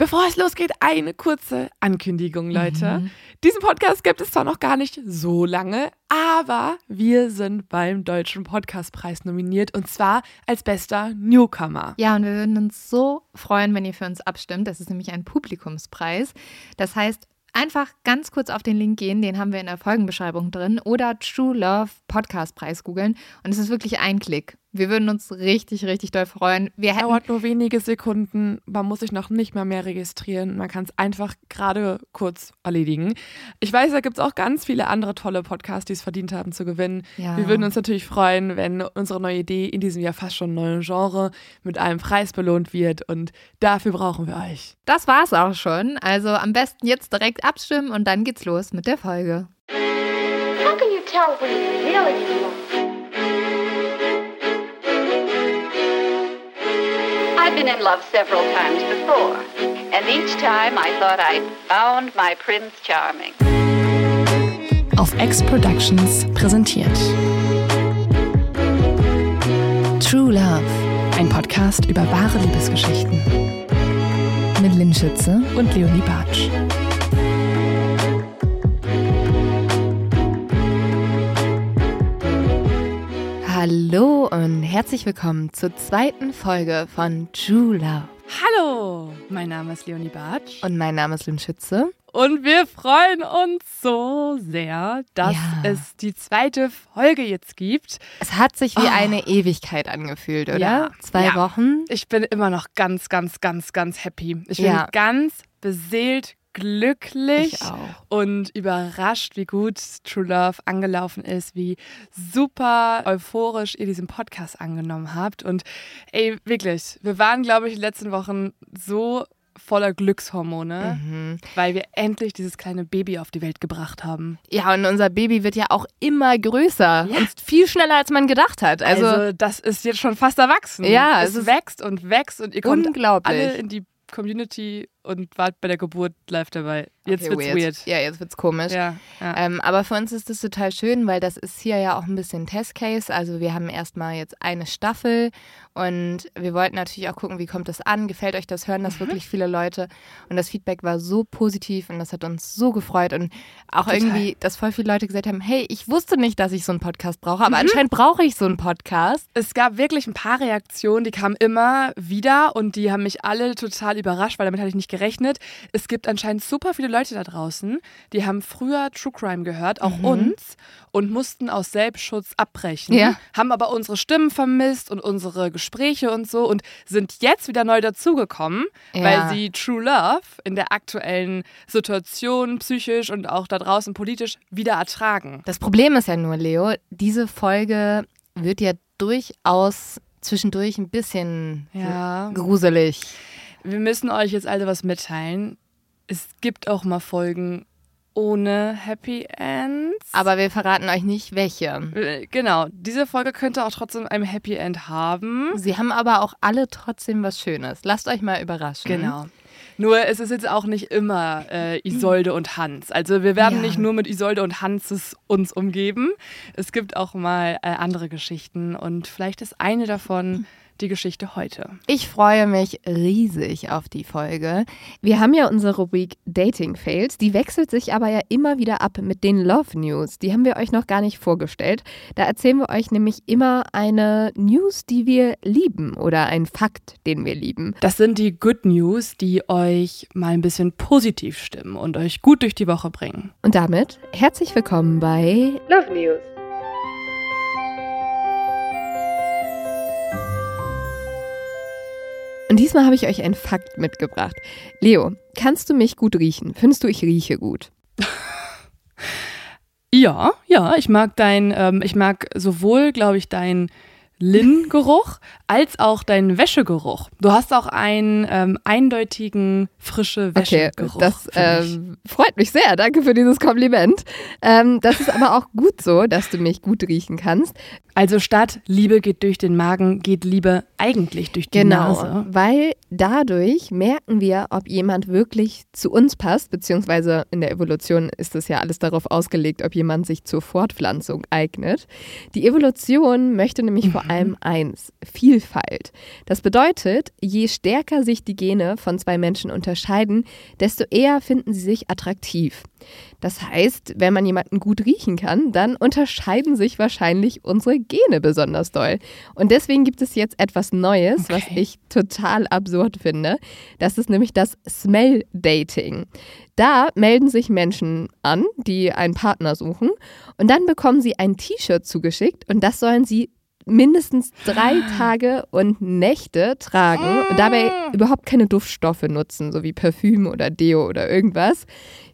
Bevor es losgeht, eine kurze Ankündigung, Leute. Mhm. Diesen Podcast gibt es zwar noch gar nicht so lange, aber wir sind beim Deutschen Podcastpreis nominiert und zwar als bester Newcomer. Ja, und wir würden uns so freuen, wenn ihr für uns abstimmt. Das ist nämlich ein Publikumspreis. Das heißt, Einfach ganz kurz auf den Link gehen, den haben wir in der Folgenbeschreibung drin, oder True Love Podcast Preis googeln. Und es ist wirklich ein Klick. Wir würden uns richtig, richtig doll freuen. Wir Dauert nur wenige Sekunden. Man muss sich noch nicht mal mehr registrieren. Man kann es einfach gerade kurz erledigen. Ich weiß, da gibt es auch ganz viele andere tolle Podcasts, die es verdient haben zu gewinnen. Ja. Wir würden uns natürlich freuen, wenn unsere neue Idee in diesem Jahr fast schon neuen Genre mit einem Preis belohnt wird. Und dafür brauchen wir euch. Das war's auch schon. Also am besten jetzt direkt abstimmen und dann geht's los mit der Folge. How can you tell when it's really I've been in love several times before, and each time I thought I'd found my Prince Charming. Auf X Productions präsentiert. True Love, ein Podcast über wahre Liebesgeschichten. Mit Lynn Schütze und Leonie Bartsch. Hallo und herzlich willkommen zur zweiten Folge von True Love. Hallo, mein Name ist Leonie Bartsch. Und mein Name ist Lynn Schütze. Und wir freuen uns so sehr, dass ja. es die zweite Folge jetzt gibt. Es hat sich wie oh. eine Ewigkeit angefühlt, oder? Ja. Zwei ja. Wochen. Ich bin immer noch ganz, ganz, ganz, ganz happy. Ich bin ganz beseelt, glücklich und überrascht, wie gut True Love angelaufen ist, wie super euphorisch ihr diesen Podcast angenommen habt. Und ey, wirklich, wir waren, glaube ich, in den letzten Wochen so voller Glückshormone, mhm. weil wir endlich dieses kleine Baby auf die Welt gebracht haben. Ja, und unser Baby wird ja auch immer größer ja. und viel schneller, als man gedacht hat. Also, also, das ist jetzt schon fast erwachsen. Ja, es, es wächst und wächst und ihr kommt alle in die Community und wart bei der Geburt live dabei. Jetzt okay, wird's weird. weird. Ja, jetzt wird's komisch. Ja, ja. Ähm, aber für uns ist das total schön, weil das ist hier ja auch ein bisschen Testcase. Also wir haben erstmal jetzt eine Staffel und wir wollten natürlich auch gucken, wie kommt das an? Gefällt euch das? Hören das mhm. wirklich viele Leute? Und das Feedback war so positiv und das hat uns so gefreut und auch total. irgendwie, dass voll viele Leute gesagt haben, hey, ich wusste nicht, dass ich so einen Podcast brauche, aber mhm. anscheinend brauche ich so einen Podcast. Es gab wirklich ein paar Reaktionen, die kamen immer wieder und die haben mich alle total überrascht, weil damit hatte ich nicht gerechnet. Es gibt anscheinend super viele Leute da draußen, die haben früher True Crime gehört, auch mhm. uns, und mussten aus Selbstschutz abbrechen, ja. haben aber unsere Stimmen vermisst und unsere Gespräche und so und sind jetzt wieder neu dazugekommen, ja. weil sie True Love in der aktuellen Situation psychisch und auch da draußen politisch wieder ertragen. Das Problem ist ja nur, Leo, diese Folge wird ja durchaus zwischendurch ein bisschen ja. gruselig wir müssen euch jetzt alle was mitteilen. Es gibt auch mal Folgen ohne Happy Ends. Aber wir verraten euch nicht welche. Äh, genau, diese Folge könnte auch trotzdem ein Happy End haben. Sie haben aber auch alle trotzdem was Schönes. Lasst euch mal überraschen. Genau. Nur es ist jetzt auch nicht immer äh, Isolde und Hans. Also wir werden ja. nicht nur mit Isolde und Hans uns umgeben. Es gibt auch mal äh, andere Geschichten und vielleicht ist eine davon die Geschichte heute. Ich freue mich riesig auf die Folge. Wir haben ja unsere Rubrik Dating Fails. Die wechselt sich aber ja immer wieder ab mit den Love News. Die haben wir euch noch gar nicht vorgestellt. Da erzählen wir euch nämlich immer eine News, die wir lieben oder ein Fakt, den wir lieben. Das sind die Good News, die euch mal ein bisschen positiv stimmen und euch gut durch die Woche bringen. Und damit herzlich willkommen bei Love News. Und diesmal habe ich euch einen Fakt mitgebracht. Leo, kannst du mich gut riechen? Findest du, ich rieche gut? ja, ja, ich mag dein, ähm, ich mag sowohl, glaube ich, dein Lin-Geruch als auch deinen Wäschegeruch. Du hast auch einen ähm, eindeutigen frische Wäschegeruch. Okay, das ähm, freut mich sehr. Danke für dieses Kompliment. Ähm, das ist aber auch gut so, dass du mich gut riechen kannst. Also statt Liebe geht durch den Magen, geht Liebe eigentlich durch die genau, Nase. Genau, weil dadurch merken wir, ob jemand wirklich zu uns passt, beziehungsweise in der Evolution ist es ja alles darauf ausgelegt, ob jemand sich zur Fortpflanzung eignet. Die Evolution möchte nämlich mhm. vor einem eins, Vielfalt. Das bedeutet, je stärker sich die Gene von zwei Menschen unterscheiden, desto eher finden sie sich attraktiv. Das heißt, wenn man jemanden gut riechen kann, dann unterscheiden sich wahrscheinlich unsere Gene besonders doll. Und deswegen gibt es jetzt etwas Neues, okay. was ich total absurd finde. Das ist nämlich das Smell Dating. Da melden sich Menschen an, die einen Partner suchen und dann bekommen sie ein T-Shirt zugeschickt und das sollen sie mindestens drei ah. Tage und Nächte tragen und dabei ah. überhaupt keine Duftstoffe nutzen, so wie Parfüm oder Deo oder irgendwas.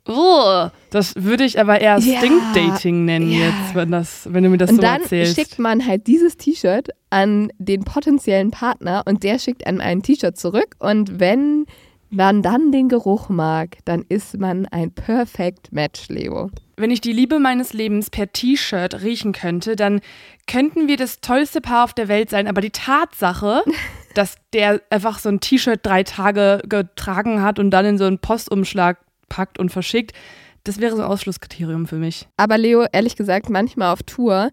Oh, das würde ich aber eher ja, Stink-Dating nennen ja. jetzt, wenn, das, wenn du mir das und so erzählst. Und dann schickt man halt dieses T-Shirt an den potenziellen Partner und der schickt einem ein T-Shirt zurück und wenn man dann den Geruch mag, dann ist man ein Perfect Match, Leo. Wenn ich die Liebe meines Lebens per T-Shirt riechen könnte, dann könnten wir das tollste Paar auf der Welt sein. Aber die Tatsache, dass der einfach so ein T-Shirt drei Tage getragen hat und dann in so einen Postumschlag packt und verschickt, das wäre so ein Ausschlusskriterium für mich. Aber Leo, ehrlich gesagt, manchmal auf Tour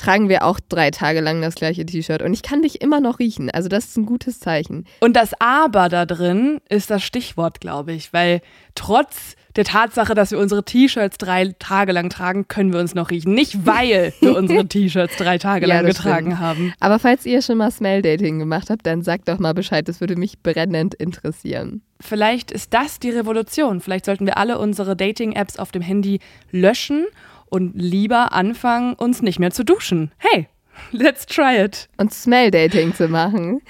tragen wir auch drei Tage lang das gleiche T-Shirt. Und ich kann dich immer noch riechen. Also das ist ein gutes Zeichen. Und das Aber da drin ist das Stichwort, glaube ich. Weil trotz der Tatsache, dass wir unsere T-Shirts drei Tage lang tragen, können wir uns noch riechen. Nicht weil wir unsere T-Shirts drei Tage ja, lang getragen stimmt. haben. Aber falls ihr schon mal Smell-Dating gemacht habt, dann sagt doch mal Bescheid. Das würde mich brennend interessieren. Vielleicht ist das die Revolution. Vielleicht sollten wir alle unsere Dating-Apps auf dem Handy löschen und lieber anfangen, uns nicht mehr zu duschen. Hey, Let's try it. Und Smell-Dating zu machen.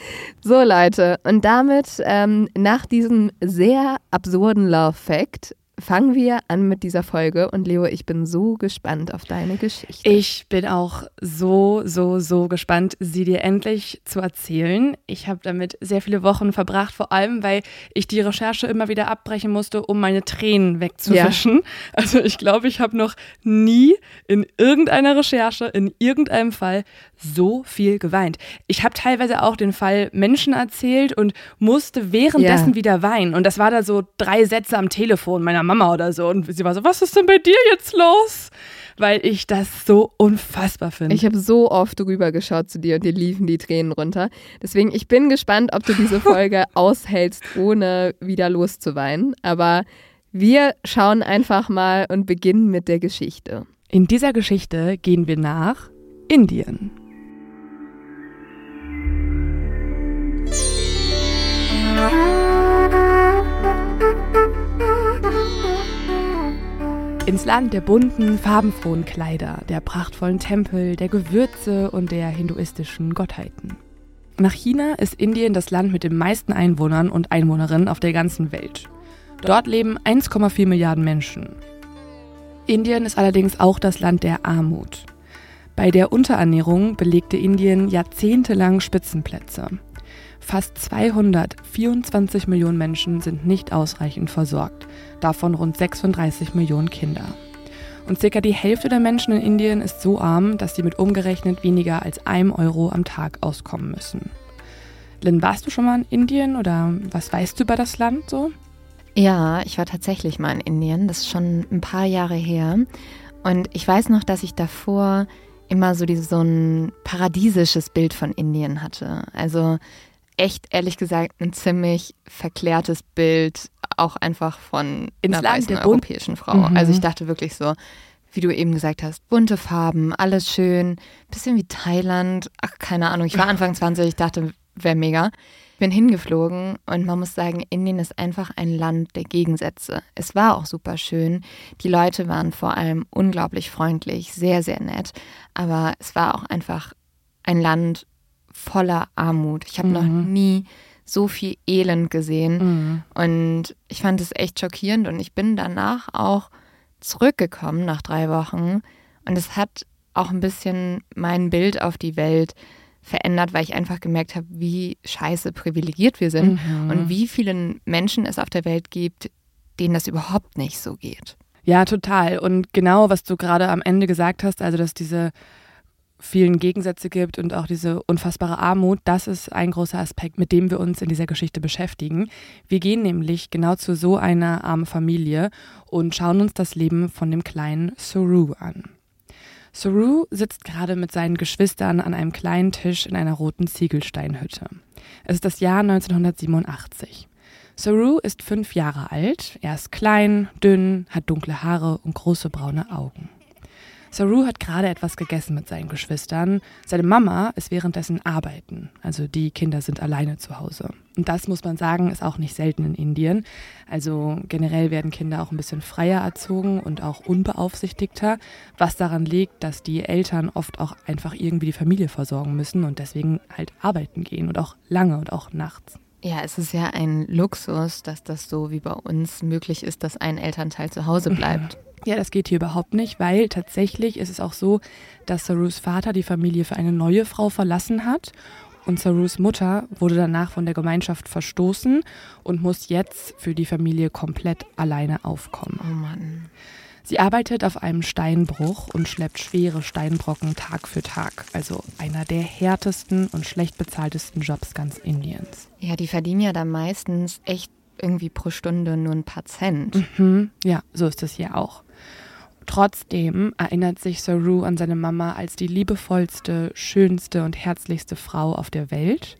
So, Leute, und damit ähm, nach diesem sehr absurden Love-Fact fangen wir an mit dieser Folge und Leo, ich bin so gespannt auf deine Geschichte. Ich bin auch so, so, so gespannt, sie dir endlich zu erzählen. Ich habe damit sehr viele Wochen verbracht, vor allem, weil ich die Recherche immer wieder abbrechen musste, um meine Tränen wegzuwischen. Ja. Also ich glaube, ich habe noch nie in irgendeiner Recherche, in irgendeinem Fall so viel geweint. Ich habe teilweise auch den Fall Menschen erzählt und musste währenddessen ja. wieder weinen. Und das war da so drei Sätze am Telefon meiner Mama oder so. Und sie war so, was ist denn bei dir jetzt los? Weil ich das so unfassbar finde. Ich habe so oft rübergeschaut zu dir und dir liefen die Tränen runter. Deswegen, ich bin gespannt, ob du diese Folge aushältst, ohne wieder loszuweinen. Aber wir schauen einfach mal und beginnen mit der Geschichte. In dieser Geschichte gehen wir nach Indien. Ins Land der bunten, farbenfrohen Kleider, der prachtvollen Tempel, der Gewürze und der hinduistischen Gottheiten. Nach China ist Indien das Land mit den meisten Einwohnern und Einwohnerinnen auf der ganzen Welt. Dort leben 1,4 Milliarden Menschen. Indien ist allerdings auch das Land der Armut. Bei der Unterernährung belegte Indien jahrzehntelang Spitzenplätze. Fast 224 Millionen Menschen sind nicht ausreichend versorgt, davon rund 36 Millionen Kinder. Und circa die Hälfte der Menschen in Indien ist so arm, dass sie mit umgerechnet weniger als einem Euro am Tag auskommen müssen. Lynn, warst du schon mal in Indien oder was weißt du über das Land so? Ja, ich war tatsächlich mal in Indien. Das ist schon ein paar Jahre her. Und ich weiß noch, dass ich davor immer so, diese, so ein paradiesisches Bild von Indien hatte. Also echt, ehrlich gesagt, ein ziemlich verklärtes Bild, auch einfach von Ins einer weißen europäischen Frau. Mhm. Also ich dachte wirklich so, wie du eben gesagt hast, bunte Farben, alles schön, bisschen wie Thailand. Ach, keine Ahnung, ich war Anfang 20, ich dachte, wäre mega. Bin hingeflogen und man muss sagen, Indien ist einfach ein Land der Gegensätze. Es war auch super schön. Die Leute waren vor allem unglaublich freundlich, sehr, sehr nett. Aber es war auch einfach ein Land voller Armut. Ich habe mhm. noch nie so viel Elend gesehen. Mhm. Und ich fand es echt schockierend. Und ich bin danach auch zurückgekommen nach drei Wochen. Und es hat auch ein bisschen mein Bild auf die Welt verändert, weil ich einfach gemerkt habe, wie scheiße privilegiert wir sind mhm. und wie vielen Menschen es auf der Welt gibt, denen das überhaupt nicht so geht. Ja, total. Und genau, was du gerade am Ende gesagt hast, also dass diese vielen Gegensätze gibt und auch diese unfassbare Armut, das ist ein großer Aspekt, mit dem wir uns in dieser Geschichte beschäftigen. Wir gehen nämlich genau zu so einer armen Familie und schauen uns das Leben von dem kleinen Suru an. Saru sitzt gerade mit seinen Geschwistern an einem kleinen Tisch in einer roten Ziegelsteinhütte. Es ist das Jahr 1987. Saru ist fünf Jahre alt, er ist klein, dünn, hat dunkle Haare und große braune Augen. Saru hat gerade etwas gegessen mit seinen Geschwistern. Seine Mama ist währenddessen arbeiten. Also die Kinder sind alleine zu Hause. Und das muss man sagen, ist auch nicht selten in Indien. Also generell werden Kinder auch ein bisschen freier erzogen und auch unbeaufsichtigter, was daran liegt, dass die Eltern oft auch einfach irgendwie die Familie versorgen müssen und deswegen halt arbeiten gehen und auch lange und auch nachts. Ja, es ist ja ein Luxus, dass das so wie bei uns möglich ist, dass ein Elternteil zu Hause bleibt. Ja, das geht hier überhaupt nicht, weil tatsächlich ist es auch so, dass Sarus Vater die Familie für eine neue Frau verlassen hat und Sarus Mutter wurde danach von der Gemeinschaft verstoßen und muss jetzt für die Familie komplett alleine aufkommen. Oh Mann. Sie arbeitet auf einem Steinbruch und schleppt schwere Steinbrocken Tag für Tag. Also einer der härtesten und schlecht bezahltesten Jobs ganz Indiens. Ja, die verdienen ja dann meistens echt irgendwie pro Stunde nur ein paar Cent. Mhm. Ja, so ist es hier auch. Trotzdem erinnert sich Saru an seine Mama als die liebevollste, schönste und herzlichste Frau auf der Welt.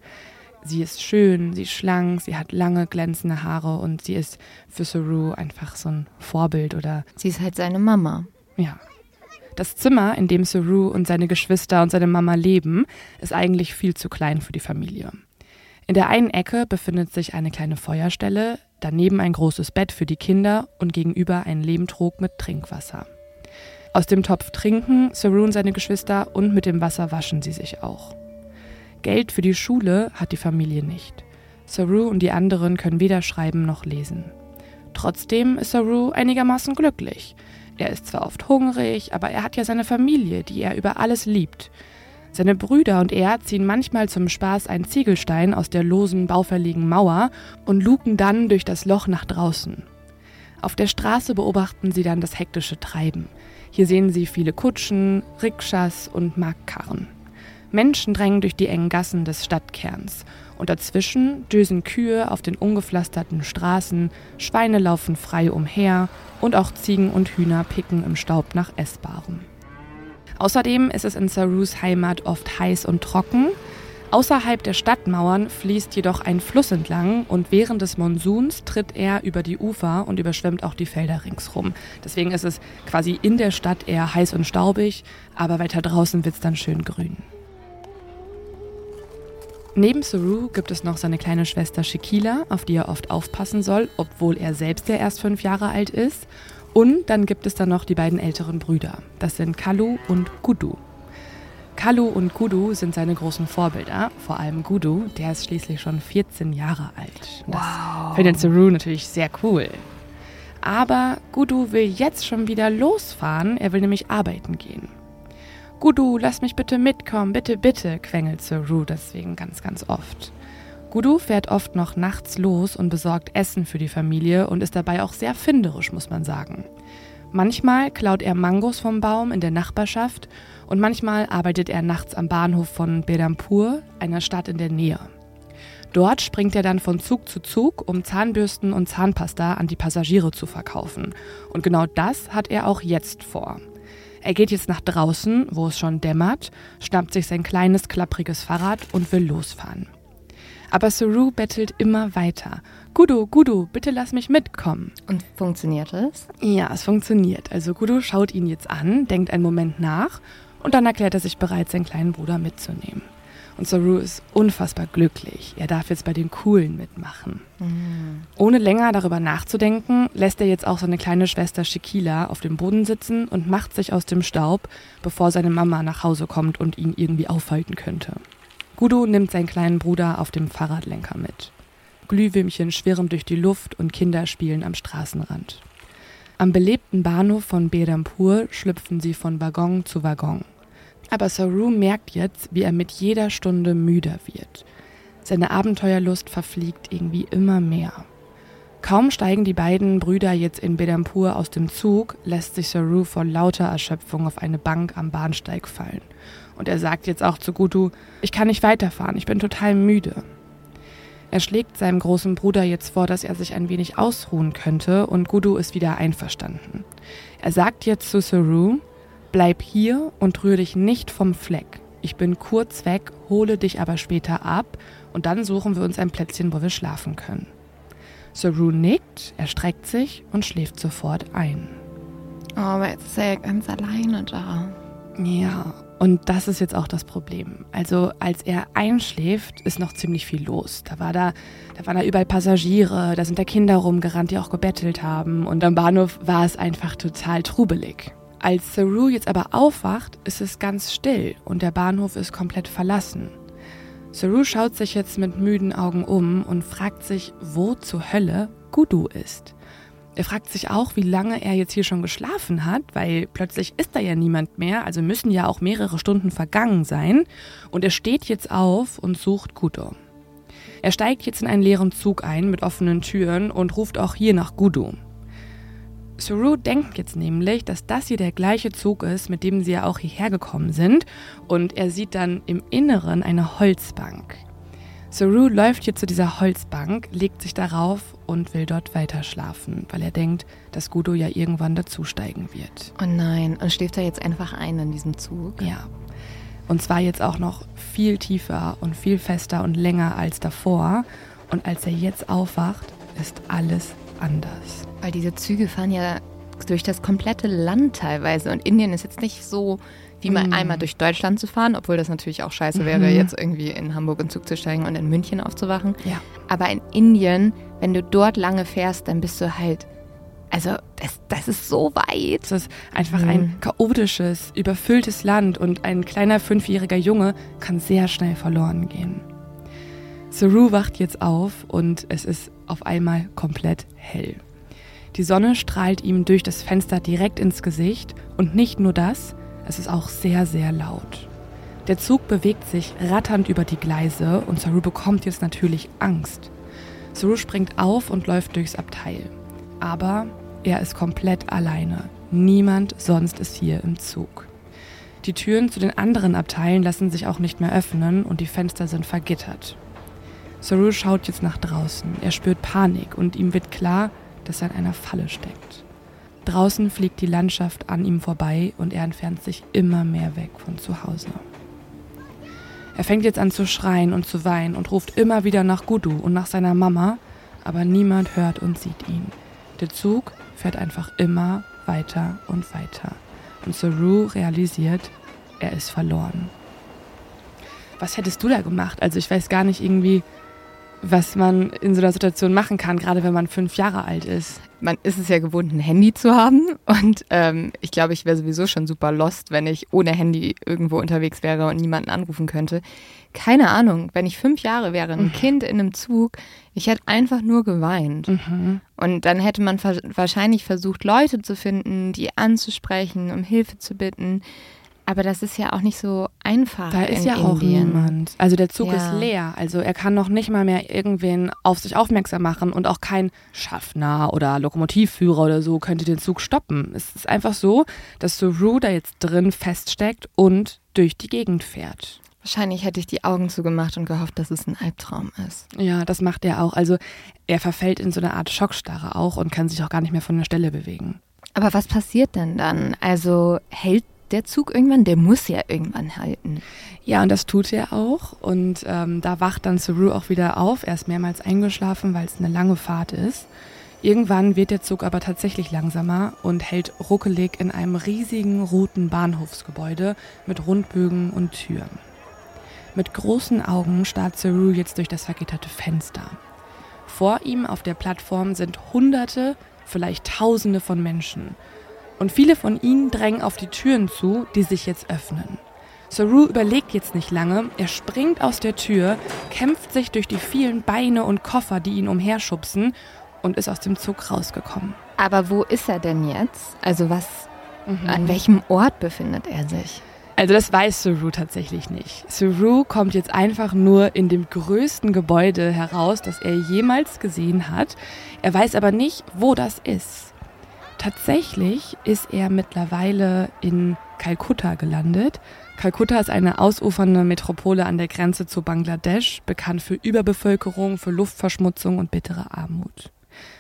Sie ist schön, sie ist schlank, sie hat lange glänzende Haare und sie ist für Saru einfach so ein Vorbild oder. Sie ist halt seine Mama. Ja. Das Zimmer, in dem Saru und seine Geschwister und seine Mama leben, ist eigentlich viel zu klein für die Familie. In der einen Ecke befindet sich eine kleine Feuerstelle, daneben ein großes Bett für die Kinder und gegenüber ein Lehmtrog mit Trinkwasser. Aus dem Topf trinken Saru und seine Geschwister und mit dem Wasser waschen sie sich auch. Geld für die Schule hat die Familie nicht. Saru und die anderen können weder schreiben noch lesen. Trotzdem ist Saru einigermaßen glücklich. Er ist zwar oft hungrig, aber er hat ja seine Familie, die er über alles liebt. Seine Brüder und er ziehen manchmal zum Spaß einen Ziegelstein aus der losen, baufälligen Mauer und luken dann durch das Loch nach draußen. Auf der Straße beobachten sie dann das hektische Treiben. Hier sehen sie viele Kutschen, Rikschas und Marktkarren. Menschen drängen durch die engen Gassen des Stadtkerns und dazwischen düsen Kühe auf den ungepflasterten Straßen, Schweine laufen frei umher und auch Ziegen und Hühner picken im Staub nach Essbarem. Außerdem ist es in Sarus Heimat oft heiß und trocken. Außerhalb der Stadtmauern fließt jedoch ein Fluss entlang und während des Monsuns tritt er über die Ufer und überschwemmt auch die Felder ringsrum. Deswegen ist es quasi in der Stadt eher heiß und staubig, aber weiter draußen wird es dann schön grün. Neben Saru gibt es noch seine kleine Schwester Shakila, auf die er oft aufpassen soll, obwohl er selbst ja erst fünf Jahre alt ist. Und dann gibt es dann noch die beiden älteren Brüder. Das sind Kalu und Gudu. Kalu und Gudu sind seine großen Vorbilder, vor allem Gudu, der ist schließlich schon 14 Jahre alt. Das wow. findet Saru natürlich sehr cool. Aber Gudu will jetzt schon wieder losfahren, er will nämlich arbeiten gehen. Gudu, lass mich bitte mitkommen, bitte, bitte, quengelt Saru deswegen ganz, ganz oft. Gudu fährt oft noch nachts los und besorgt Essen für die Familie und ist dabei auch sehr finderisch, muss man sagen. Manchmal klaut er Mangos vom Baum in der Nachbarschaft und manchmal arbeitet er nachts am Bahnhof von Bedampur, einer Stadt in der Nähe. Dort springt er dann von Zug zu Zug, um Zahnbürsten und Zahnpasta an die Passagiere zu verkaufen. Und genau das hat er auch jetzt vor. Er geht jetzt nach draußen, wo es schon dämmert, schnappt sich sein kleines, klappriges Fahrrad und will losfahren. Aber Saru bettelt immer weiter. Gudu, Gudu, bitte lass mich mitkommen. Und funktioniert es? Ja, es funktioniert. Also Gudu schaut ihn jetzt an, denkt einen Moment nach und dann erklärt er sich bereit, seinen kleinen Bruder mitzunehmen. Und Saru ist unfassbar glücklich. Er darf jetzt bei den Coolen mitmachen. Mhm. Ohne länger darüber nachzudenken, lässt er jetzt auch seine kleine Schwester Shakila auf dem Boden sitzen und macht sich aus dem Staub, bevor seine Mama nach Hause kommt und ihn irgendwie aufhalten könnte. Gudo nimmt seinen kleinen Bruder auf dem Fahrradlenker mit. Glühwürmchen schwirren durch die Luft und Kinder spielen am Straßenrand. Am belebten Bahnhof von Berampur schlüpfen sie von Waggon zu Waggon. Aber Saru merkt jetzt, wie er mit jeder Stunde müder wird. Seine Abenteuerlust verfliegt irgendwie immer mehr. Kaum steigen die beiden Brüder jetzt in Bedampur aus dem Zug, lässt sich Saru vor lauter Erschöpfung auf eine Bank am Bahnsteig fallen. Und er sagt jetzt auch zu Gudu, ich kann nicht weiterfahren, ich bin total müde. Er schlägt seinem großen Bruder jetzt vor, dass er sich ein wenig ausruhen könnte und Gudu ist wieder einverstanden. Er sagt jetzt zu Saru, Bleib hier und rühr dich nicht vom Fleck. Ich bin kurz weg, hole dich aber später ab und dann suchen wir uns ein Plätzchen, wo wir schlafen können. Saru nickt, er streckt sich und schläft sofort ein. Oh, aber jetzt ist er ja ganz alleine da. Ja, und das ist jetzt auch das Problem. Also als er einschläft, ist noch ziemlich viel los. Da war da, da waren da überall Passagiere, da sind da Kinder rumgerannt, die auch gebettelt haben. Und am Bahnhof war es einfach total trubelig. Als Saru jetzt aber aufwacht, ist es ganz still und der Bahnhof ist komplett verlassen. Saru schaut sich jetzt mit müden Augen um und fragt sich, wo zur Hölle Gudu ist. Er fragt sich auch, wie lange er jetzt hier schon geschlafen hat, weil plötzlich ist da ja niemand mehr, also müssen ja auch mehrere Stunden vergangen sein. Und er steht jetzt auf und sucht Gudo. Er steigt jetzt in einen leeren Zug ein mit offenen Türen und ruft auch hier nach Gudu. Saru denkt jetzt nämlich, dass das hier der gleiche Zug ist, mit dem sie ja auch hierher gekommen sind. Und er sieht dann im Inneren eine Holzbank. Saru läuft hier zu dieser Holzbank, legt sich darauf und will dort weiter schlafen, weil er denkt, dass Gudo ja irgendwann dazusteigen wird. Oh nein, und schläft er jetzt einfach ein in diesem Zug? Ja. Und zwar jetzt auch noch viel tiefer und viel fester und länger als davor. Und als er jetzt aufwacht, ist alles anders. Weil diese Züge fahren ja durch das komplette Land teilweise. Und Indien ist jetzt nicht so, wie mal mhm. einmal durch Deutschland zu fahren, obwohl das natürlich auch scheiße wäre, mhm. jetzt irgendwie in Hamburg in Zug zu steigen und in München aufzuwachen. Ja. Aber in Indien, wenn du dort lange fährst, dann bist du halt also das, das ist so weit. Es ist einfach mhm. ein chaotisches, überfülltes Land und ein kleiner fünfjähriger Junge kann sehr schnell verloren gehen. Saru wacht jetzt auf und es ist auf einmal komplett hell. Die Sonne strahlt ihm durch das Fenster direkt ins Gesicht und nicht nur das, es ist auch sehr, sehr laut. Der Zug bewegt sich ratternd über die Gleise und Saru bekommt jetzt natürlich Angst. Saru springt auf und läuft durchs Abteil. Aber er ist komplett alleine. Niemand sonst ist hier im Zug. Die Türen zu den anderen Abteilen lassen sich auch nicht mehr öffnen und die Fenster sind vergittert. Saru schaut jetzt nach draußen. Er spürt Panik und ihm wird klar, dass er in einer Falle steckt. Draußen fliegt die Landschaft an ihm vorbei und er entfernt sich immer mehr weg von zu Hause. Er fängt jetzt an zu schreien und zu weinen und ruft immer wieder nach Gudu und nach seiner Mama, aber niemand hört und sieht ihn. Der Zug fährt einfach immer weiter und weiter. Und Saru realisiert, er ist verloren. Was hättest du da gemacht? Also ich weiß gar nicht irgendwie, was man in so einer Situation machen kann, gerade wenn man fünf Jahre alt ist. Man ist es ja gewohnt, ein Handy zu haben. Und ähm, ich glaube, ich wäre sowieso schon super lost, wenn ich ohne Handy irgendwo unterwegs wäre und niemanden anrufen könnte. Keine Ahnung, wenn ich fünf Jahre wäre, ein mhm. Kind in einem Zug, ich hätte einfach nur geweint. Mhm. Und dann hätte man wahrscheinlich versucht, Leute zu finden, die anzusprechen, um Hilfe zu bitten. Aber das ist ja auch nicht so einfach. Da ist ja Indien. auch niemand. Also der Zug ja. ist leer. Also er kann noch nicht mal mehr irgendwen auf sich aufmerksam machen und auch kein Schaffner oder Lokomotivführer oder so könnte den Zug stoppen. Es ist einfach so, dass Saru da jetzt drin feststeckt und durch die Gegend fährt. Wahrscheinlich hätte ich die Augen zugemacht und gehofft, dass es ein Albtraum ist. Ja, das macht er auch. Also er verfällt in so eine Art Schockstarre auch und kann sich auch gar nicht mehr von der Stelle bewegen. Aber was passiert denn dann? Also hält der Zug irgendwann? Der muss ja irgendwann halten. Ja, und das tut er auch. Und ähm, da wacht dann Saru auch wieder auf. Er ist mehrmals eingeschlafen, weil es eine lange Fahrt ist. Irgendwann wird der Zug aber tatsächlich langsamer und hält ruckelig in einem riesigen roten Bahnhofsgebäude mit Rundbögen und Türen. Mit großen Augen starrt Saru jetzt durch das vergitterte Fenster. Vor ihm auf der Plattform sind Hunderte, vielleicht Tausende von Menschen und viele von ihnen drängen auf die Türen zu, die sich jetzt öffnen. Saru überlegt jetzt nicht lange, er springt aus der Tür, kämpft sich durch die vielen Beine und Koffer, die ihn umherschubsen und ist aus dem Zug rausgekommen. Aber wo ist er denn jetzt? Also was, mhm. an welchem Ort befindet er sich? Also das weiß Saru tatsächlich nicht. Saru kommt jetzt einfach nur in dem größten Gebäude heraus, das er jemals gesehen hat. Er weiß aber nicht, wo das ist. Tatsächlich ist er mittlerweile in Kalkutta gelandet. Kalkutta ist eine ausufernde Metropole an der Grenze zu Bangladesch, bekannt für Überbevölkerung, für Luftverschmutzung und bittere Armut.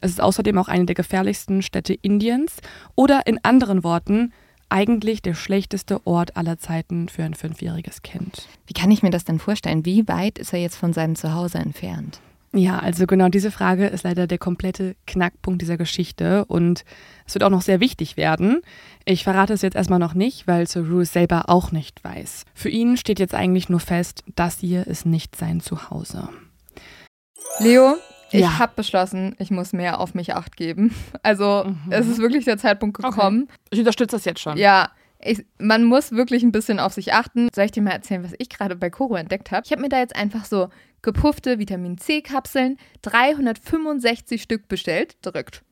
Es ist außerdem auch eine der gefährlichsten Städte Indiens oder in anderen Worten eigentlich der schlechteste Ort aller Zeiten für ein fünfjähriges Kind. Wie kann ich mir das denn vorstellen? Wie weit ist er jetzt von seinem Zuhause entfernt? Ja, also genau diese Frage ist leider der komplette Knackpunkt dieser Geschichte und es wird auch noch sehr wichtig werden. Ich verrate es jetzt erstmal noch nicht, weil Saru es selber auch nicht weiß. Für ihn steht jetzt eigentlich nur fest, das hier ist nicht sein Zuhause. Leo, ich Ja. habe beschlossen, ich muss mehr auf mich acht geben. Also Mhm. es ist wirklich der Zeitpunkt gekommen. Ich unterstütze das jetzt schon. Ja, ich, man muss wirklich ein bisschen auf sich achten. Soll ich dir mal erzählen, was ich gerade bei Koro entdeckt habe? Ich habe mir da jetzt einfach so gepuffte Vitamin C-Kapseln, 365 Stück bestellt, direkt.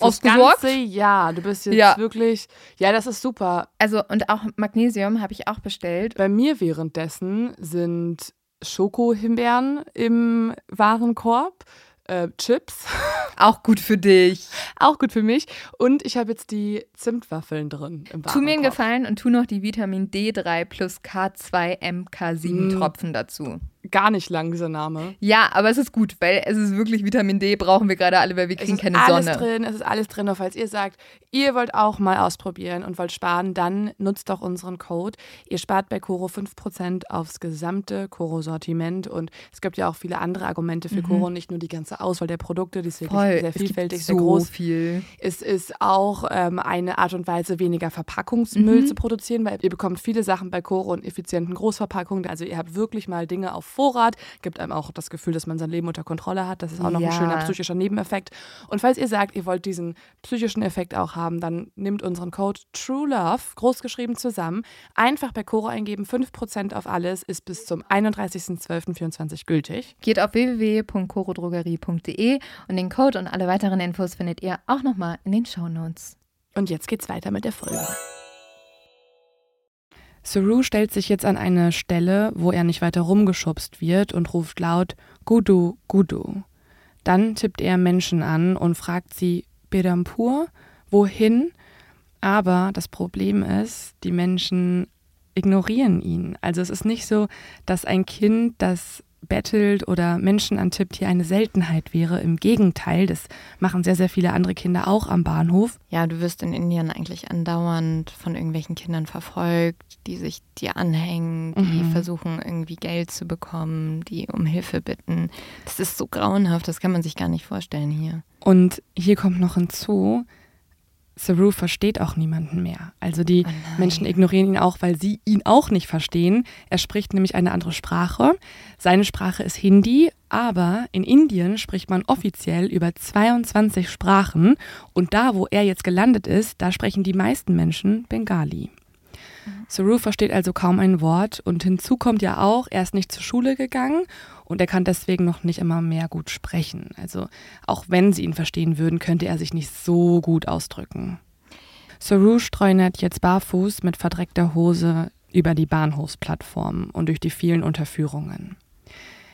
Das ganze Jahr. Du bist jetzt Ja. wirklich. Ja, das ist super. Also und auch Magnesium habe ich auch bestellt. Bei mir währenddessen sind Schokohimbeeren im Warenkorb, äh, Chips, Auch gut für dich. auch gut für mich. Und ich habe jetzt die Zimtwaffeln drin im. Tu mir einen Gefallen und tu noch die Vitamin D3 plus K2 MK7 Mm. Tropfen dazu. Gar nicht lang, dieser Name. Ja, aber es ist gut, weil es ist wirklich Vitamin D, brauchen wir gerade alle, weil wir Es kriegen ist keine alles Sonne. drin, es ist alles drin. Und falls ihr sagt, ihr wollt auch mal ausprobieren und wollt sparen, dann nutzt doch unseren Code. Ihr spart bei Coro 5% aufs gesamte Coro-Sortiment. Und es gibt ja auch viele andere Argumente für Coro, nicht nur die ganze Auswahl der Produkte, die ist wirklich Mhm. Voll, sehr es gibt vielfältig, sehr so groß. viel. Es ist auch ähm, eine Art und Weise, weniger Verpackungsmüll Mhm. zu produzieren, weil ihr bekommt viele Sachen bei Coro in effizienten Großverpackungen. Also ihr habt wirklich mal Dinge auf Vorrat, gibt einem auch das Gefühl, dass man sein Leben unter Kontrolle hat. Das ist auch noch Ja. ein schöner psychischer Nebeneffekt. Und falls ihr sagt, ihr wollt diesen psychischen Effekt auch haben, dann nehmt unseren Code TrueLove, großgeschrieben zusammen, einfach bei Coro eingeben. 5% auf alles ist bis zum 31.12.24 gültig. Geht auf www.corodrogerie.de und den Code und alle weiteren Infos findet ihr auch nochmal in den Shownotes. Und jetzt geht's weiter mit der Folge. Saru stellt sich jetzt an eine Stelle, wo er nicht weiter rumgeschubst wird und ruft laut Gudu, Gudu. Dann tippt er Menschen an und fragt sie Bedampur, wohin? Aber das Problem ist, die Menschen ignorieren ihn. Also es ist nicht so, dass ein Kind, das bettelt oder Menschen antippt, hier eine Seltenheit wäre. Im Gegenteil, das machen sehr, sehr viele andere Kinder auch am Bahnhof. Ja, du wirst in Indien eigentlich andauernd von irgendwelchen Kindern verfolgt, die sich dir anhängen, die Mhm. versuchen irgendwie Geld zu bekommen, die um Hilfe bitten. Das ist so grauenhaft, das kann man sich gar nicht vorstellen hier. Und hier kommt noch hinzu, Saru versteht auch niemanden mehr. Also die Oh. Menschen ignorieren ihn auch, weil sie ihn auch nicht verstehen. Er spricht nämlich eine andere Sprache. Seine Sprache ist Hindi, aber in Indien spricht man offiziell über 22 Sprachen. Und da, wo er jetzt gelandet ist, da sprechen die meisten Menschen Bengali. Saru versteht also kaum ein Wort und hinzu kommt ja auch, er ist nicht zur Schule gegangen und er kann deswegen noch nicht immer mehr gut sprechen. Also auch wenn sie ihn verstehen würden, könnte er sich nicht so gut ausdrücken. Saru streunert jetzt barfuß mit verdreckter Hose über die Bahnhofsplattform und durch die vielen Unterführungen.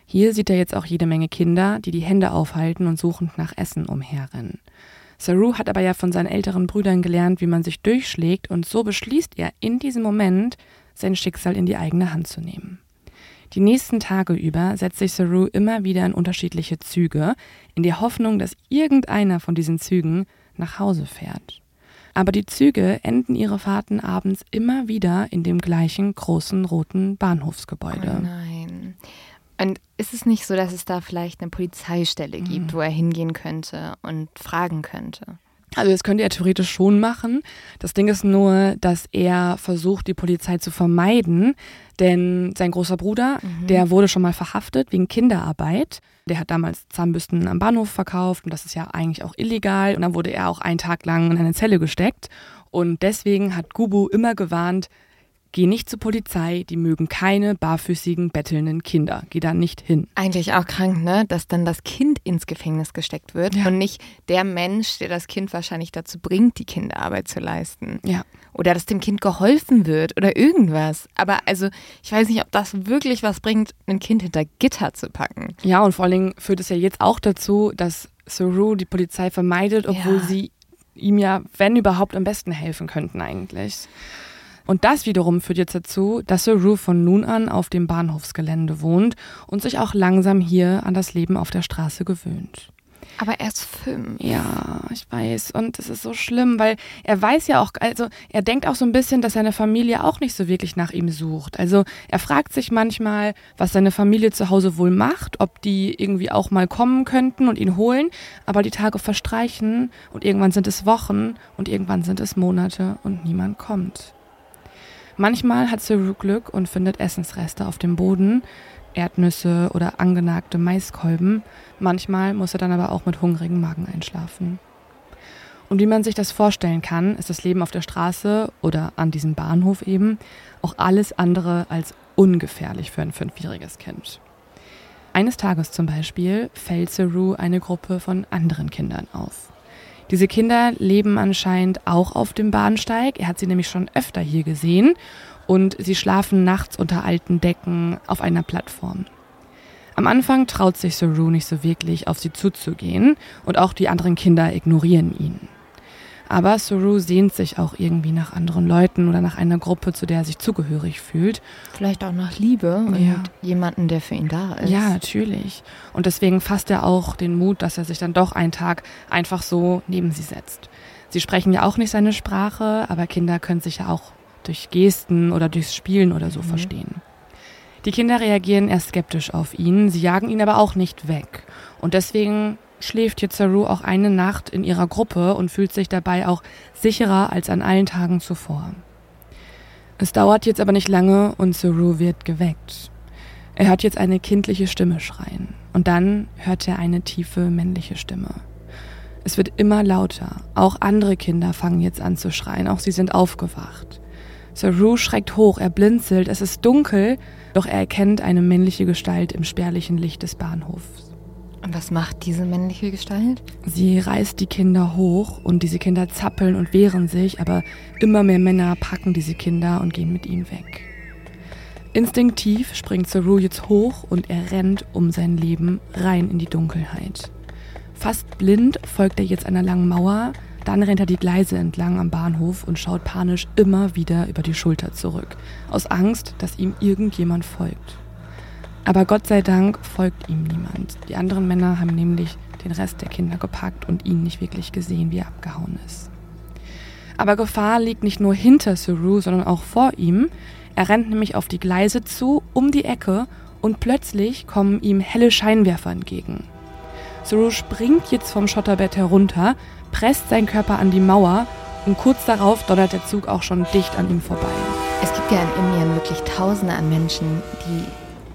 Hier sieht er jetzt auch jede Menge Kinder, die die Hände aufhalten und suchend nach Essen umherrennen. Saru hat aber ja von seinen älteren Brüdern gelernt, wie man sich durchschlägt und so beschließt er in diesem Moment, sein Schicksal in die eigene Hand zu nehmen. Die nächsten Tage über setzt sich Saru immer wieder in unterschiedliche Züge, in der Hoffnung, dass irgendeiner von diesen Zügen nach Hause fährt. Aber die Züge enden ihre Fahrten abends immer wieder in dem gleichen großen roten Bahnhofsgebäude. Oh. Und ist es nicht so, dass es da vielleicht eine Polizeistelle gibt, wo er hingehen könnte und fragen könnte? Also das könnte er theoretisch schon machen. Das Ding ist nur, dass er versucht, die Polizei zu vermeiden, denn sein großer Bruder, der wurde schon mal verhaftet wegen Kinderarbeit. Der hat damals Zahnbürsten am Bahnhof verkauft und das ist ja eigentlich auch illegal. Und dann wurde er auch einen Tag lang in eine Zelle gesteckt. Und deswegen hat Gubu immer gewarnt, geh nicht zur Polizei, die mögen keine barfüßigen, bettelnden Kinder. Geh da nicht hin. Eigentlich auch krank, ne? Dass dann das Kind ins Gefängnis gesteckt wird Ja. und nicht der Mensch, der das Kind wahrscheinlich dazu bringt, die Kinderarbeit zu leisten. Ja. Oder dass dem Kind geholfen wird oder irgendwas. Aber also, ich weiß nicht, ob das wirklich was bringt, ein Kind hinter Gitter zu packen. Ja, und vor allen Dingen führt es ja jetzt auch dazu, dass Saru die Polizei vermeidet, obwohl Ja. sie ihm ja, wenn überhaupt, am besten helfen könnten eigentlich. Und das wiederum führt jetzt dazu, dass Saru von nun an auf dem Bahnhofsgelände wohnt und sich auch langsam hier an das Leben auf der Straße gewöhnt. Aber er ist fünf. Ja, ich weiß. Und es ist so schlimm, weil er weiß ja auch, also er denkt auch so ein bisschen, dass seine Familie auch nicht so wirklich nach ihm sucht. Also er fragt sich manchmal, was seine Familie zu Hause wohl macht, ob die irgendwie auch mal kommen könnten und ihn holen. Aber die Tage verstreichen und irgendwann sind es Wochen und irgendwann sind es Monate und niemand kommt. Manchmal hat Saru Glück und findet Essensreste auf dem Boden, Erdnüsse oder angenagte Maiskolben. Manchmal muss er dann aber auch mit hungrigem Magen einschlafen. Und wie man sich das vorstellen kann, ist das Leben auf der Straße oder an diesem Bahnhof eben auch alles andere als ungefährlich für ein fünfjähriges Kind. Eines Tages zum Beispiel fällt Saru eine Gruppe von anderen Kindern auf. Diese Kinder leben anscheinend auch auf dem Bahnsteig. Er hat sie nämlich schon öfter hier gesehen und sie schlafen nachts unter alten Decken auf einer Plattform. Am Anfang traut sich Saru nicht so wirklich, auf sie zuzugehen und auch die anderen Kinder ignorieren ihn. Aber Saru sehnt sich auch irgendwie nach anderen Leuten oder nach einer Gruppe, zu der er sich zugehörig fühlt. Vielleicht auch nach Liebe und ja. jemanden, der für ihn da ist. Ja, natürlich. Und deswegen fasst er auch den Mut, dass er sich dann doch einen Tag einfach so neben sie setzt. Sie sprechen ja auch nicht seine Sprache, aber Kinder können sich ja auch durch Gesten oder durchs Spielen oder so mhm. verstehen. Die Kinder reagieren erst skeptisch auf ihn, sie jagen ihn aber auch nicht weg. Und deswegen schläft jetzt Saru auch eine Nacht in ihrer Gruppe und fühlt sich dabei auch sicherer als an allen Tagen zuvor. Es dauert jetzt aber nicht lange und Saru wird geweckt. Er hört jetzt eine kindliche Stimme schreien und dann hört er eine tiefe männliche Stimme. Es wird immer lauter. Auch andere Kinder fangen jetzt an zu schreien, auch sie sind aufgewacht. Saru schreckt hoch, er blinzelt, es ist dunkel, doch er erkennt eine männliche Gestalt im spärlichen Licht des Bahnhofs. Und was macht diese männliche Gestalt? Sie reißt die Kinder hoch und diese Kinder zappeln und wehren sich, aber immer mehr Männer packen diese Kinder und gehen mit ihnen weg. Instinktiv springt Saru jetzt hoch und er rennt um sein Leben rein in die Dunkelheit. Fast blind folgt er jetzt einer langen Mauer, dann rennt er die Gleise entlang am Bahnhof und schaut panisch immer wieder über die Schulter zurück, aus Angst, dass ihm irgendjemand folgt. Aber Gott sei Dank folgt ihm niemand. Die anderen Männer haben nämlich den Rest der Kinder gepackt und ihn nicht wirklich gesehen, wie er abgehauen ist. Aber Gefahr liegt nicht nur hinter Saru, sondern auch vor ihm. Er rennt nämlich auf die Gleise zu, um die Ecke, und plötzlich kommen ihm helle Scheinwerfer entgegen. Saru springt jetzt vom Schotterbett herunter, presst seinen Körper an die Mauer und kurz darauf donnert der Zug auch schon dicht an ihm vorbei. Es gibt ja in Indien wirklich Tausende an Menschen, die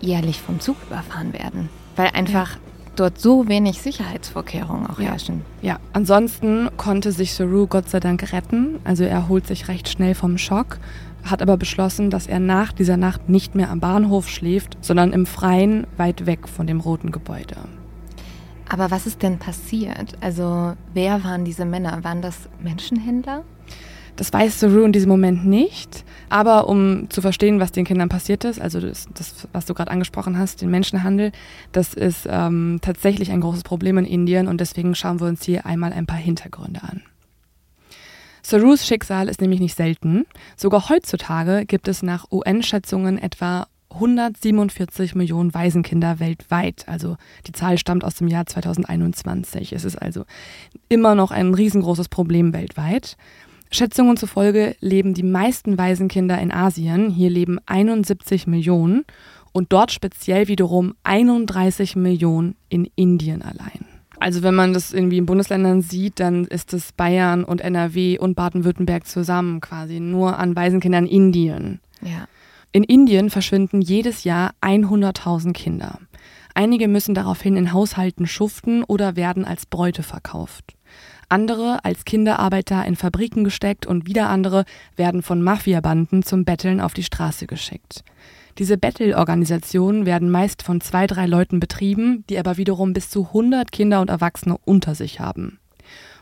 jährlich vom Zug überfahren werden, weil einfach dort so wenig Sicherheitsvorkehrungen auch ja. herrschen. Ja, ansonsten konnte sich Saru Gott sei Dank retten, also er holt sich recht schnell vom Schock, hat aber beschlossen, dass er nach dieser Nacht nicht mehr am Bahnhof schläft, sondern im Freien weit weg von dem roten Gebäude. Aber was ist denn passiert? Also wer waren diese Männer? Waren das Menschenhändler? Das weiß Saru in diesem Moment nicht. Aber um zu verstehen, was den Kindern passiert ist, also das, das was du gerade angesprochen hast, den Menschenhandel, das ist ähm, tatsächlich ein großes Problem in Indien und deswegen schauen wir uns hier einmal ein paar Hintergründe an. Sarus Schicksal ist nämlich nicht selten. Sogar heutzutage gibt es nach UN-Schätzungen etwa 147 Millionen Waisenkinder weltweit. Also die Zahl stammt aus dem Jahr 2021. Es ist also immer noch ein riesengroßes Problem weltweit. Schätzungen zufolge leben die meisten Waisenkinder in Asien. Hier leben 71 Millionen und dort speziell wiederum 31 Millionen in Indien allein. Also wenn man das irgendwie in Bundesländern sieht, dann ist es Bayern und NRW und Baden-Württemberg zusammen quasi nur an Waisenkindern in Indien. Ja. In Indien verschwinden jedes Jahr 100.000 Kinder. Einige müssen daraufhin in Haushalten schuften oder werden als Bräute verkauft. Andere als Kinderarbeiter in Fabriken gesteckt und wieder andere werden von Mafiabanden zum Betteln auf die Straße geschickt. Diese Bettelorganisationen werden meist von zwei, drei Leuten betrieben, die aber wiederum bis zu 100 Kinder und Erwachsene unter sich haben.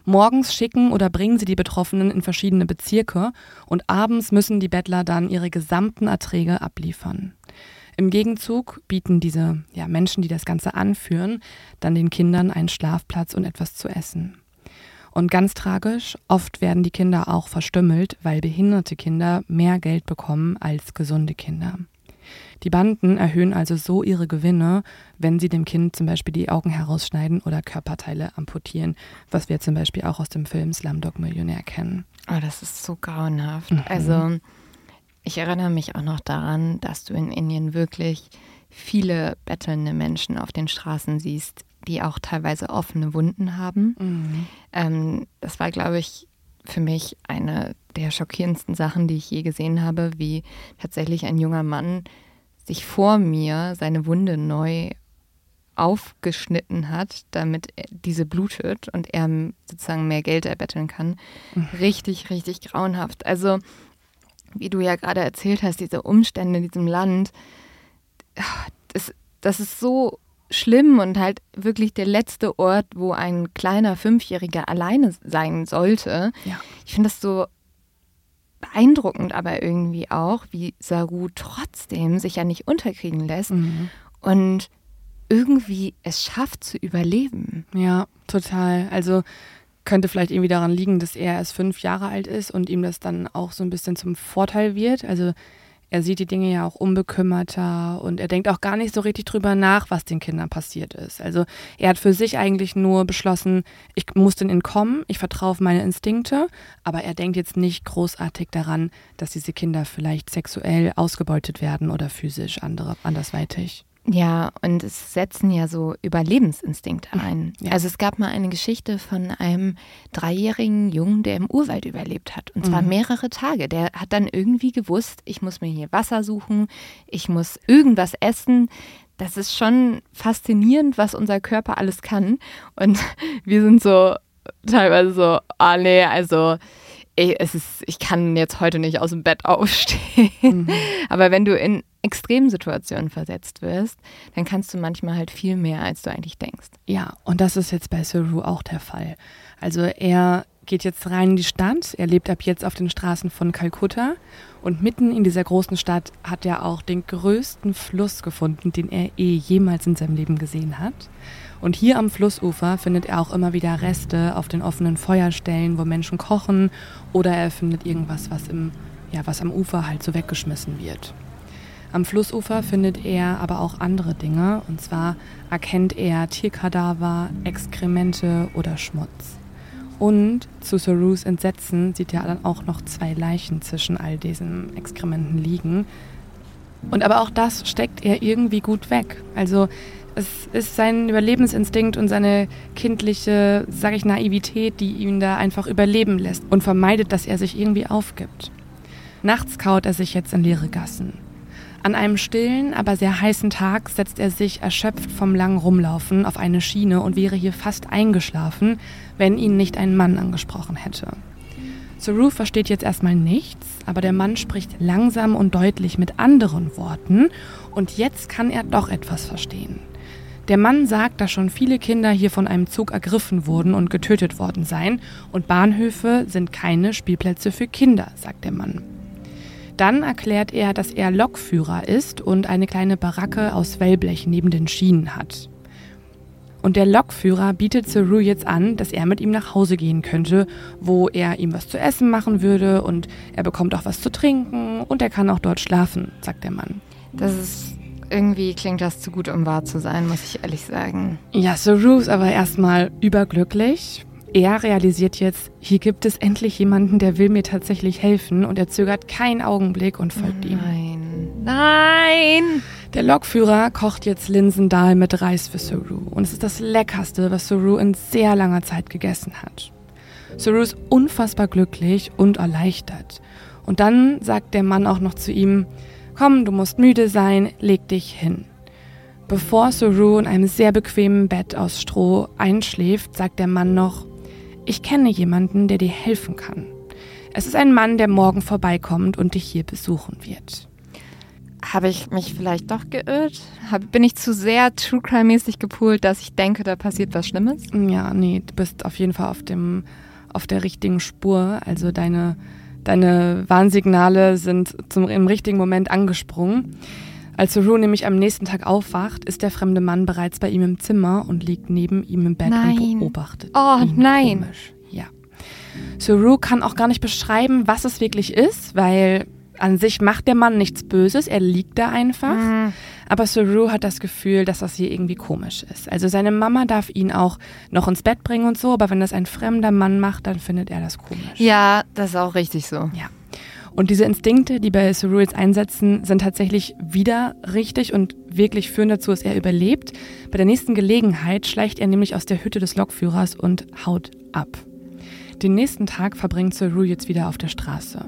Morgens schicken oder bringen sie die Betroffenen in verschiedene Bezirke und abends müssen die Bettler dann ihre gesamten Erträge abliefern. Im Gegenzug bieten diese ja, Menschen, die das Ganze anführen, dann den Kindern einen Schlafplatz und etwas zu essen. Und ganz tragisch, oft werden die Kinder auch verstümmelt, weil behinderte Kinder mehr Geld bekommen als gesunde Kinder. Die Banden erhöhen also so ihre Gewinne, wenn sie dem Kind zum Beispiel die Augen herausschneiden oder Körperteile amputieren, was wir zum Beispiel auch aus dem Film Slumdog Millionär kennen. Oh, das ist so grauenhaft. Mhm. Also ich erinnere mich auch noch daran, dass du in Indien wirklich viele bettelnde Menschen auf den Straßen siehst, die auch teilweise offene Wunden haben. Mhm. Ähm, das war, glaube ich, für mich eine der schockierendsten Sachen, die ich je gesehen habe, wie tatsächlich ein junger Mann sich vor mir seine Wunde neu aufgeschnitten hat, damit diese blutet und er sozusagen mehr Geld erbetteln kann. Mhm. Richtig, richtig grauenhaft. Also, wie du ja gerade erzählt hast, diese Umstände in diesem Land, das, das ist so schlimm und halt wirklich der letzte Ort, wo ein kleiner Fünfjähriger alleine sein sollte. Ja. Ich finde das so beeindruckend, aber irgendwie auch, wie Saru trotzdem sich ja nicht unterkriegen lässt mhm. und irgendwie es schafft zu überleben. Ja, total. Also könnte vielleicht irgendwie daran liegen, dass er erst fünf Jahre alt ist und ihm das dann auch so ein bisschen zum Vorteil wird. Also er sieht die Dinge ja auch unbekümmerter und er denkt auch gar nicht so richtig drüber nach, was den Kindern passiert ist. Also er hat für sich eigentlich nur beschlossen, ich muss den entkommen, ich vertraue auf meine Instinkte, aber er denkt jetzt nicht großartig daran, dass diese Kinder vielleicht sexuell ausgebeutet werden oder physisch andere, andersweitig. Ja, und es setzen ja so Überlebensinstinkte ein. Ja. Also es gab mal eine Geschichte von einem dreijährigen Jungen, der im Urwald überlebt hat. Und zwar mhm. mehrere Tage. Der hat dann irgendwie gewusst, ich muss mir hier Wasser suchen, ich muss irgendwas essen. Das ist schon faszinierend, was unser Körper alles kann. Und wir sind so teilweise so, ah nee, also ey, es ist, ich kann jetzt heute nicht aus dem Bett aufstehen. Mhm. Aber wenn du in Extremsituationen versetzt wirst, dann kannst du manchmal halt viel mehr, als du eigentlich denkst. Ja, und das ist jetzt bei Saru auch der Fall. Also er geht jetzt rein in die Stadt, er lebt ab jetzt auf den Straßen von Kalkutta und mitten in dieser großen Stadt hat er auch den größten Fluss gefunden, den er eh jemals in seinem Leben gesehen hat. Und hier am Flussufer findet er auch immer wieder Reste auf den offenen Feuerstellen, wo Menschen kochen oder er findet irgendwas, was, im, ja, was am Ufer halt so weggeschmissen wird. Am Flussufer findet er aber auch andere Dinge, und zwar erkennt er Tierkadaver, Exkremente oder Schmutz. Und zu Sarus Entsetzen sieht er dann auch noch zwei Leichen zwischen all diesen Exkrementen liegen. Und aber auch das steckt er irgendwie gut weg. Also es ist sein Überlebensinstinkt und seine kindliche, sag ich, Naivität, die ihn da einfach überleben lässt und vermeidet, dass er sich irgendwie aufgibt. Nachts kaut er sich jetzt in leere Gassen. An einem stillen, aber sehr heißen Tag setzt er sich erschöpft vom langen Rumlaufen auf eine Schiene und wäre hier fast eingeschlafen, wenn ihn nicht ein Mann angesprochen hätte. Saru versteht jetzt erstmal nichts, aber der Mann spricht langsam und deutlich mit anderen Worten und jetzt kann er doch etwas verstehen. Der Mann sagt, dass schon viele Kinder hier von einem Zug ergriffen wurden und getötet worden seien und Bahnhöfe sind keine Spielplätze für Kinder, sagt der Mann. Dann erklärt er, dass er Lokführer ist und eine kleine Baracke aus Wellblech neben den Schienen hat. Und der Lokführer bietet Saru jetzt an, dass er mit ihm nach Hause gehen könnte, wo er ihm was zu essen machen würde und er bekommt auch was zu trinken und er kann auch dort schlafen, sagt der Mann. Das ist irgendwie klingt das zu gut, um wahr zu sein, muss ich ehrlich sagen. Ja, Saru ist aber erstmal überglücklich er realisiert jetzt, hier gibt es endlich jemanden, der will mir tatsächlich helfen und er zögert keinen Augenblick und folgt ihm. Nein. Nein! Der Lokführer kocht jetzt Linsendahl mit Reis für Saru und es ist das leckerste, was Saru in sehr langer Zeit gegessen hat. Saru ist unfassbar glücklich und erleichtert. Und dann sagt der Mann auch noch zu ihm, komm, du musst müde sein, leg dich hin. Bevor Saru in einem sehr bequemen Bett aus Stroh einschläft, sagt der Mann noch, ich kenne jemanden, der dir helfen kann. Es ist ein Mann, der morgen vorbeikommt und dich hier besuchen wird. Habe ich mich vielleicht doch geirrt? Hab, bin ich zu sehr True Crime-mäßig gepoolt, dass ich denke, da passiert was Schlimmes? Ja, nee, du bist auf jeden Fall auf, dem, auf der richtigen Spur. Also deine, deine Warnsignale sind zum, im richtigen Moment angesprungen. Als Saru nämlich am nächsten Tag aufwacht, ist der fremde Mann bereits bei ihm im Zimmer und liegt neben ihm im Bett nein. und beobachtet. Oh ihn nein. Komisch. Ja. Saru kann auch gar nicht beschreiben, was es wirklich ist, weil An sich macht der Mann nichts Böses, er liegt da einfach. Mhm. Aber Saru hat das Gefühl, dass das hier irgendwie komisch ist. Also seine Mama darf ihn auch noch ins Bett bringen und so, aber wenn das ein fremder Mann macht, dann findet er das komisch. Ja, das ist auch richtig so. Ja. Und diese Instinkte, die bei Saru jetzt einsetzen, sind tatsächlich wieder richtig und wirklich führen dazu, dass er überlebt. Bei der nächsten Gelegenheit schleicht er nämlich aus der Hütte des Lokführers und haut ab. Den nächsten Tag verbringt Saru jetzt wieder auf der Straße.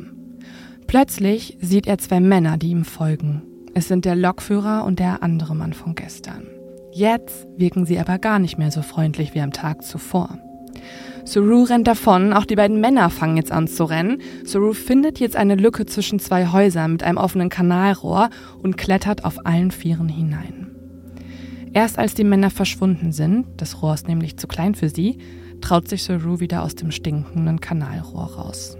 Plötzlich sieht er zwei Männer, die ihm folgen. Es sind der Lokführer und der andere Mann von gestern. Jetzt wirken sie aber gar nicht mehr so freundlich wie am Tag zuvor. Saru rennt davon, auch die beiden Männer fangen jetzt an zu rennen. Saru findet jetzt eine Lücke zwischen zwei Häusern mit einem offenen Kanalrohr und klettert auf allen Vieren hinein. Erst als die Männer verschwunden sind, das Rohr ist nämlich zu klein für sie, traut sich Saru wieder aus dem stinkenden Kanalrohr raus.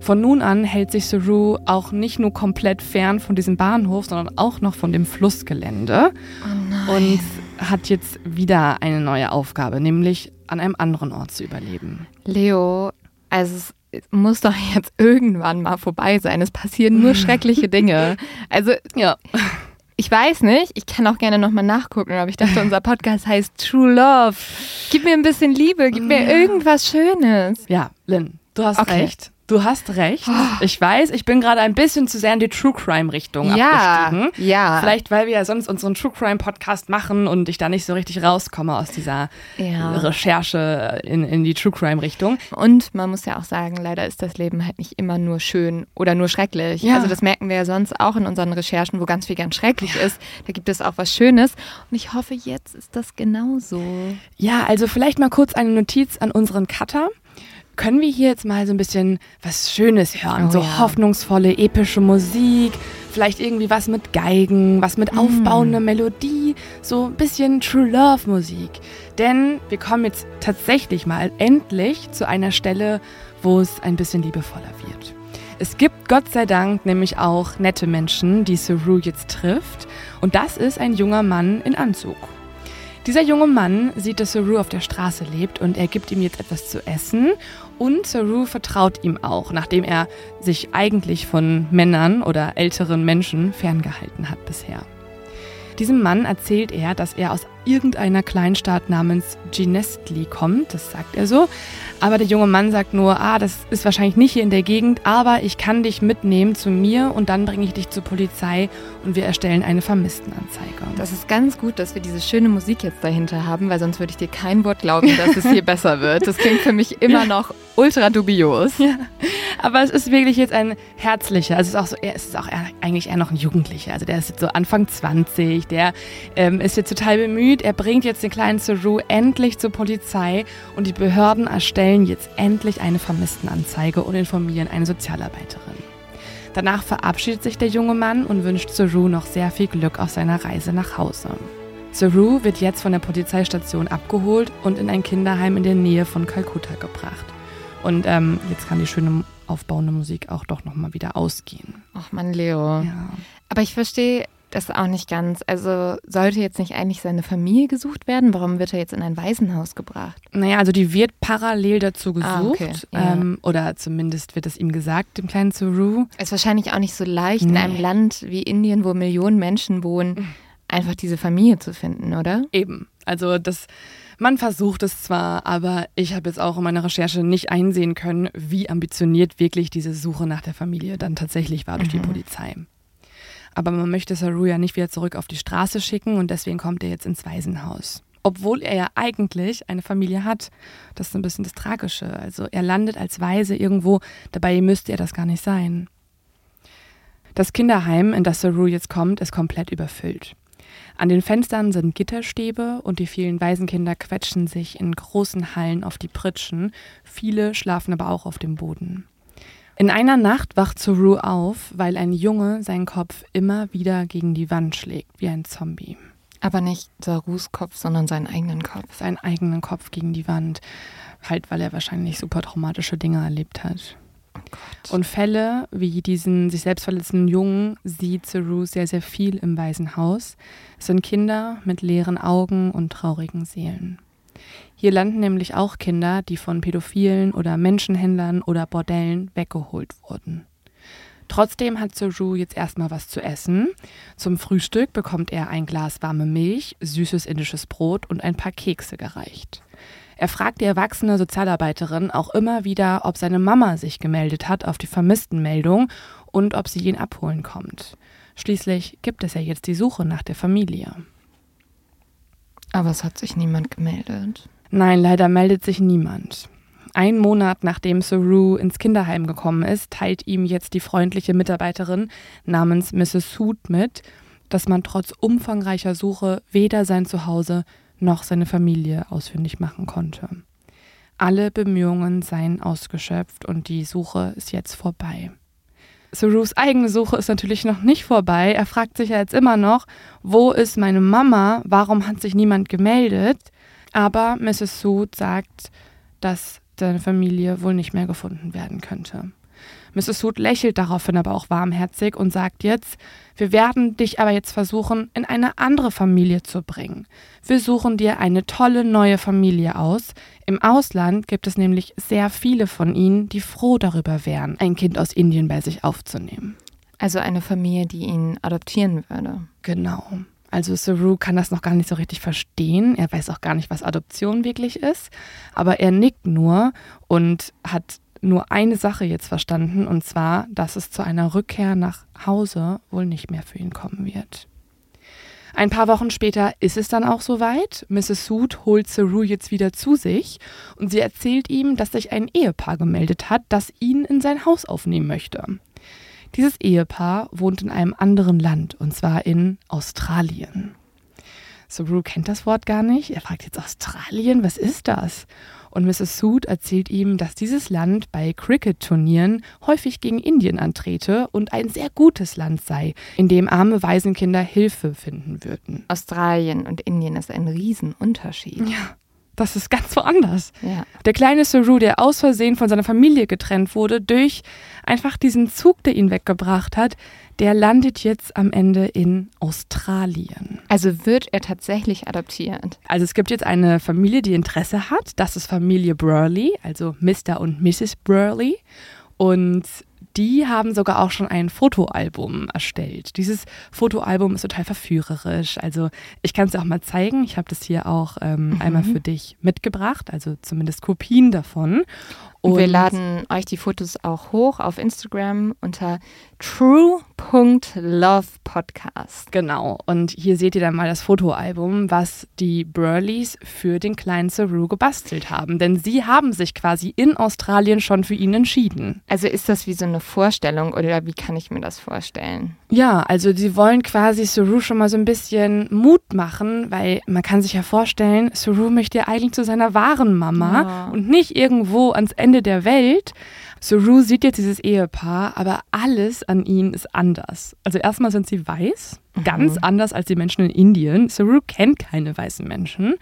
Von nun an hält sich Saru auch nicht nur komplett fern von diesem Bahnhof, sondern auch noch von dem Flussgelände. Oh und hat jetzt wieder eine neue Aufgabe, nämlich an einem anderen Ort zu überleben. Leo, also es muss doch jetzt irgendwann mal vorbei sein. Es passieren nur schreckliche Dinge. Also, Ja. ich weiß nicht, ich kann auch gerne nochmal nachgucken, aber ich dachte, unser Podcast heißt True Love. Gib mir ein bisschen Liebe, gib mir irgendwas Schönes. Ja, Lynn, du hast Okay. recht. Du hast recht. Ich weiß, ich bin gerade ein bisschen zu sehr in die True Crime Richtung Ja, abgestiegen. ja. Vielleicht, weil wir ja sonst unseren True Crime Podcast machen und ich da nicht so richtig rauskomme aus dieser Ja. Recherche in, in die True Crime Richtung. Und man muss ja auch sagen, leider ist das Leben halt nicht immer nur schön oder nur schrecklich. Ja. Also das merken wir ja sonst auch in unseren Recherchen, wo ganz viel ganz schrecklich ist. Da gibt es auch was Schönes. Und ich hoffe, jetzt ist das genauso. Ja, also vielleicht mal kurz eine Notiz an unseren Cutter. Können wir hier jetzt mal so ein bisschen was Schönes hören? Oh so ja. hoffnungsvolle, epische Musik, vielleicht irgendwie was mit Geigen, was Mm. mit aufbauender Melodie, so ein bisschen True Love Musik. Denn wir kommen jetzt tatsächlich mal endlich zu einer Stelle, wo es ein bisschen liebevoller wird. Es gibt Gott sei Dank nämlich auch nette Menschen, die Saru jetzt trifft. Und das ist ein junger Mann in Anzug. Dieser junge Mann sieht, dass Saru auf der Straße lebt und er gibt ihm jetzt etwas zu essen. Und Saru vertraut ihm auch, nachdem er sich eigentlich von Männern oder älteren Menschen ferngehalten hat bisher. Diesem Mann erzählt er, dass er aus irgendeiner Kleinstadt namens Ginestli kommt, das sagt er so. Aber der junge Mann sagt nur, ah, das ist wahrscheinlich nicht hier in der Gegend, aber ich kann dich mitnehmen zu mir und dann bringe ich dich zur Polizei und wir erstellen eine Vermisstenanzeige. Das ist ganz gut, dass wir diese schöne Musik jetzt dahinter haben, weil sonst würde ich dir kein Wort glauben, dass es hier besser wird. Das klingt für mich immer noch ultra dubios. Aber es ist wirklich jetzt ein herzlicher, also es ist auch so, er ist auch eher, eigentlich eher noch ein Jugendlicher. Also der ist jetzt so Anfang 20, der ähm, ist jetzt total bemüht. Er bringt jetzt den kleinen Saru endlich zur Polizei und die Behörden erstellen jetzt endlich eine Vermisstenanzeige und informieren eine Sozialarbeiterin. Danach verabschiedet sich der junge Mann und wünscht Saru noch sehr viel Glück auf seiner Reise nach Hause. Saru wird jetzt von der Polizeistation abgeholt und in ein Kinderheim in der Nähe von Kalkutta gebracht. Und ähm, jetzt kann die schöne aufbauende Musik auch doch nochmal wieder ausgehen. Ach man, Leo. Ja. Aber ich verstehe das auch nicht ganz. Also sollte jetzt nicht eigentlich seine Familie gesucht werden? Warum wird er jetzt in ein Waisenhaus gebracht? Naja, also die wird parallel dazu gesucht. Ah, okay. Ja. ähm, oder zumindest wird es ihm gesagt, dem kleinen Saru. Ist wahrscheinlich auch nicht so leicht in Nee. einem Land wie Indien, wo Millionen Menschen wohnen, einfach diese Familie zu finden, oder? Eben. Also das, man versucht es zwar, aber ich habe jetzt auch in meiner Recherche nicht einsehen können, wie ambitioniert wirklich diese Suche nach der Familie dann tatsächlich war durch die Polizei. Aber man möchte Saru ja nicht wieder zurück auf die Straße schicken und deswegen kommt er jetzt ins Waisenhaus. Obwohl er ja eigentlich eine Familie hat. Das ist ein bisschen das Tragische. Also er landet als Waise irgendwo, dabei müsste er das gar nicht sein. Das Kinderheim, in das Saru jetzt kommt, ist komplett überfüllt. An den Fenstern sind Gitterstäbe und die vielen Waisenkinder quetschen sich in großen Hallen auf die Pritschen. Viele schlafen aber auch auf dem Boden. In einer Nacht wacht Saru auf, weil ein Junge seinen Kopf immer wieder gegen die Wand schlägt, wie ein Zombie. Aber nicht Sarus Kopf, sondern seinen eigenen Kopf. Seinen eigenen Kopf gegen die Wand. Halt, weil er wahrscheinlich super traumatische Dinge erlebt hat. Oh. Und Fälle wie diesen sich selbst verletzenden Jungen sieht Saru sehr, sehr viel im Waisenhaus. Es sind Kinder mit leeren Augen und traurigen Seelen. Hier landen nämlich auch Kinder, die von Pädophilen oder Menschenhändlern oder Bordellen weggeholt wurden. Trotzdem hat Soju jetzt erstmal was zu essen. Zum Frühstück bekommt er ein Glas warme Milch, süßes indisches Brot und ein paar Kekse gereicht. Er fragt die erwachsene Sozialarbeiterin auch immer wieder, ob seine Mama sich gemeldet hat auf die Vermisstenmeldung und ob sie ihn abholen kommt. Schließlich gibt es ja jetzt die Suche nach der Familie. Aber es hat sich niemand gemeldet. Nein, leider meldet sich niemand. Ein Monat nachdem Saru ins Kinderheim gekommen ist, teilt ihm jetzt die freundliche Mitarbeiterin namens Mrs. Hood mit, dass man trotz umfangreicher Suche weder sein Zuhause noch seine Familie ausfindig machen konnte. Alle Bemühungen seien ausgeschöpft und die Suche ist jetzt vorbei. Sarus eigene Suche ist natürlich noch nicht vorbei. Er fragt sich ja jetzt immer noch, wo ist meine Mama? Warum hat sich niemand gemeldet? Aber Mrs. Sood sagt, dass seine Familie wohl nicht mehr gefunden werden könnte. Mrs. Hood lächelt daraufhin aber auch warmherzig und sagt jetzt, wir werden dich aber jetzt versuchen, in eine andere Familie zu bringen. Wir suchen dir eine tolle neue Familie aus. Im Ausland gibt es nämlich sehr viele von ihnen, die froh darüber wären, ein Kind aus Indien bei sich aufzunehmen. Also eine Familie, die ihn adoptieren würde. Genau. Also Saru kann das noch gar nicht so richtig verstehen. Er weiß auch gar nicht, was Adoption wirklich ist. Aber er nickt nur und hat nur eine Sache jetzt verstanden, und zwar, dass es zu einer Rückkehr nach Hause wohl nicht mehr für ihn kommen wird. Ein paar Wochen später ist es dann auch soweit. Mrs. Sood holt Saru jetzt wieder zu sich und sie erzählt ihm, dass sich ein Ehepaar gemeldet hat, das ihn in sein Haus aufnehmen möchte. Dieses Ehepaar wohnt in einem anderen Land, und zwar in Australien. Saru kennt das Wort gar nicht. Er fragt jetzt Australien, was ist das? Und Mrs. Sood erzählt ihm, dass dieses Land bei Cricket-Turnieren häufig gegen Indien antrete und ein sehr gutes Land sei, in dem arme Waisenkinder Hilfe finden würden. Australien und Indien ist ein Riesenunterschied. Ja. Das ist ganz woanders. Ja. Der kleine Saru, der aus Versehen von seiner Familie getrennt wurde, durch einfach diesen Zug, der ihn weggebracht hat, der landet jetzt am Ende in Australien. Also wird er tatsächlich adoptiert? Also es gibt jetzt eine Familie, die Interesse hat. Das ist Familie Burley, also Mr. und Mrs. Burley. Und die haben sogar auch schon ein Fotoalbum erstellt. Dieses Fotoalbum ist total verführerisch. Also ich kann es dir auch mal zeigen. Ich habe das hier auch ähm, mhm. einmal für dich mitgebracht, also zumindest Kopien davon. Und wir laden euch die Fotos auch hoch auf Instagram unter true.lovepodcast. Genau. Und hier seht ihr dann mal das Fotoalbum, was die Burleys für den kleinen Saru gebastelt haben. Denn sie haben sich quasi in Australien schon für ihn entschieden. Also ist das wie so eine Vorstellung oder wie kann ich mir das vorstellen? Ja, also sie wollen quasi Saru schon mal so ein bisschen Mut machen, weil man kann sich ja vorstellen, Saru möchte ja eigentlich zu seiner wahren Mama ja. und nicht irgendwo ans Ende der Welt. Saru sieht jetzt dieses Ehepaar, aber alles an ihnen ist anders. Also erstmal sind sie weiß, mhm. ganz anders als die Menschen in Indien. Saru kennt keine weißen Menschen.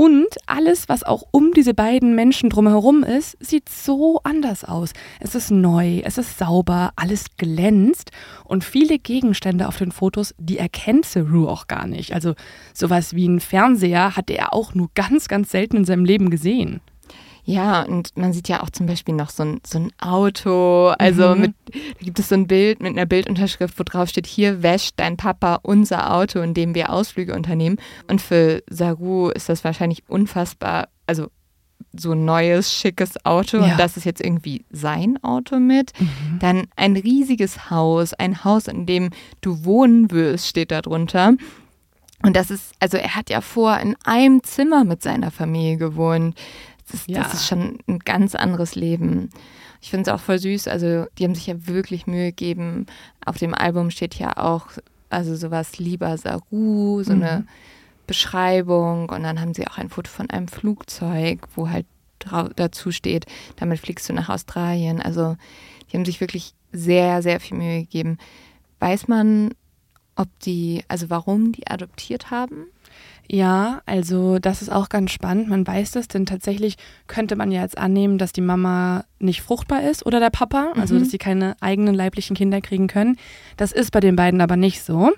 Und alles, was auch um diese beiden Menschen drumherum ist, sieht so anders aus. Es ist neu, es ist sauber, alles glänzt und viele Gegenstände auf den Fotos, die erkennt Saru auch gar nicht. Also sowas wie ein Fernseher hat er auch nur ganz, ganz selten in seinem Leben gesehen. Ja, und man sieht ja auch zum Beispiel noch so ein, so ein Auto. Also mhm. mit, da gibt es so ein Bild mit einer Bildunterschrift, wo drauf steht, hier wäscht dein Papa unser Auto, in dem wir Ausflüge unternehmen. Und für Saru ist das wahrscheinlich unfassbar, also so ein neues, schickes Auto ja. und das ist jetzt irgendwie sein Auto mit. Mhm. Dann ein riesiges Haus, ein Haus, in dem du wohnen wirst, steht da drunter. Und das ist, also er hat ja vor in einem Zimmer mit seiner Familie gewohnt. Das, ja. das ist schon ein ganz anderes Leben. Ich finde es auch voll süß. Also, die haben sich ja wirklich Mühe gegeben. Auf dem Album steht ja auch, also sowas lieber Saru, so mhm. eine Beschreibung. Und dann haben sie auch ein Foto von einem Flugzeug, wo halt dazu steht, damit fliegst du nach Australien. Also, die haben sich wirklich sehr, sehr viel Mühe gegeben. Weiß man, ob die, also warum die adoptiert haben? Ja, also das ist auch ganz spannend. Man weiß das, denn tatsächlich könnte man ja jetzt annehmen, dass die Mama nicht fruchtbar ist oder der Papa, also Mhm. dass sie keine eigenen leiblichen Kinder kriegen können. Das ist bei den beiden aber nicht so.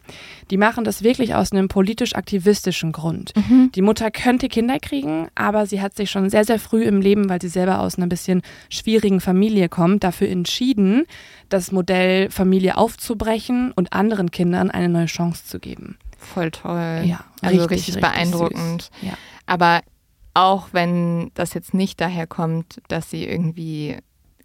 Die machen das wirklich aus einem politisch-aktivistischen Grund. Mhm. Die Mutter könnte Kinder kriegen, aber sie hat sich schon sehr, sehr früh im Leben, weil sie selber aus einer bisschen schwierigen Familie kommt, dafür entschieden, das Modell Familie aufzubrechen und anderen Kindern eine neue Chance zu geben. Voll toll. Ja, also richtig, richtig, richtig beeindruckend. Ja. Aber auch wenn das jetzt nicht daher kommt, dass sie irgendwie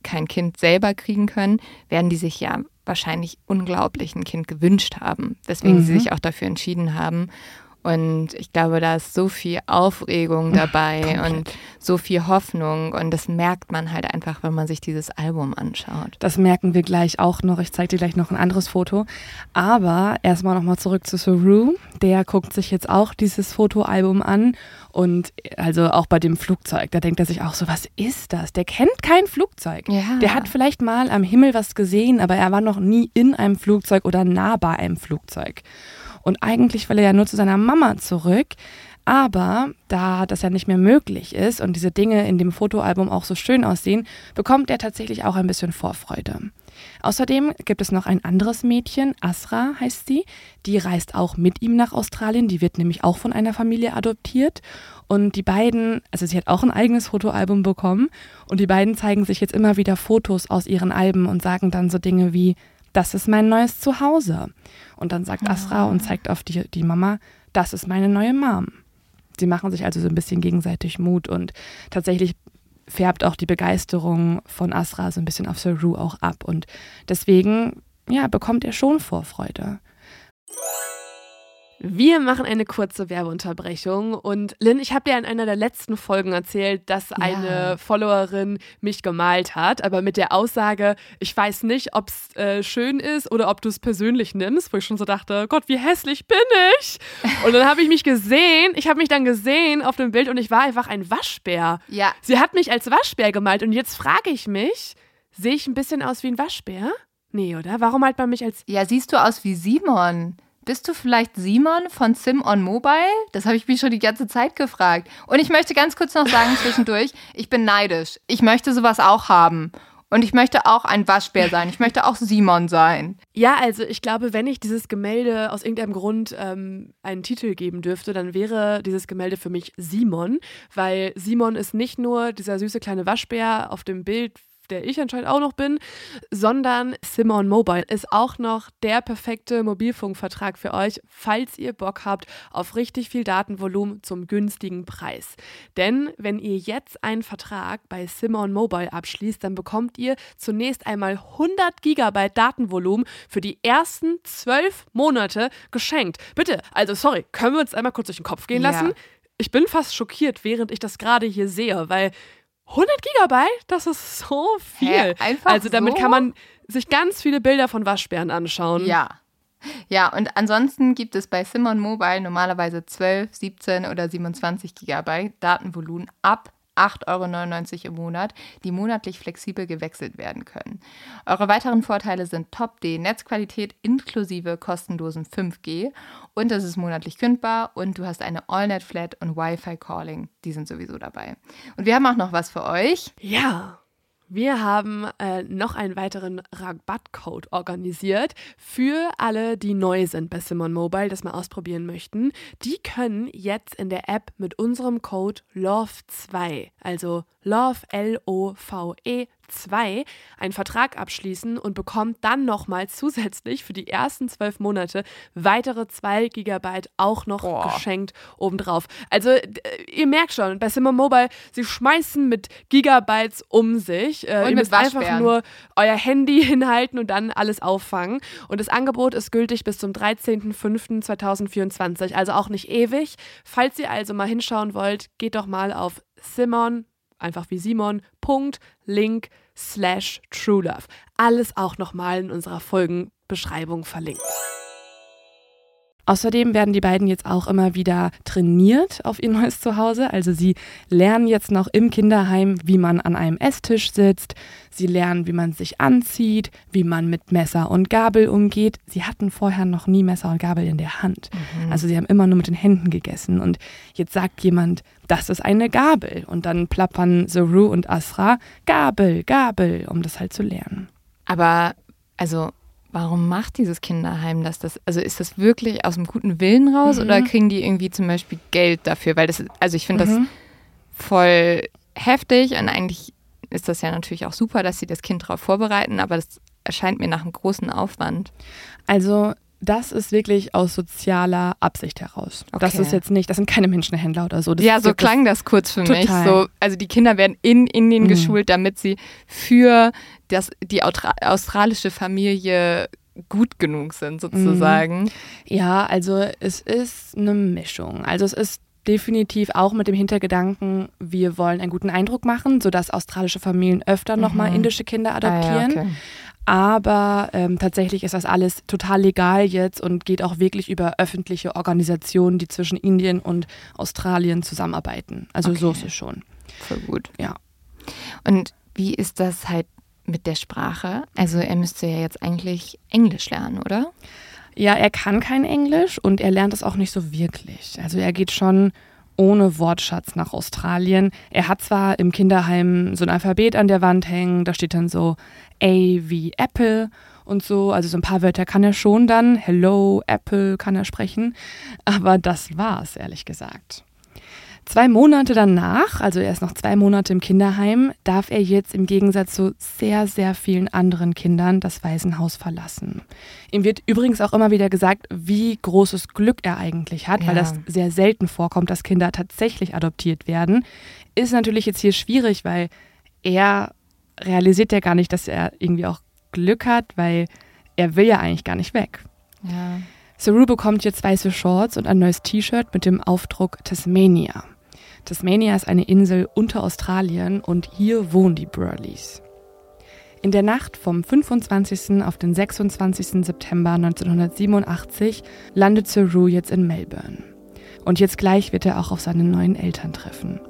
kein Kind selber kriegen können, werden die sich ja wahrscheinlich unglaublich ein Kind gewünscht haben, weswegen sie Mhm. sich auch dafür entschieden haben. Und ich glaube, da ist so viel Aufregung dabei komplett. und so viel Hoffnung. Und das merkt man halt einfach, wenn man sich dieses Album anschaut. Das merken wir gleich auch noch. Ich zeige dir gleich noch ein anderes Foto. Aber erstmal nochmal zurück zu Saru. Der guckt sich jetzt auch dieses Fotoalbum an. Und also auch bei dem Flugzeug, da denkt er sich auch so, was ist das? Der kennt kein Flugzeug. Ja. Der hat vielleicht mal am Himmel was gesehen, aber er war noch nie in einem Flugzeug oder nah bei einem Flugzeug. Und eigentlich will er ja nur zu seiner Mama zurück. Aber da das ja nicht mehr möglich ist und diese Dinge in dem Fotoalbum auch so schön aussehen, bekommt er tatsächlich auch ein bisschen Vorfreude. Außerdem gibt es noch ein anderes Mädchen, Asra heißt sie, die reist auch mit ihm nach Australien, die wird nämlich auch von einer Familie adoptiert und die beiden, also sie hat auch ein eigenes Fotoalbum bekommen und die beiden zeigen sich jetzt immer wieder Fotos aus ihren Alben und sagen dann so Dinge wie, das ist mein neues Zuhause. Und dann sagt Asra und zeigt auf die, die Mama, das ist meine neue Mom. Sie machen sich also so ein bisschen gegenseitig Mut und tatsächlich färbt auch die Begeisterung von Asra so ein bisschen auf Saru auch ab. Und deswegen, ja, bekommt er schon Vorfreude. Wir machen eine kurze Werbeunterbrechung und Lynn, ich habe dir in einer der letzten Folgen erzählt, dass eine Followerin mich gemalt hat, aber mit der Aussage, ich weiß nicht, ob es äh, schön ist oder ob du es persönlich nimmst, wo ich schon so dachte, Gott, wie hässlich bin ich? Und dann habe ich mich gesehen, ich habe mich dann gesehen auf dem Bild und ich war einfach ein Waschbär. Ja. Sie hat mich als Waschbär gemalt und jetzt frage ich mich, sehe ich ein bisschen aus wie ein Waschbär? Nee, oder? Warum malt man mich als Ja, siehst du aus wie Simon? Bist du vielleicht Simon von Sim on Mobile? Das habe ich mich schon die ganze Zeit gefragt. Und ich möchte ganz kurz noch sagen zwischendurch, ich bin neidisch. Ich möchte sowas auch haben. Und ich möchte auch ein Waschbär sein. Ich möchte auch Simon sein. Ja, also ich glaube, wenn ich dieses Gemälde aus irgendeinem Grund ähm, einen Titel geben dürfte, dann wäre dieses Gemälde für mich Simon, weil Simon ist nicht nur dieser süße kleine Waschbär auf dem Bild, der ich anscheinend auch noch bin, sondern Simon Mobile ist auch noch der perfekte Mobilfunkvertrag für euch, falls ihr Bock habt auf richtig viel Datenvolumen zum günstigen Preis. Denn wenn ihr jetzt einen Vertrag bei Simon Mobile abschließt, dann bekommt ihr zunächst einmal 100 Gigabyte Datenvolumen für die ersten zwölf Monate geschenkt. Bitte, also sorry, können wir uns einmal kurz durch den Kopf gehen Ja. lassen? Ich bin fast schockiert, während ich das gerade hier sehe, weil 100 Gigabyte, das ist so viel. Hä, einfach also damit so? kann man sich ganz viele Bilder von Waschbären anschauen. Ja. Ja, und ansonsten gibt es bei Simon Mobile normalerweise 12, 17 oder 27 Gigabyte Datenvolumen ab 8,99 Euro im Monat, die monatlich flexibel gewechselt werden können. Eure weiteren Vorteile sind Top-D-Netzqualität inklusive kostenlosen 5G und es ist monatlich kündbar und du hast eine AllNet-Flat und Wi-Fi-Calling. Die sind sowieso dabei. Und wir haben auch noch was für euch. Ja. Wir haben äh, noch einen weiteren Rabattcode organisiert für alle, die neu sind bei Simon Mobile, das mal ausprobieren möchten. Die können jetzt in der App mit unserem Code LOVE2, also LOVE, L-O-V-E 2, einen Vertrag abschließen und bekommt dann nochmal zusätzlich für die ersten zwölf Monate weitere 2 Gigabyte auch noch Boah. geschenkt obendrauf. Also d- ihr merkt schon, bei Simon Mobile, sie schmeißen mit Gigabytes um sich. Äh, Und ihr müsst einfach nur euer Handy hinhalten und dann alles auffangen. Und das Angebot ist gültig bis zum 13.05.2024, also auch nicht ewig. Falls ihr also mal hinschauen wollt, geht doch mal auf Simon, einfach wie Simon, Punkt, Link, slash truelove. Alles auch nochmal in unserer Folgenbeschreibung verlinkt. Außerdem werden die beiden jetzt auch immer wieder trainiert auf ihr neues Zuhause. Also sie lernen jetzt noch im Kinderheim, wie man an einem Esstisch sitzt. Sie lernen, wie man sich anzieht, wie man mit Messer und Gabel umgeht. Sie hatten vorher noch nie Messer und Gabel in der Hand. Mhm. Also sie haben immer nur mit den Händen gegessen. Und jetzt sagt jemand, das ist eine Gabel. Und dann plappern Saru und Asra, Gabel, Gabel, um das halt zu lernen. Aber also warum macht dieses Kinderheim das? das also ist das wirklich aus einem guten Willen raus mhm. oder kriegen die irgendwie zum Beispiel Geld dafür? Weil das, also ich finde mhm. das voll heftig und eigentlich ist das ja natürlich auch super, dass sie das Kind darauf vorbereiten, aber das erscheint mir nach einem großen Aufwand. Also das ist wirklich aus sozialer Absicht heraus. Okay. Das ist jetzt nicht, das sind keine Menschenhändler oder so. Das ja, so klang das kurz für total. mich. So, also die Kinder werden in Indien mhm. geschult, damit sie für das, die australische Familie gut genug sind, sozusagen. Mhm. Ja, also es ist eine Mischung. Also es ist definitiv auch mit dem Hintergedanken, wir wollen einen guten Eindruck machen, sodass australische Familien öfter mhm. nochmal indische Kinder adoptieren. Ah, ja, okay. Aber ähm, tatsächlich ist das alles total legal jetzt und geht auch wirklich über öffentliche Organisationen, die zwischen Indien und Australien zusammenarbeiten. Also okay. so ist es schon. Voll gut. Ja. Und wie ist das halt mit der Sprache? Also er müsste ja jetzt eigentlich Englisch lernen, oder? Ja, er kann kein Englisch und er lernt es auch nicht so wirklich. Also er geht schon ohne Wortschatz nach Australien. Er hat zwar im Kinderheim so ein Alphabet an der Wand hängen, da steht dann so A wie Apple und so, also so ein paar Wörter kann er schon dann. Hello, Apple kann er sprechen, aber das war's, ehrlich gesagt. Zwei Monate danach, also er ist noch zwei Monate im Kinderheim, darf er jetzt im Gegensatz zu sehr, sehr vielen anderen Kindern das Waisenhaus verlassen. Ihm wird übrigens auch immer wieder gesagt, wie großes Glück er eigentlich hat, ja. weil das sehr selten vorkommt, dass Kinder tatsächlich adoptiert werden. Ist natürlich jetzt hier schwierig, weil er realisiert ja gar nicht, dass er irgendwie auch Glück hat, weil er will ja eigentlich gar nicht weg. Ja. Saru bekommt jetzt weiße Shorts und ein neues T-Shirt mit dem Aufdruck Tasmania. Tasmania ist eine Insel unter Australien und hier wohnen die Burleys. In der Nacht vom 25. auf den 26. September 1987 landet Saru jetzt in Melbourne. Und jetzt gleich wird er auch auf seine neuen Eltern treffen.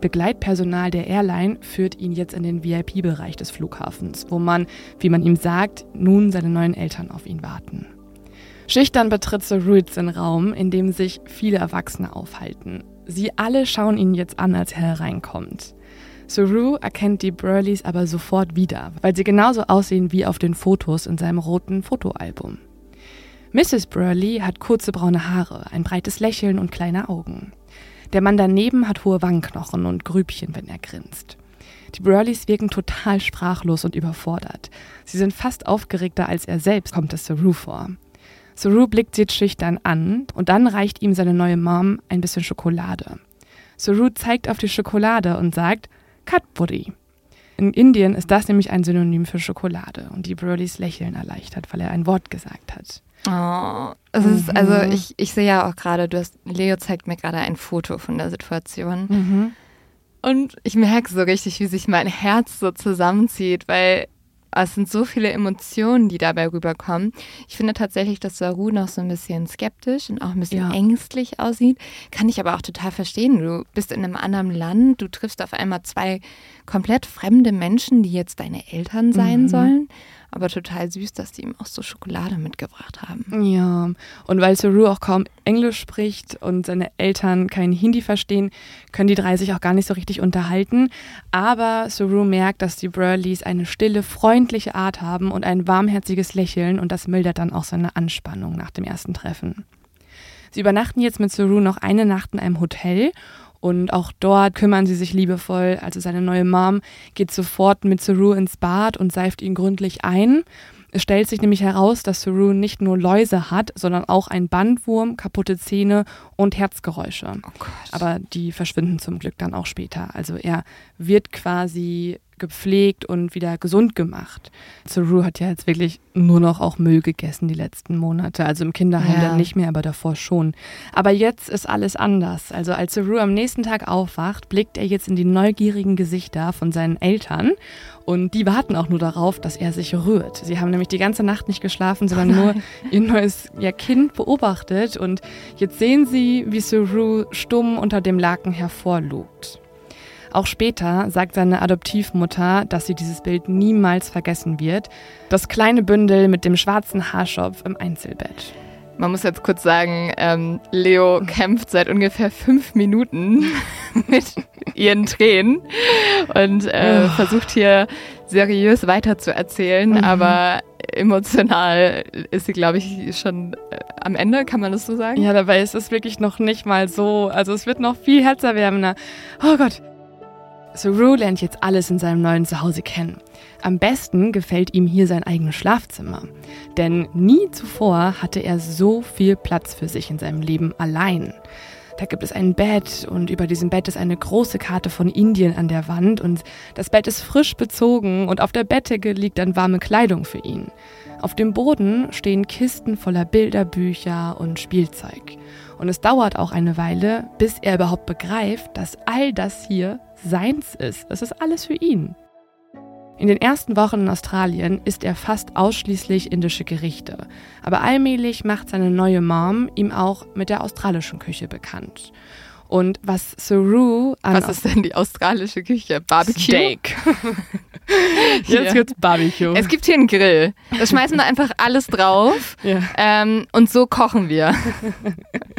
Begleitpersonal der Airline führt ihn jetzt in den VIP-Bereich des Flughafens, wo man, wie man ihm sagt, nun seine neuen Eltern auf ihn warten. Schüchtern betritt Saru den Raum, in dem sich viele Erwachsene aufhalten. Sie alle schauen ihn jetzt an, als er hereinkommt. Saru erkennt die Burleys aber sofort wieder, weil sie genauso aussehen wie auf den Fotos in seinem roten Fotoalbum. Mrs. Burley hat kurze braune Haare, ein breites Lächeln und kleine Augen. Der Mann daneben hat hohe Wangenknochen und Grübchen, wenn er grinst. Die Burleys wirken total sprachlos und überfordert. Sie sind fast aufgeregter als er selbst, kommt es Saru vor. Saru blickt sie schüchtern an und dann reicht ihm seine neue Mom ein bisschen Schokolade. Saru zeigt auf die Schokolade und sagt Katpuri. In Indien ist das nämlich ein Synonym für Schokolade und die Burleys lächeln erleichtert, weil er ein Wort gesagt hat. Oh, es mhm. ist, also mhm. ich, ich sehe ja auch gerade, du hast, Leo zeigt mir gerade ein Foto von der Situation. Mhm. Und ich merke so richtig, wie sich mein Herz so zusammenzieht, weil es sind so viele Emotionen, die dabei rüberkommen. Ich finde tatsächlich, dass Saru noch so ein bisschen skeptisch und auch ein bisschen ja. ängstlich aussieht. Kann ich aber auch total verstehen. Du bist in einem anderen Land, du triffst auf einmal zwei komplett fremde Menschen, die jetzt deine Eltern sein mhm. sollen aber total süß, dass die ihm auch so Schokolade mitgebracht haben. Ja, und weil Saru auch kaum Englisch spricht und seine Eltern kein Hindi verstehen, können die drei sich auch gar nicht so richtig unterhalten. Aber Saru merkt, dass die Burleys eine stille, freundliche Art haben und ein warmherziges Lächeln und das mildert dann auch seine Anspannung nach dem ersten Treffen. Sie übernachten jetzt mit Saru noch eine Nacht in einem Hotel und auch dort kümmern sie sich liebevoll. Also seine neue Mom geht sofort mit Saru ins Bad und seift ihn gründlich ein. Es stellt sich nämlich heraus, dass Saru nicht nur Läuse hat, sondern auch ein Bandwurm, kaputte Zähne und Herzgeräusche. Oh Aber die verschwinden zum Glück dann auch später. Also er wird quasi gepflegt und wieder gesund gemacht. Saru hat ja jetzt wirklich nur noch auch Müll gegessen die letzten Monate. Also im Kinderheim ja. dann nicht mehr, aber davor schon. Aber jetzt ist alles anders. Also als Saru am nächsten Tag aufwacht, blickt er jetzt in die neugierigen Gesichter von seinen Eltern Und die warten auch nur darauf, dass er sich rührt. Sie haben nämlich die ganze Nacht nicht geschlafen, sondern nur ihr neues ja, Kind beobachtet. Und jetzt sehen sie, wie Saru stumm unter dem Laken hervorlugt. Auch später sagt seine Adoptivmutter, dass sie dieses Bild niemals vergessen wird. Das kleine Bündel mit dem schwarzen Haarschopf im Einzelbett. Man muss jetzt kurz sagen, ähm, Leo kämpft seit ungefähr fünf Minuten mit ihren Tränen und äh, oh. versucht hier seriös weiterzuerzählen, mhm. aber emotional ist sie, glaube ich, schon äh, am Ende, kann man das so sagen? Ja, dabei ist es wirklich noch nicht mal so. Also es wird noch viel herzerwärmender. Oh Gott. Saru lernt jetzt alles in seinem neuen Zuhause kennen. Am besten gefällt ihm hier sein eigenes Schlafzimmer. Denn nie zuvor hatte er so viel Platz für sich in seinem Leben allein. Da gibt es ein Bett und über diesem Bett ist eine große Karte von Indien an der Wand und das Bett ist frisch bezogen und auf der Bettdecke liegt dann warme Kleidung für ihn. Auf dem Boden stehen Kisten voller Bilderbücher und Spielzeug. Und es dauert auch eine Weile, bis er überhaupt begreift, dass all das hier seins ist. Es ist alles für ihn. In den ersten Wochen in Australien isst er fast ausschließlich indische Gerichte, aber allmählich macht seine neue Mom ihm auch mit der australischen Küche bekannt. Und was Saru an. Was ist denn die australische Küche? Barbecue? Steak. Jetzt gibt's Barbecue. Es gibt hier einen Grill. Da schmeißen wir einfach alles drauf. Ja. Ähm, und so kochen wir.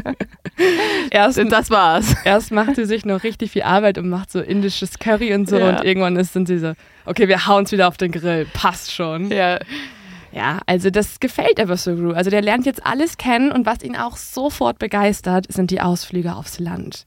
Erst, das war's. Erst macht sie sich noch richtig viel Arbeit und macht so indisches Curry und so. Ja. Und irgendwann ist, sind sie so, okay, wir hauen's wieder auf den Grill. Passt schon. Ja. Ja, also das gefällt Eversuru. Also der lernt jetzt alles kennen und was ihn auch sofort begeistert, sind die Ausflüge aufs Land.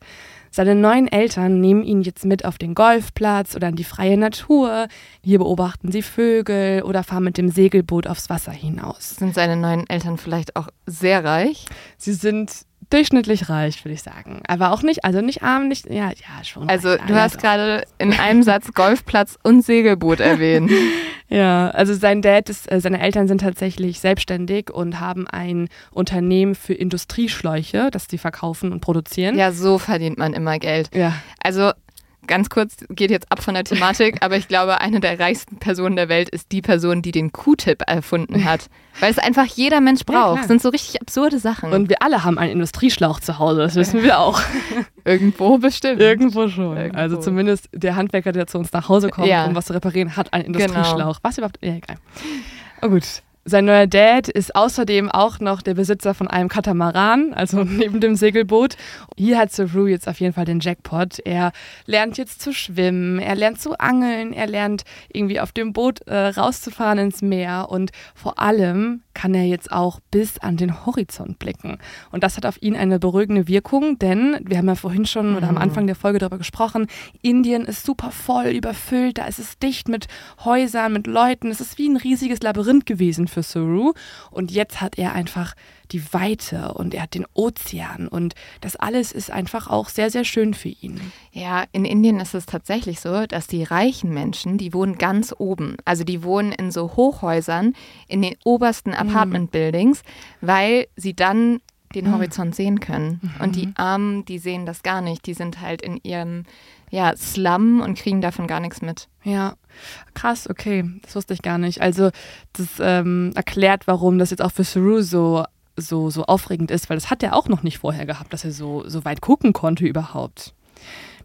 Seine neuen Eltern nehmen ihn jetzt mit auf den Golfplatz oder in die freie Natur. Hier beobachten sie Vögel oder fahren mit dem Segelboot aufs Wasser hinaus. Sind seine neuen Eltern vielleicht auch sehr reich? Sie sind durchschnittlich reich, würde ich sagen. Aber auch nicht, also nicht arm, nicht, ja, ja, schon. Also reich, du hast gerade in einem Satz Golfplatz und Segelboot erwähnt. ja, also sein Dad ist, äh, seine Eltern sind tatsächlich selbstständig und haben ein Unternehmen für Industrieschläuche, das sie verkaufen und produzieren. Ja, so verdient man immer Geld. Ja. Also ganz kurz, geht jetzt ab von der Thematik, aber ich glaube, eine der reichsten Personen der Welt ist die Person, die den Q-Tip erfunden hat. Weil es einfach jeder Mensch braucht. Ja, das sind so richtig absurde Sachen. Und wir alle haben einen Industrieschlauch zu Hause, das wissen wir auch. Irgendwo bestimmt. Irgendwo schon. Irgendwo. Also zumindest der Handwerker, der zu uns nach Hause kommt, ja. um was zu reparieren, hat einen genau. Industrieschlauch. Genau. Was überhaupt? Ja, egal. Oh gut. Sein neuer Dad ist außerdem auch noch der Besitzer von einem Katamaran, also neben dem Segelboot. Hier hat Saru jetzt auf jeden Fall den Jackpot. Er lernt jetzt zu schwimmen, er lernt zu angeln, er lernt irgendwie auf dem Boot äh, rauszufahren ins Meer und vor allem kann er jetzt auch bis an den Horizont blicken. Und das hat auf ihn eine beruhigende Wirkung, denn wir haben ja vorhin schon oder am mhm. Anfang der Folge darüber gesprochen, Indien ist super voll, überfüllt, da ist es dicht mit Häusern, mit Leuten, es ist wie ein riesiges Labyrinth gewesen für Saru. Und jetzt hat er einfach die Weite und er hat den Ozean und das alles ist einfach auch sehr, sehr schön für ihn. Ja, in Indien ist es tatsächlich so, dass die reichen Menschen, die wohnen ganz oben. Also die wohnen in so Hochhäusern, in den obersten mhm. Apartment-Buildings, weil sie dann den mhm. Horizont sehen können. Mhm. Und die Armen, die sehen das gar nicht. Die sind halt in ihrem ja, Slum und kriegen davon gar nichts mit. Ja, krass, okay, das wusste ich gar nicht. Also das ähm, erklärt, warum das jetzt auch für Saru so, so, so aufregend ist, weil das hat er auch noch nicht vorher gehabt, dass er so, so weit gucken konnte überhaupt.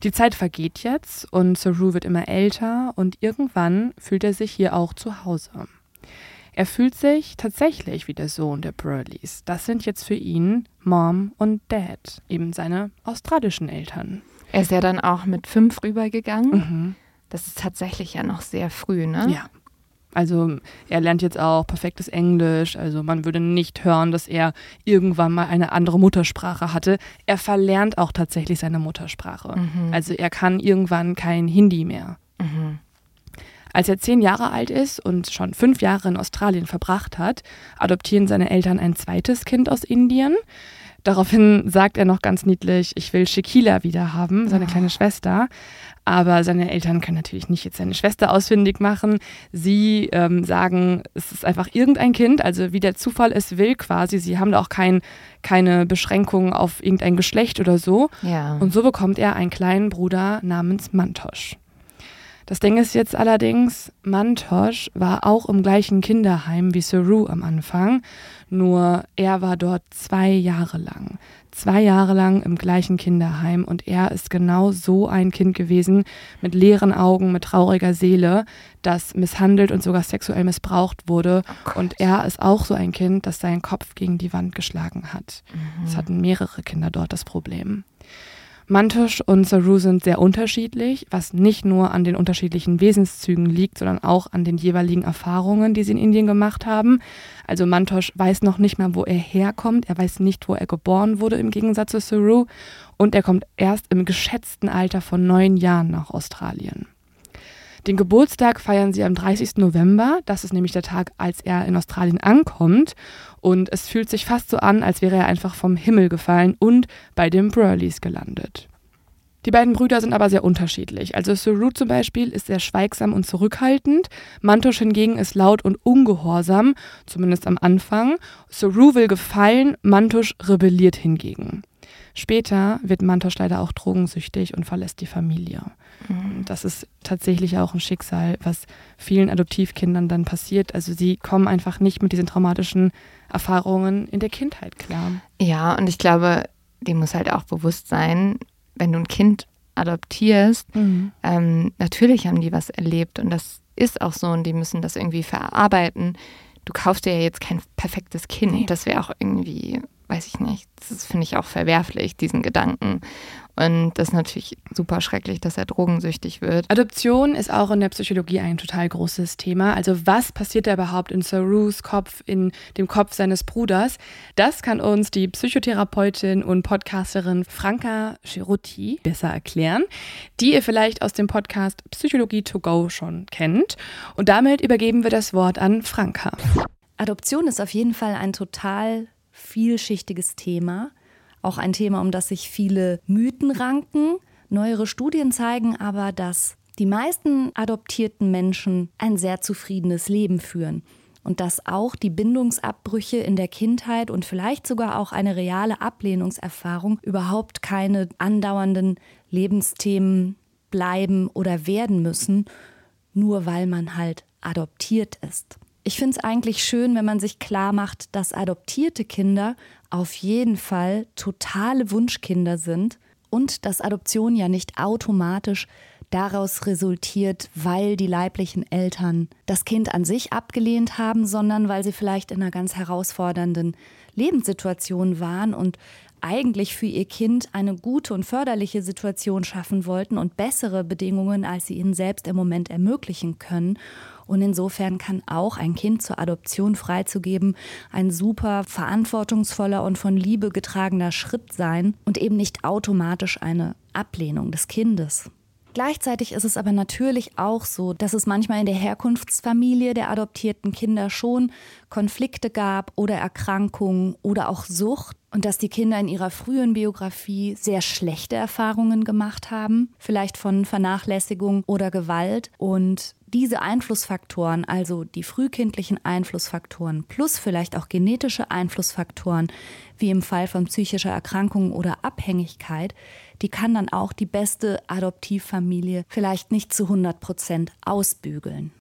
Die Zeit vergeht jetzt und Saru wird immer älter und irgendwann fühlt er sich hier auch zu Hause. Er fühlt sich tatsächlich wie der Sohn der Burleys. Das sind jetzt für ihn Mom und Dad, eben seine australischen Eltern. Er ist ja dann auch mit fünf rübergegangen. Mhm. Das ist tatsächlich ja noch sehr früh, ne? Ja. Also er lernt jetzt auch perfektes Englisch. Also man würde nicht hören, dass er irgendwann mal eine andere Muttersprache hatte. Er verlernt auch tatsächlich seine Muttersprache. Mhm. Also er kann irgendwann kein Hindi mehr. Mhm. Als er zehn Jahre alt ist und schon fünf Jahre in Australien verbracht hat, adoptieren seine Eltern ein zweites Kind aus Indien. Daraufhin sagt er noch ganz niedlich, ich will Shekila wieder haben, seine oh. kleine Schwester. Aber seine Eltern können natürlich nicht jetzt seine Schwester ausfindig machen. Sie ähm, sagen, es ist einfach irgendein Kind, also wie der Zufall es will quasi. Sie haben da auch kein, keine Beschränkung auf irgendein Geschlecht oder so. Ja. Und so bekommt er einen kleinen Bruder namens Mantosch. Das Ding ist jetzt allerdings, Mantosh war auch im gleichen Kinderheim wie Saru am Anfang, nur er war dort zwei Jahre lang. Zwei Jahre lang im gleichen Kinderheim und er ist genau so ein Kind gewesen, mit leeren Augen, mit trauriger Seele, das misshandelt und sogar sexuell missbraucht wurde. Oh und er ist auch so ein Kind, das seinen Kopf gegen die Wand geschlagen hat. Es mhm. hatten mehrere Kinder dort das Problem. Mantush und Saru sind sehr unterschiedlich, was nicht nur an den unterschiedlichen Wesenszügen liegt, sondern auch an den jeweiligen Erfahrungen, die sie in Indien gemacht haben. Also Mantosh weiß noch nicht mal, wo er herkommt. Er weiß nicht, wo er geboren wurde, im Gegensatz zu Saru. Und er kommt erst im geschätzten Alter von neun Jahren nach Australien. Den Geburtstag feiern sie am 30. November. Das ist nämlich der Tag, als er in Australien ankommt. Und es fühlt sich fast so an, als wäre er einfach vom Himmel gefallen und bei den Burleys gelandet. Die beiden Brüder sind aber sehr unterschiedlich. Also Saru zum Beispiel ist sehr schweigsam und zurückhaltend. Mantosh hingegen ist laut und ungehorsam, zumindest am Anfang. Saru will gefallen, Mantosh rebelliert hingegen. Später wird Mantosh leider auch drogensüchtig und verlässt die Familie. Mhm. Das ist tatsächlich auch ein Schicksal, was vielen Adoptivkindern dann passiert. Also sie kommen einfach nicht mit diesen traumatischen Erfahrungen in der Kindheit klar. Ja, und ich glaube, dem muss halt auch bewusst sein, wenn du ein Kind adoptierst, mhm. ähm, natürlich haben die was erlebt und das ist auch so und die müssen das irgendwie verarbeiten. Du kaufst dir ja jetzt kein perfektes Kind. Nee. Das wäre auch irgendwie weiß ich nicht, das finde ich auch verwerflich, diesen Gedanken. Und das ist natürlich super schrecklich, dass er drogensüchtig wird. Adoption ist auch in der Psychologie ein total großes Thema. Also was passiert da überhaupt in Sarus Kopf, in dem Kopf seines Bruders? Das kann uns die Psychotherapeutin und Podcasterin Franka Cerutti besser erklären, die ihr vielleicht aus dem Podcast Psychologie to go schon kennt. Und damit übergeben wir das Wort an Franka. Adoption ist auf jeden Fall ein total vielschichtiges Thema, auch ein Thema, um das sich viele Mythen ranken. Neuere Studien zeigen aber, dass die meisten adoptierten Menschen ein sehr zufriedenes Leben führen und dass auch die Bindungsabbrüche in der Kindheit und vielleicht sogar auch eine reale Ablehnungserfahrung überhaupt keine andauernden Lebensthemen bleiben oder werden müssen, nur weil man halt adoptiert ist. Ich finde es eigentlich schön, wenn man sich klar macht, dass adoptierte Kinder auf jeden Fall totale Wunschkinder sind und dass Adoption ja nicht automatisch daraus resultiert, weil die leiblichen Eltern das Kind an sich abgelehnt haben, sondern weil sie vielleicht in einer ganz herausfordernden Lebenssituation waren und eigentlich für ihr Kind eine gute und förderliche Situation schaffen wollten und bessere Bedingungen, als sie ihnen selbst im Moment ermöglichen können. Und insofern kann auch ein Kind zur Adoption freizugeben ein super verantwortungsvoller und von Liebe getragener Schritt sein und eben nicht automatisch eine Ablehnung des Kindes. Gleichzeitig ist es aber natürlich auch so, dass es manchmal in der Herkunftsfamilie der adoptierten Kinder schon Konflikte gab oder Erkrankungen oder auch Sucht und dass die Kinder in ihrer frühen Biografie sehr schlechte Erfahrungen gemacht haben, vielleicht von Vernachlässigung oder Gewalt und diese Einflussfaktoren, also die frühkindlichen Einflussfaktoren plus vielleicht auch genetische Einflussfaktoren, wie im Fall von psychischer Erkrankung oder Abhängigkeit, die kann dann auch die beste Adoptivfamilie vielleicht nicht zu 100 Prozent ausbügeln.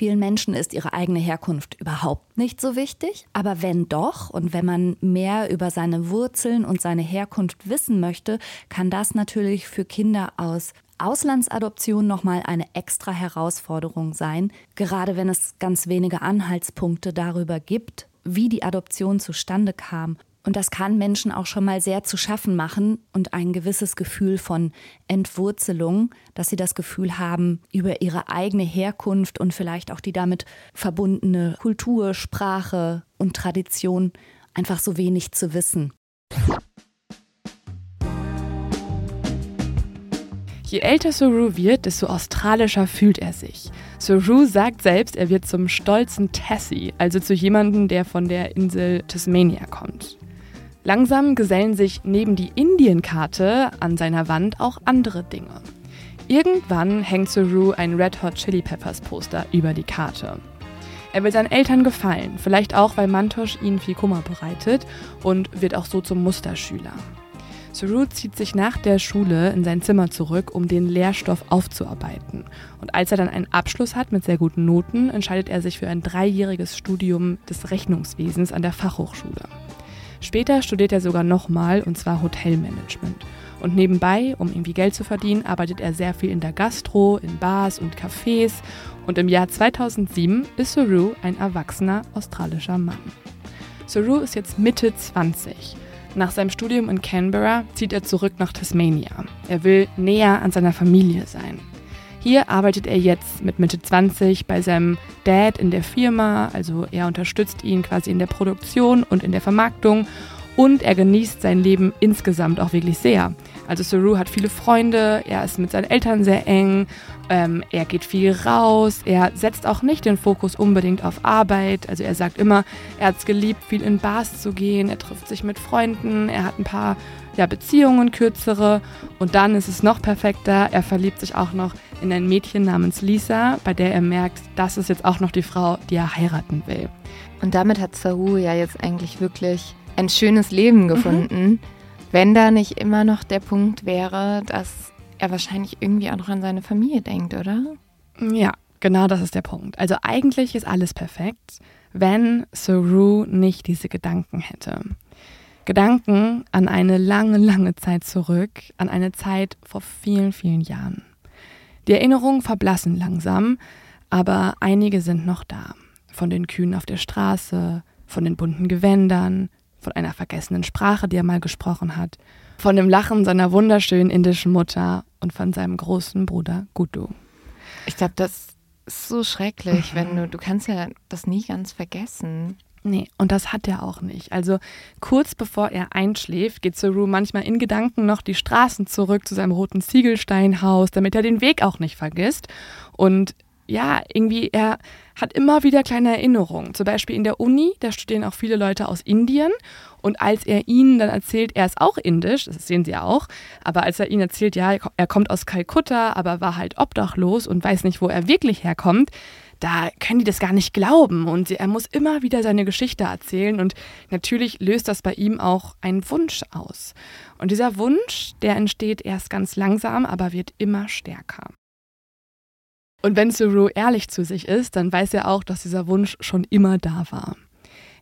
Vielen Menschen ist ihre eigene Herkunft überhaupt nicht so wichtig, aber wenn doch und wenn man mehr über seine Wurzeln und seine Herkunft wissen möchte, kann das natürlich für Kinder aus Auslandsadoption nochmal eine extra Herausforderung sein, gerade wenn es ganz wenige Anhaltspunkte darüber gibt, wie die Adoption zustande kam. Und das kann Menschen auch schon mal sehr zu schaffen machen und ein gewisses Gefühl von Entwurzelung, dass sie das Gefühl haben, über ihre eigene Herkunft und vielleicht auch die damit verbundene Kultur, Sprache und Tradition einfach so wenig zu wissen. Je älter Saru wird, desto australischer fühlt er sich. Saru sagt selbst, er wird zum stolzen Tassie, also zu jemandem, der von der Insel Tasmania kommt. Langsam gesellen sich neben die Indienkarte an seiner Wand auch andere Dinge. Irgendwann hängt Saru ein Red Hot Chili Peppers Poster über die Karte. Er will seinen Eltern gefallen, vielleicht auch, weil Mantosh ihnen viel Kummer bereitet und wird auch so zum Musterschüler. Saru zieht sich nach der Schule in sein Zimmer zurück, um den Lehrstoff aufzuarbeiten. Und als er dann einen Abschluss hat mit sehr guten Noten, entscheidet er sich für ein dreijähriges Studium des Rechnungswesens an der Fachhochschule. Später studiert er sogar nochmal, und zwar Hotelmanagement. Und nebenbei, um irgendwie Geld zu verdienen, arbeitet er sehr viel in der Gastro, in Bars und Cafés. Und im Jahr 2007 ist Saru ein erwachsener australischer Mann. Saru ist jetzt Mitte 20. Nach seinem Studium in Canberra zieht er zurück nach Tasmania. Er will näher an seiner Familie sein. Hier arbeitet er jetzt mit Mitte 20 bei seinem Dad in der Firma, also er unterstützt ihn quasi in der Produktion und in der Vermarktung und er genießt sein Leben insgesamt auch wirklich sehr. Also Saru hat viele Freunde, er ist mit seinen Eltern sehr eng, ähm, er geht viel raus, er setzt auch nicht den Fokus unbedingt auf Arbeit. Also er sagt immer, er hat es geliebt, viel in Bars zu gehen, er trifft sich mit Freunden, er hat ein paar ja, Beziehungen, kürzere und dann ist es noch perfekter, er verliebt sich auch noch in ein Mädchen namens Lisa, bei der er merkt, das ist jetzt auch noch die Frau, die er heiraten will. Und damit hat Saru ja jetzt eigentlich wirklich ein schönes Leben gefunden, mhm. wenn da nicht immer noch der Punkt wäre, dass er wahrscheinlich irgendwie auch noch an seine Familie denkt, oder? Ja, genau das ist der Punkt. Also eigentlich ist alles perfekt, wenn Saru nicht diese Gedanken hätte. Gedanken an eine lange, lange Zeit zurück, an eine Zeit vor vielen, vielen Jahren. Die Erinnerungen verblassen langsam, aber einige sind noch da. Von den Kühen auf der Straße, von den bunten Gewändern, von einer vergessenen Sprache, die er mal gesprochen hat, von dem Lachen seiner wunderschönen indischen Mutter und von seinem großen Bruder Gudu. Ich glaube, das ist so schrecklich, wenn du, du kannst ja das nie ganz vergessen. Nee, und das hat er auch nicht. Also kurz bevor er einschläft, geht Saru manchmal in Gedanken noch die Straßen zurück zu seinem roten Ziegelsteinhaus, damit er den Weg auch nicht vergisst. Und ja, irgendwie, er hat immer wieder kleine Erinnerungen. Zum Beispiel in der Uni, da studieren auch viele Leute aus Indien. Und als er ihnen dann erzählt, er ist auch indisch, das sehen sie ja auch, aber als er ihnen erzählt, ja, er kommt aus Kalkutta, aber war halt obdachlos und weiß nicht, wo er wirklich herkommt, da können die das gar nicht glauben. Und er muss immer wieder seine Geschichte erzählen. Und natürlich löst das bei ihm auch einen Wunsch aus. Und dieser Wunsch, der entsteht erst ganz langsam, aber wird immer stärker. Und wenn Saru ehrlich zu sich ist, dann weiß er auch, dass dieser Wunsch schon immer da war.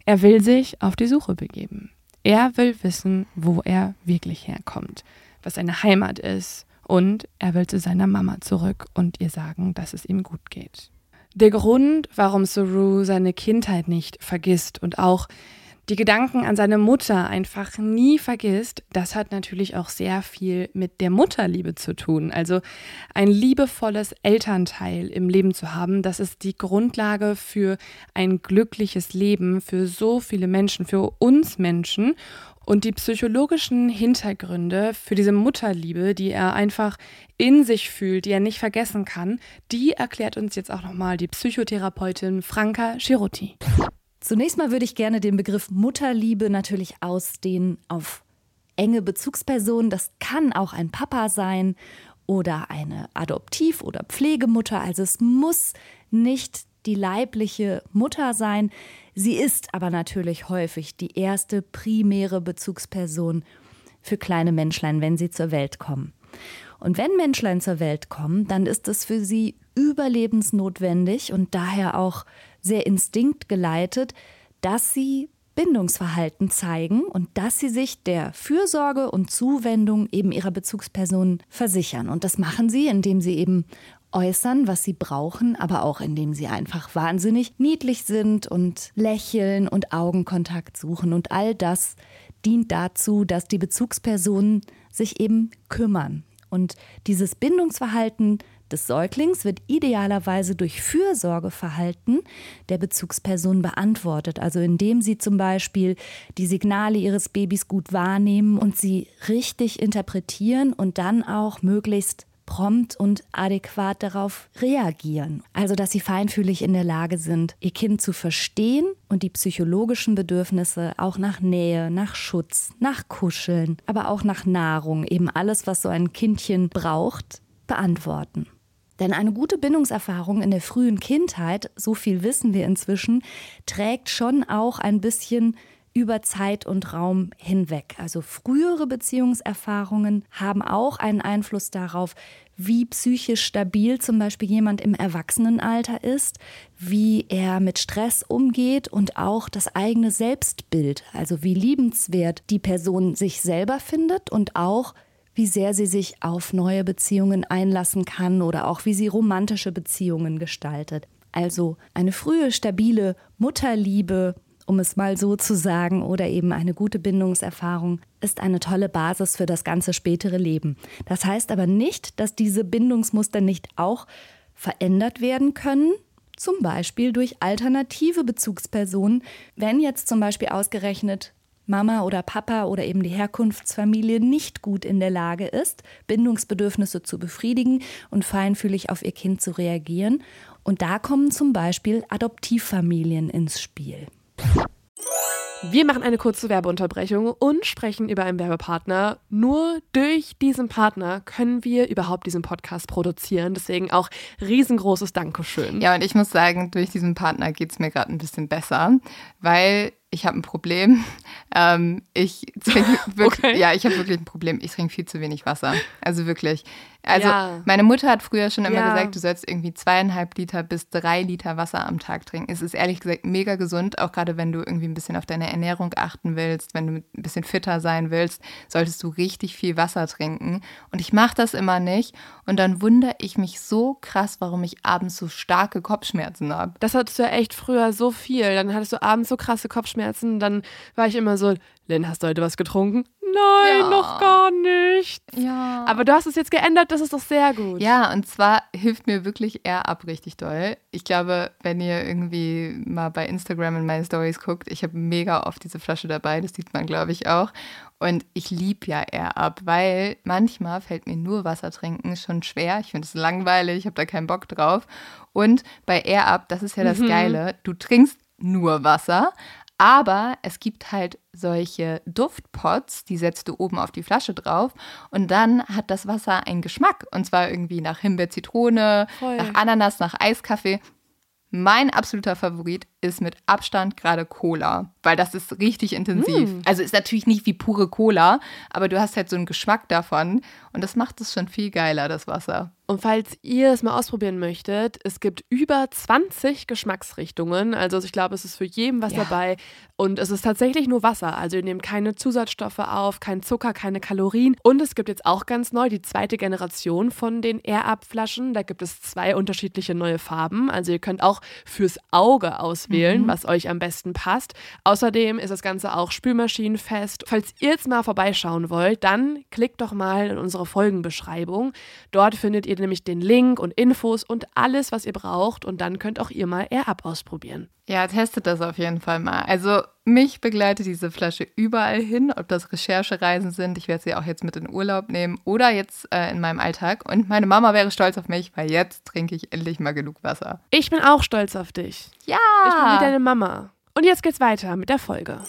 Er will sich auf die Suche begeben. Er will wissen, wo er wirklich herkommt, was seine Heimat ist und er will zu seiner Mama zurück und ihr sagen, dass es ihm gut geht. Der Grund, warum Saru seine Kindheit nicht vergisst und auch die Gedanken an seine Mutter einfach nie vergisst, das hat natürlich auch sehr viel mit der Mutterliebe zu tun. Also ein liebevolles Elternteil im Leben zu haben, das ist die Grundlage für ein glückliches Leben für so viele Menschen, für uns Menschen. Und die psychologischen Hintergründe für diese Mutterliebe, die er einfach in sich fühlt, die er nicht vergessen kann, die erklärt uns jetzt auch nochmal die Psychotherapeutin Franka Schirotti. Zunächst mal würde ich gerne den Begriff Mutterliebe natürlich ausdehnen auf enge Bezugspersonen. Das kann auch ein Papa sein oder eine Adoptiv- oder Pflegemutter. Also es muss nicht die leibliche Mutter sein. Sie ist aber natürlich häufig die erste primäre Bezugsperson für kleine Menschlein, wenn sie zur Welt kommen. Und wenn Menschlein zur Welt kommen, dann ist es für sie überlebensnotwendig und daher auch sehr instinktgeleitet, dass sie Bindungsverhalten zeigen und dass sie sich der Fürsorge und Zuwendung eben ihrer Bezugsperson versichern. Und das machen sie, indem sie eben äußern, was sie brauchen, aber auch indem sie einfach wahnsinnig niedlich sind und lächeln und Augenkontakt suchen. Und all das dient dazu, dass die Bezugspersonen sich eben kümmern. Und dieses Bindungsverhalten des Säuglings wird idealerweise durch Fürsorgeverhalten der Bezugsperson beantwortet, also indem sie zum Beispiel die Signale ihres Babys gut wahrnehmen und sie richtig interpretieren und dann auch möglichst prompt und adäquat darauf reagieren. Also, dass sie feinfühlig in der Lage sind, ihr Kind zu verstehen und die psychologischen Bedürfnisse auch nach Nähe, nach Schutz, nach Kuscheln, aber auch nach Nahrung, eben alles, was so ein Kindchen braucht, beantworten. Denn eine gute Bindungserfahrung in der frühen Kindheit, so viel wissen wir inzwischen, trägt schon auch ein bisschen über Zeit und Raum hinweg. Also frühere Beziehungserfahrungen haben auch einen Einfluss darauf, wie psychisch stabil zum Beispiel jemand im Erwachsenenalter ist, wie er mit Stress umgeht und auch das eigene Selbstbild, also wie liebenswert die Person sich selber findet und auch wie sehr sie sich auf neue Beziehungen einlassen kann oder auch wie sie romantische Beziehungen gestaltet. Also eine frühe, stabile Mutterliebe, um es mal so zu sagen, oder eben eine gute Bindungserfahrung ist eine tolle Basis für das ganze spätere Leben. Das heißt aber nicht, dass diese Bindungsmuster nicht auch verändert werden können, zum Beispiel durch alternative Bezugspersonen, wenn jetzt zum Beispiel ausgerechnet Mama oder Papa oder eben die Herkunftsfamilie nicht gut in der Lage ist, Bindungsbedürfnisse zu befriedigen und feinfühlig auf ihr Kind zu reagieren. Und da kommen zum Beispiel Adoptivfamilien ins Spiel. Wir machen eine kurze Werbeunterbrechung und sprechen über einen Werbepartner. Nur durch diesen Partner können wir überhaupt diesen Podcast produzieren. Deswegen auch riesengroßes Dankeschön. Ja, und ich muss sagen, durch diesen Partner geht es mir gerade ein bisschen besser, weil ich habe ein Problem. Ähm, ich trinke wirklich, okay. ja, ich habe wirklich ein Problem. Ich trinke viel zu wenig Wasser. Also wirklich. Also ja. meine Mutter hat früher schon immer ja. gesagt, du sollst irgendwie zweieinhalb Liter bis drei Liter Wasser am Tag trinken. Es ist ehrlich gesagt mega gesund, auch gerade wenn du irgendwie ein bisschen auf deine Ernährung achten willst, wenn du ein bisschen fitter sein willst, solltest du richtig viel Wasser trinken. Und ich mache das immer nicht. Und dann wundere ich mich so krass, warum ich abends so starke Kopfschmerzen habe. Das hattest du ja echt früher so viel. Dann hattest du abends so krasse Kopfschmerzen. Dann war ich immer so, Lynn, hast du heute was getrunken? Nein, ja. noch gar nicht. Ja. Aber du hast es jetzt geändert, das ist doch sehr gut. Ja, und zwar hilft mir wirklich eher ab richtig doll. Ich glaube, wenn ihr irgendwie mal bei Instagram in meine Stories guckt, ich habe mega oft diese Flasche dabei, das sieht man, glaube ich, auch. Und ich liebe ja eher ab, weil manchmal fällt mir nur Wasser trinken schon schwer. Ich finde es langweilig, ich habe da keinen Bock drauf. Und bei Air Up, das ist ja das mhm. Geile, du trinkst nur Wasser, aber es gibt halt solche Duftpots, die setzt du oben auf die Flasche drauf und dann hat das Wasser einen Geschmack. Und zwar irgendwie nach Himbeer, Zitrone, Voll. nach Ananas, nach Eiskaffee. Mein absoluter Favorit ist mit Abstand gerade Cola, weil das ist richtig intensiv. Mm. Also ist natürlich nicht wie pure Cola, aber du hast halt so einen Geschmack davon und das macht es schon viel geiler, das Wasser. Und falls ihr es mal ausprobieren möchtet, es gibt über 20 Geschmacksrichtungen. Also ich glaube, es ist für jeden was ja. dabei. Und es ist tatsächlich nur Wasser. Also ihr nehmt keine Zusatzstoffe auf, kein Zucker, keine Kalorien. Und es gibt jetzt auch ganz neu die zweite Generation von den Air-Up-Flaschen. Da gibt es zwei unterschiedliche neue Farben. Also ihr könnt auch fürs Auge auswählen, mhm. was euch am besten passt. Außerdem ist das Ganze auch spülmaschinenfest. Falls ihr jetzt mal vorbeischauen wollt, dann klickt doch mal in unsere Folgenbeschreibung. Dort findet ihr nämlich den Link und Infos und alles, was ihr braucht. Und dann könnt auch ihr mal AirUp ausprobieren. Ja, testet das auf jeden Fall mal. Also mich begleitet diese Flasche überall hin, ob das Recherchereisen sind. Ich werde sie auch jetzt mit in Urlaub nehmen oder jetzt äh, in meinem Alltag. Und meine Mama wäre stolz auf mich, weil jetzt trinke ich endlich mal genug Wasser. Ich bin auch stolz auf dich. Ja. Ich bin wie deine Mama. Und jetzt geht's weiter mit der Folge.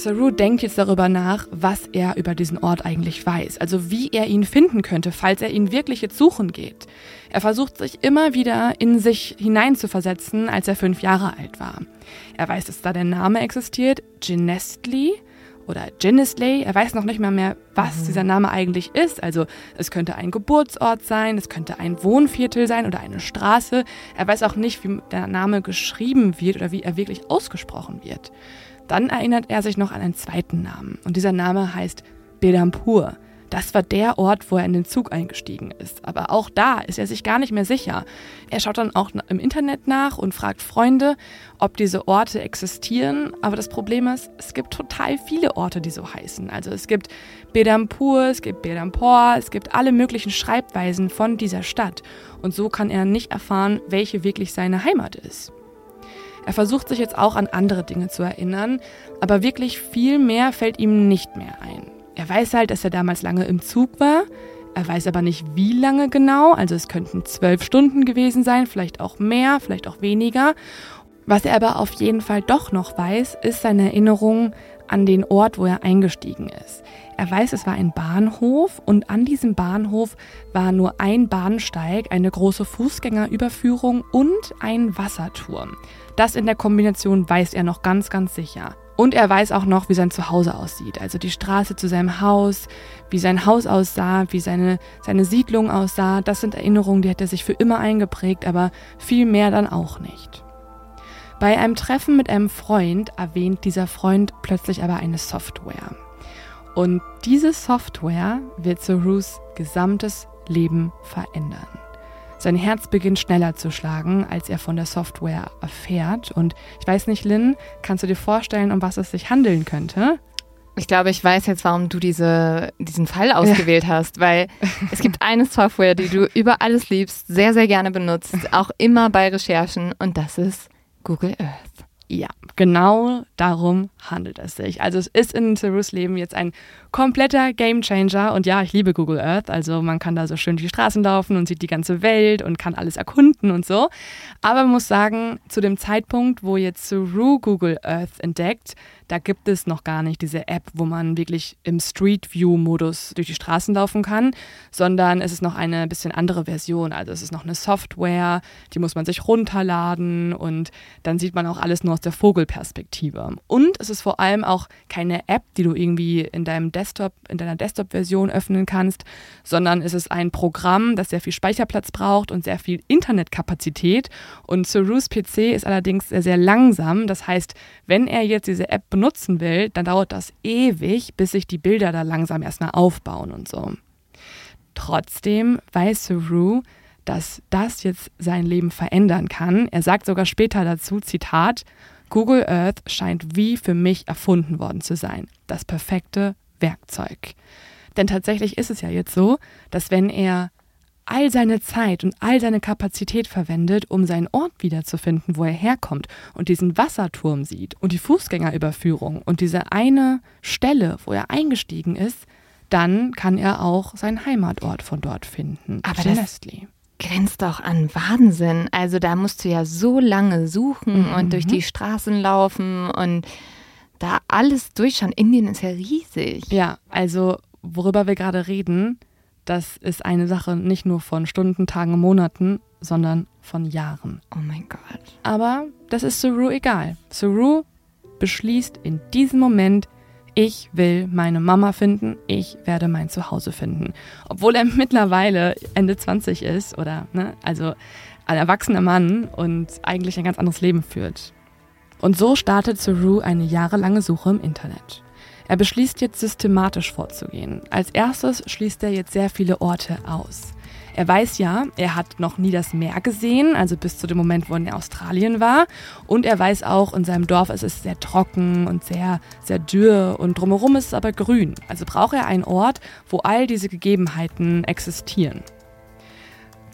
Saru denkt jetzt darüber nach, was er über diesen Ort eigentlich weiß, also wie er ihn finden könnte, falls er ihn wirklich jetzt suchen geht. Er versucht sich immer wieder in sich hineinzuversetzen, als er fünf Jahre alt war. Er weiß, dass da der Name existiert, Ginestly oder Ginnesley. Er weiß noch nicht mal mehr, was mhm. dieser Name eigentlich ist. Also es könnte ein Geburtsort sein, es könnte ein Wohnviertel sein oder eine Straße. Er weiß auch nicht, wie der Name geschrieben wird oder wie er wirklich ausgesprochen wird. Dann erinnert er sich noch an einen zweiten Namen und dieser Name heißt Bedampur. Das war der Ort, wo er in den Zug eingestiegen ist. Aber auch da ist er sich gar nicht mehr sicher. Er schaut dann auch im Internet nach und fragt Freunde, ob diese Orte existieren. Aber das Problem ist, es gibt total viele Orte, die so heißen. Also es gibt Bedampur, es gibt Bedampor, es gibt alle möglichen Schreibweisen von dieser Stadt. Und so kann er nicht erfahren, welche wirklich seine Heimat ist. Er versucht sich jetzt auch an andere Dinge zu erinnern, aber wirklich viel mehr fällt ihm nicht mehr ein. Er weiß halt, dass er damals lange im Zug war. Er weiß aber nicht, wie lange genau. Also es könnten zwölf Stunden gewesen sein, vielleicht auch mehr, vielleicht auch weniger. Was er aber auf jeden Fall doch noch weiß, ist seine Erinnerung an den Ort, wo er eingestiegen ist. Er weiß, es war ein Bahnhof und an diesem Bahnhof war nur ein Bahnsteig, eine große Fußgängerüberführung und ein Wasserturm. Das in der Kombination weiß er noch ganz, ganz sicher. Und er weiß auch noch, wie sein Zuhause aussieht. Also die Straße zu seinem Haus, wie sein Haus aussah, wie seine, seine Siedlung aussah. Das sind Erinnerungen, die hat er sich für immer eingeprägt, aber viel mehr dann auch nicht. Bei einem Treffen mit einem Freund erwähnt dieser Freund plötzlich aber eine Software. Und diese Software wird Sarus gesamtes Leben verändern. Sein Herz beginnt schneller zu schlagen, als er von der Software erfährt. Und ich weiß nicht, Lynn, kannst du dir vorstellen, um was es sich handeln könnte? Ich glaube, ich weiß jetzt, warum du diese, diesen Fall ausgewählt ja. hast, weil es gibt eine Software, die du über alles liebst, sehr, sehr gerne benutzt, auch immer bei Recherchen, und das ist Google Earth. Ja, genau darum handelt es sich. Also es ist in Cerus Leben jetzt ein kompletter Gamechanger und ja, ich liebe Google Earth. Also man kann da so schön die Straßen laufen und sieht die ganze Welt und kann alles erkunden und so. Aber man muss sagen, zu dem Zeitpunkt, wo jetzt Ceru Google Earth entdeckt, da gibt es noch gar nicht diese App, wo man wirklich im Street View-Modus durch die Straßen laufen kann, sondern es ist noch eine bisschen andere Version. Also es ist noch eine Software, die muss man sich runterladen und dann sieht man auch alles nur aus der Vogelperspektive. Und es ist vor allem auch keine App, die du irgendwie in deinem Desktop, in deiner Desktop-Version öffnen kannst, sondern es ist ein Programm, das sehr viel Speicherplatz braucht und sehr viel Internetkapazität. Und Cerus PC ist allerdings sehr, sehr langsam. Das heißt, wenn er jetzt diese App benutzt, benutzen will, dann dauert das ewig, bis sich die Bilder da langsam erstmal aufbauen und so. Trotzdem weiß Saru, dass das jetzt sein Leben verändern kann. Er sagt sogar später dazu, Zitat, Google Earth scheint wie für mich erfunden worden zu sein. Das perfekte Werkzeug. Denn tatsächlich ist es ja jetzt so, dass wenn er all seine Zeit und all seine Kapazität verwendet, um seinen Ort wiederzufinden, wo er herkommt und diesen Wasserturm sieht und die Fußgängerüberführung und diese eine Stelle, wo er eingestiegen ist, dann kann er auch seinen Heimatort von dort finden. Aber das grenzt doch an Wahnsinn. Also da musst du ja so lange suchen mhm. und durch die Straßen laufen und da alles durchschauen. Indien ist ja riesig. Ja, also worüber wir gerade reden, das ist eine Sache nicht nur von Stunden, Tagen, Monaten, sondern von Jahren. Oh mein Gott. Aber das ist Suru egal. Suru beschließt in diesem Moment, ich will meine Mama finden, ich werde mein Zuhause finden. Obwohl er mittlerweile Ende 20 ist oder, ne, also ein erwachsener Mann und eigentlich ein ganz anderes Leben führt. Und so startet Suru eine jahrelange Suche im Internet. Er beschließt jetzt systematisch vorzugehen. Als erstes schließt er jetzt sehr viele Orte aus. Er weiß ja, er hat noch nie das Meer gesehen, also bis zu dem Moment, wo er in Australien war. Und er weiß auch, in seinem Dorf ist es sehr trocken und sehr, sehr dürr und drumherum ist es aber grün. Also braucht er einen Ort, wo all diese Gegebenheiten existieren.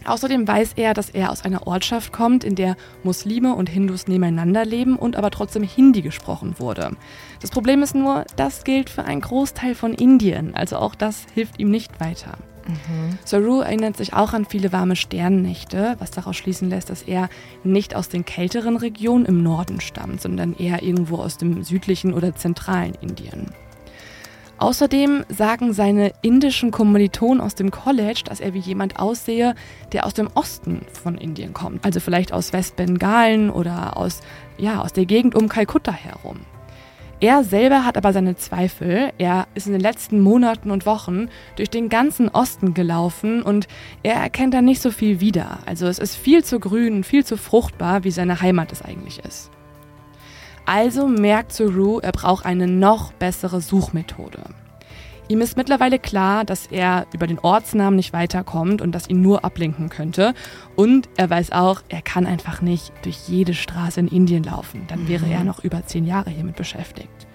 Außerdem weiß er, dass er aus einer Ortschaft kommt, in der Muslime und Hindus nebeneinander leben und aber trotzdem Hindi gesprochen wurde. Das Problem ist nur, das gilt für einen Großteil von Indien, also auch das hilft ihm nicht weiter. Mhm. Saru erinnert sich auch an viele warme Sternnächte, was daraus schließen lässt, dass er nicht aus den kälteren Regionen im Norden stammt, sondern eher irgendwo aus dem südlichen oder zentralen Indien. Außerdem sagen seine indischen Kommilitonen aus dem College, dass er wie jemand aussehe, der aus dem Osten von Indien kommt. Also vielleicht aus Westbengalen oder aus, ja, aus der Gegend um Kalkutta herum. Er selber hat aber seine Zweifel. Er ist in den letzten Monaten und Wochen durch den ganzen Osten gelaufen und er erkennt da nicht so viel wieder. Also es ist viel zu grün, viel zu fruchtbar, wie seine Heimat es eigentlich ist. Also merkt Zuru, er braucht eine noch bessere Suchmethode. Ihm ist mittlerweile klar, dass er über den Ortsnamen nicht weiterkommt und dass ihn nur ablenken könnte. Und er weiß auch, er kann einfach nicht durch jede Straße in Indien laufen. Dann wäre er mhm. noch über zehn Jahre hiermit beschäftigt.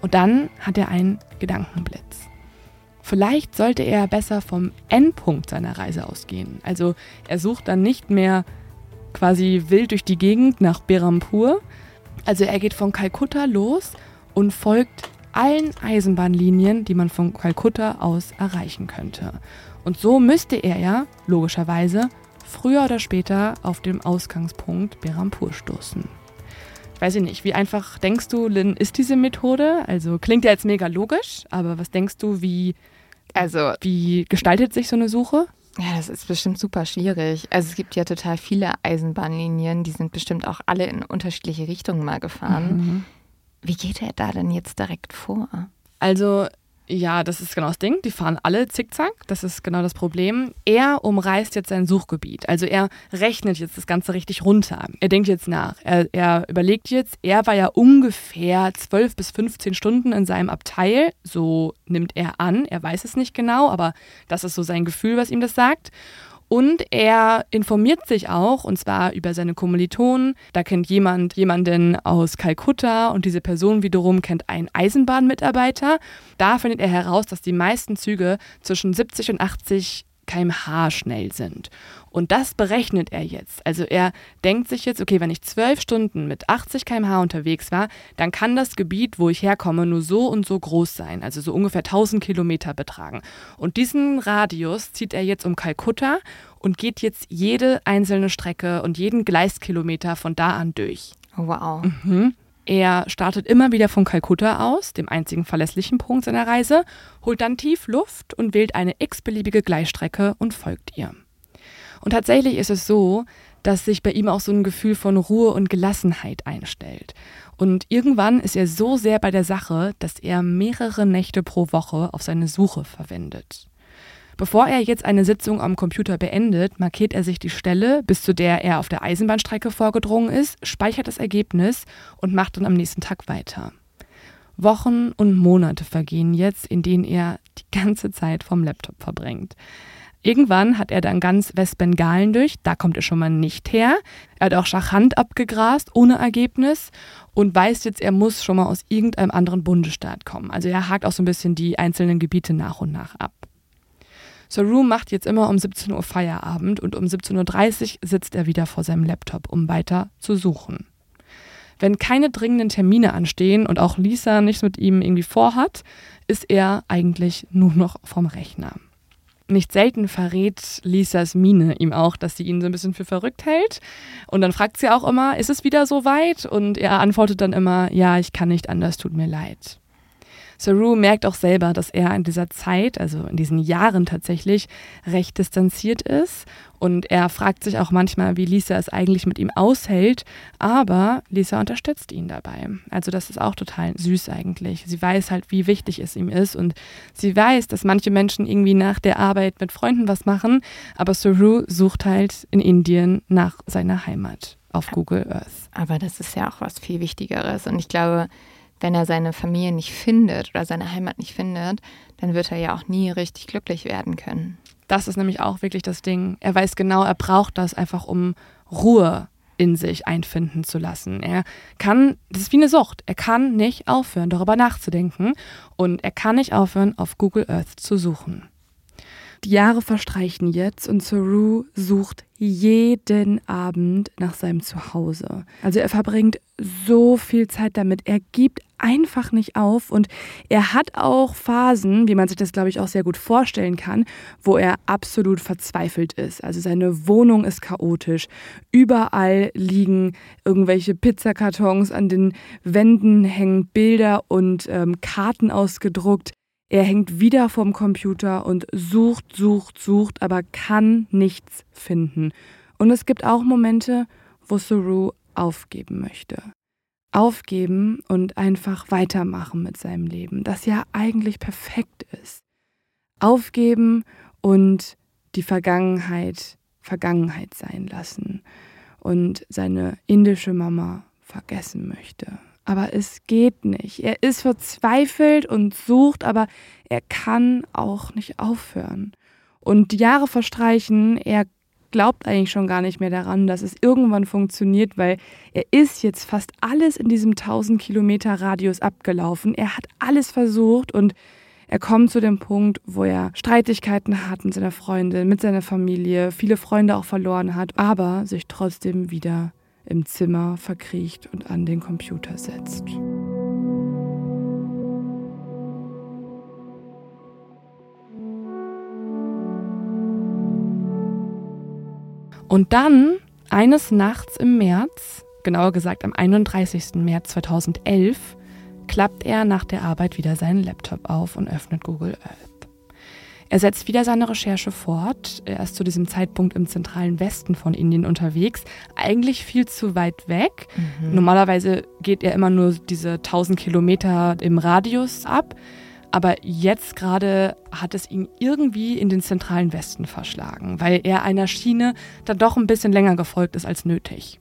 Und dann hat er einen Gedankenblitz. Vielleicht sollte er besser vom Endpunkt seiner Reise ausgehen. Also er sucht dann nicht mehr quasi wild durch die Gegend nach Berampur, also er geht von Kalkutta los und folgt allen Eisenbahnlinien, die man von Kalkutta aus erreichen könnte. Und so müsste er ja, logischerweise, früher oder später auf dem Ausgangspunkt Berampur stoßen. Weiß ich nicht, wie einfach denkst du, Lynn, ist diese Methode? Also klingt ja jetzt mega logisch, aber was denkst du, wie, also, wie gestaltet sich so eine Suche? Ja, das ist bestimmt super schwierig. Also es gibt ja total viele Eisenbahnlinien, die sind bestimmt auch alle in unterschiedliche Richtungen mal gefahren. Mhm. Wie geht er da denn jetzt direkt vor? Also ja, das ist genau das Ding. Die fahren alle zickzack. Das ist genau das Problem. Er umreißt jetzt sein Suchgebiet. Also er rechnet jetzt das Ganze richtig runter. Er denkt jetzt nach. Er, er überlegt jetzt, er war ja ungefähr 12 bis 15 Stunden in seinem Abteil. So nimmt er an. Er weiß es nicht genau, aber das ist so sein Gefühl, was ihm das sagt. Und er informiert sich auch, und zwar über seine Kommilitonen. Da kennt jemand jemanden aus Kalkutta und diese Person wiederum kennt einen Eisenbahnmitarbeiter. Da findet er heraus, dass die meisten Züge zwischen 70 und 80 kmh schnell sind. Und das berechnet er jetzt. Also er denkt sich jetzt, okay, wenn ich zwölf Stunden mit 80 kmh unterwegs war, dann kann das Gebiet, wo ich herkomme, nur so und so groß sein, also so ungefähr 1000 Kilometer betragen. Und diesen Radius zieht er jetzt um Kalkutta und geht jetzt jede einzelne Strecke und jeden Gleiskilometer von da an durch. Wow. Mhm. Er startet immer wieder von Kalkutta aus, dem einzigen verlässlichen Punkt seiner Reise, holt dann tief Luft und wählt eine x-beliebige Gleisstrecke und folgt ihr. Und tatsächlich ist es so, dass sich bei ihm auch so ein Gefühl von Ruhe und Gelassenheit einstellt. Und irgendwann ist er so sehr bei der Sache, dass er mehrere Nächte pro Woche auf seine Suche verwendet. Bevor er jetzt eine Sitzung am Computer beendet, markiert er sich die Stelle, bis zu der er auf der Eisenbahnstrecke vorgedrungen ist, speichert das Ergebnis und macht dann am nächsten Tag weiter. Wochen und Monate vergehen jetzt, in denen er die ganze Zeit vom Laptop verbringt. Irgendwann hat er dann ganz Westbengalen durch, da kommt er schon mal nicht her. Er hat auch Schachand abgegrast, ohne Ergebnis und weiß jetzt, er muss schon mal aus irgendeinem anderen Bundesstaat kommen. Also er hakt auch so ein bisschen die einzelnen Gebiete nach und nach ab. Saru macht jetzt immer um 17 Uhr Feierabend und um 17.30 Uhr sitzt er wieder vor seinem Laptop, um weiter zu suchen. Wenn keine dringenden Termine anstehen und auch Lisa nichts mit ihm irgendwie vorhat, ist er eigentlich nur noch vom Rechner. Nicht selten verrät Lisas Mine ihm auch, dass sie ihn so ein bisschen für verrückt hält. Und dann fragt sie auch immer, ist es wieder so weit? Und er antwortet dann immer, ja, ich kann nicht anders, tut mir leid. Saru merkt auch selber, dass er in dieser Zeit, also in diesen Jahren tatsächlich, recht distanziert ist. Und er fragt sich auch manchmal, wie Lisa es eigentlich mit ihm aushält. Aber Lisa unterstützt ihn dabei. Also das ist auch total süß eigentlich. Sie weiß halt, wie wichtig es ihm ist. Und sie weiß, dass manche Menschen irgendwie nach der Arbeit mit Freunden was machen. Aber Saru sucht halt in Indien nach seiner Heimat auf Google Earth. Aber das ist ja auch was viel Wichtigeres. Und ich glaube, wenn er seine Familie nicht findet oder seine Heimat nicht findet, dann wird er ja auch nie richtig glücklich werden können. Das ist nämlich auch wirklich das Ding. Er weiß genau, er braucht das einfach, um Ruhe in sich einfinden zu lassen. Er kann, das ist wie eine Sucht, er kann nicht aufhören, darüber nachzudenken und er kann nicht aufhören, auf Google Earth zu suchen. Jahre verstreichen jetzt und Saru sucht jeden Abend nach seinem Zuhause. Also er verbringt so viel Zeit damit. Er gibt einfach nicht auf und er hat auch Phasen, wie man sich das glaube ich auch sehr gut vorstellen kann, wo er absolut verzweifelt ist. Also seine Wohnung ist chaotisch. Überall liegen irgendwelche Pizzakartons, an den Wänden hängen Bilder und ähm, Karten ausgedruckt. Er hängt wieder vorm Computer und sucht, sucht, sucht, aber kann nichts finden. Und es gibt auch Momente, wo Saru aufgeben möchte. Aufgeben und einfach weitermachen mit seinem Leben, das ja eigentlich perfekt ist. Aufgeben und die Vergangenheit Vergangenheit sein lassen und seine indische Mama vergessen möchte aber es geht nicht. Er ist verzweifelt und sucht, aber er kann auch nicht aufhören. Und die Jahre verstreichen, er glaubt eigentlich schon gar nicht mehr daran, dass es irgendwann funktioniert, weil er ist jetzt fast alles in diesem 1000 Kilometer Radius abgelaufen. Er hat alles versucht und er kommt zu dem Punkt, wo er Streitigkeiten hat mit seiner Freundin, mit seiner Familie, viele Freunde auch verloren hat, aber sich trotzdem wieder im Zimmer verkriecht und an den Computer setzt. Und dann, eines Nachts im März, genauer gesagt am 31. März 2011, klappt er nach der Arbeit wieder seinen Laptop auf und öffnet Google Earth. Er setzt wieder seine Recherche fort. Er ist zu diesem Zeitpunkt im zentralen Westen von Indien unterwegs. Eigentlich viel zu weit weg. Mhm. Normalerweise geht er immer nur diese 1000 Kilometer im Radius ab. Aber jetzt gerade hat es ihn irgendwie in den zentralen Westen verschlagen, weil er einer Schiene dann doch ein bisschen länger gefolgt ist als nötig.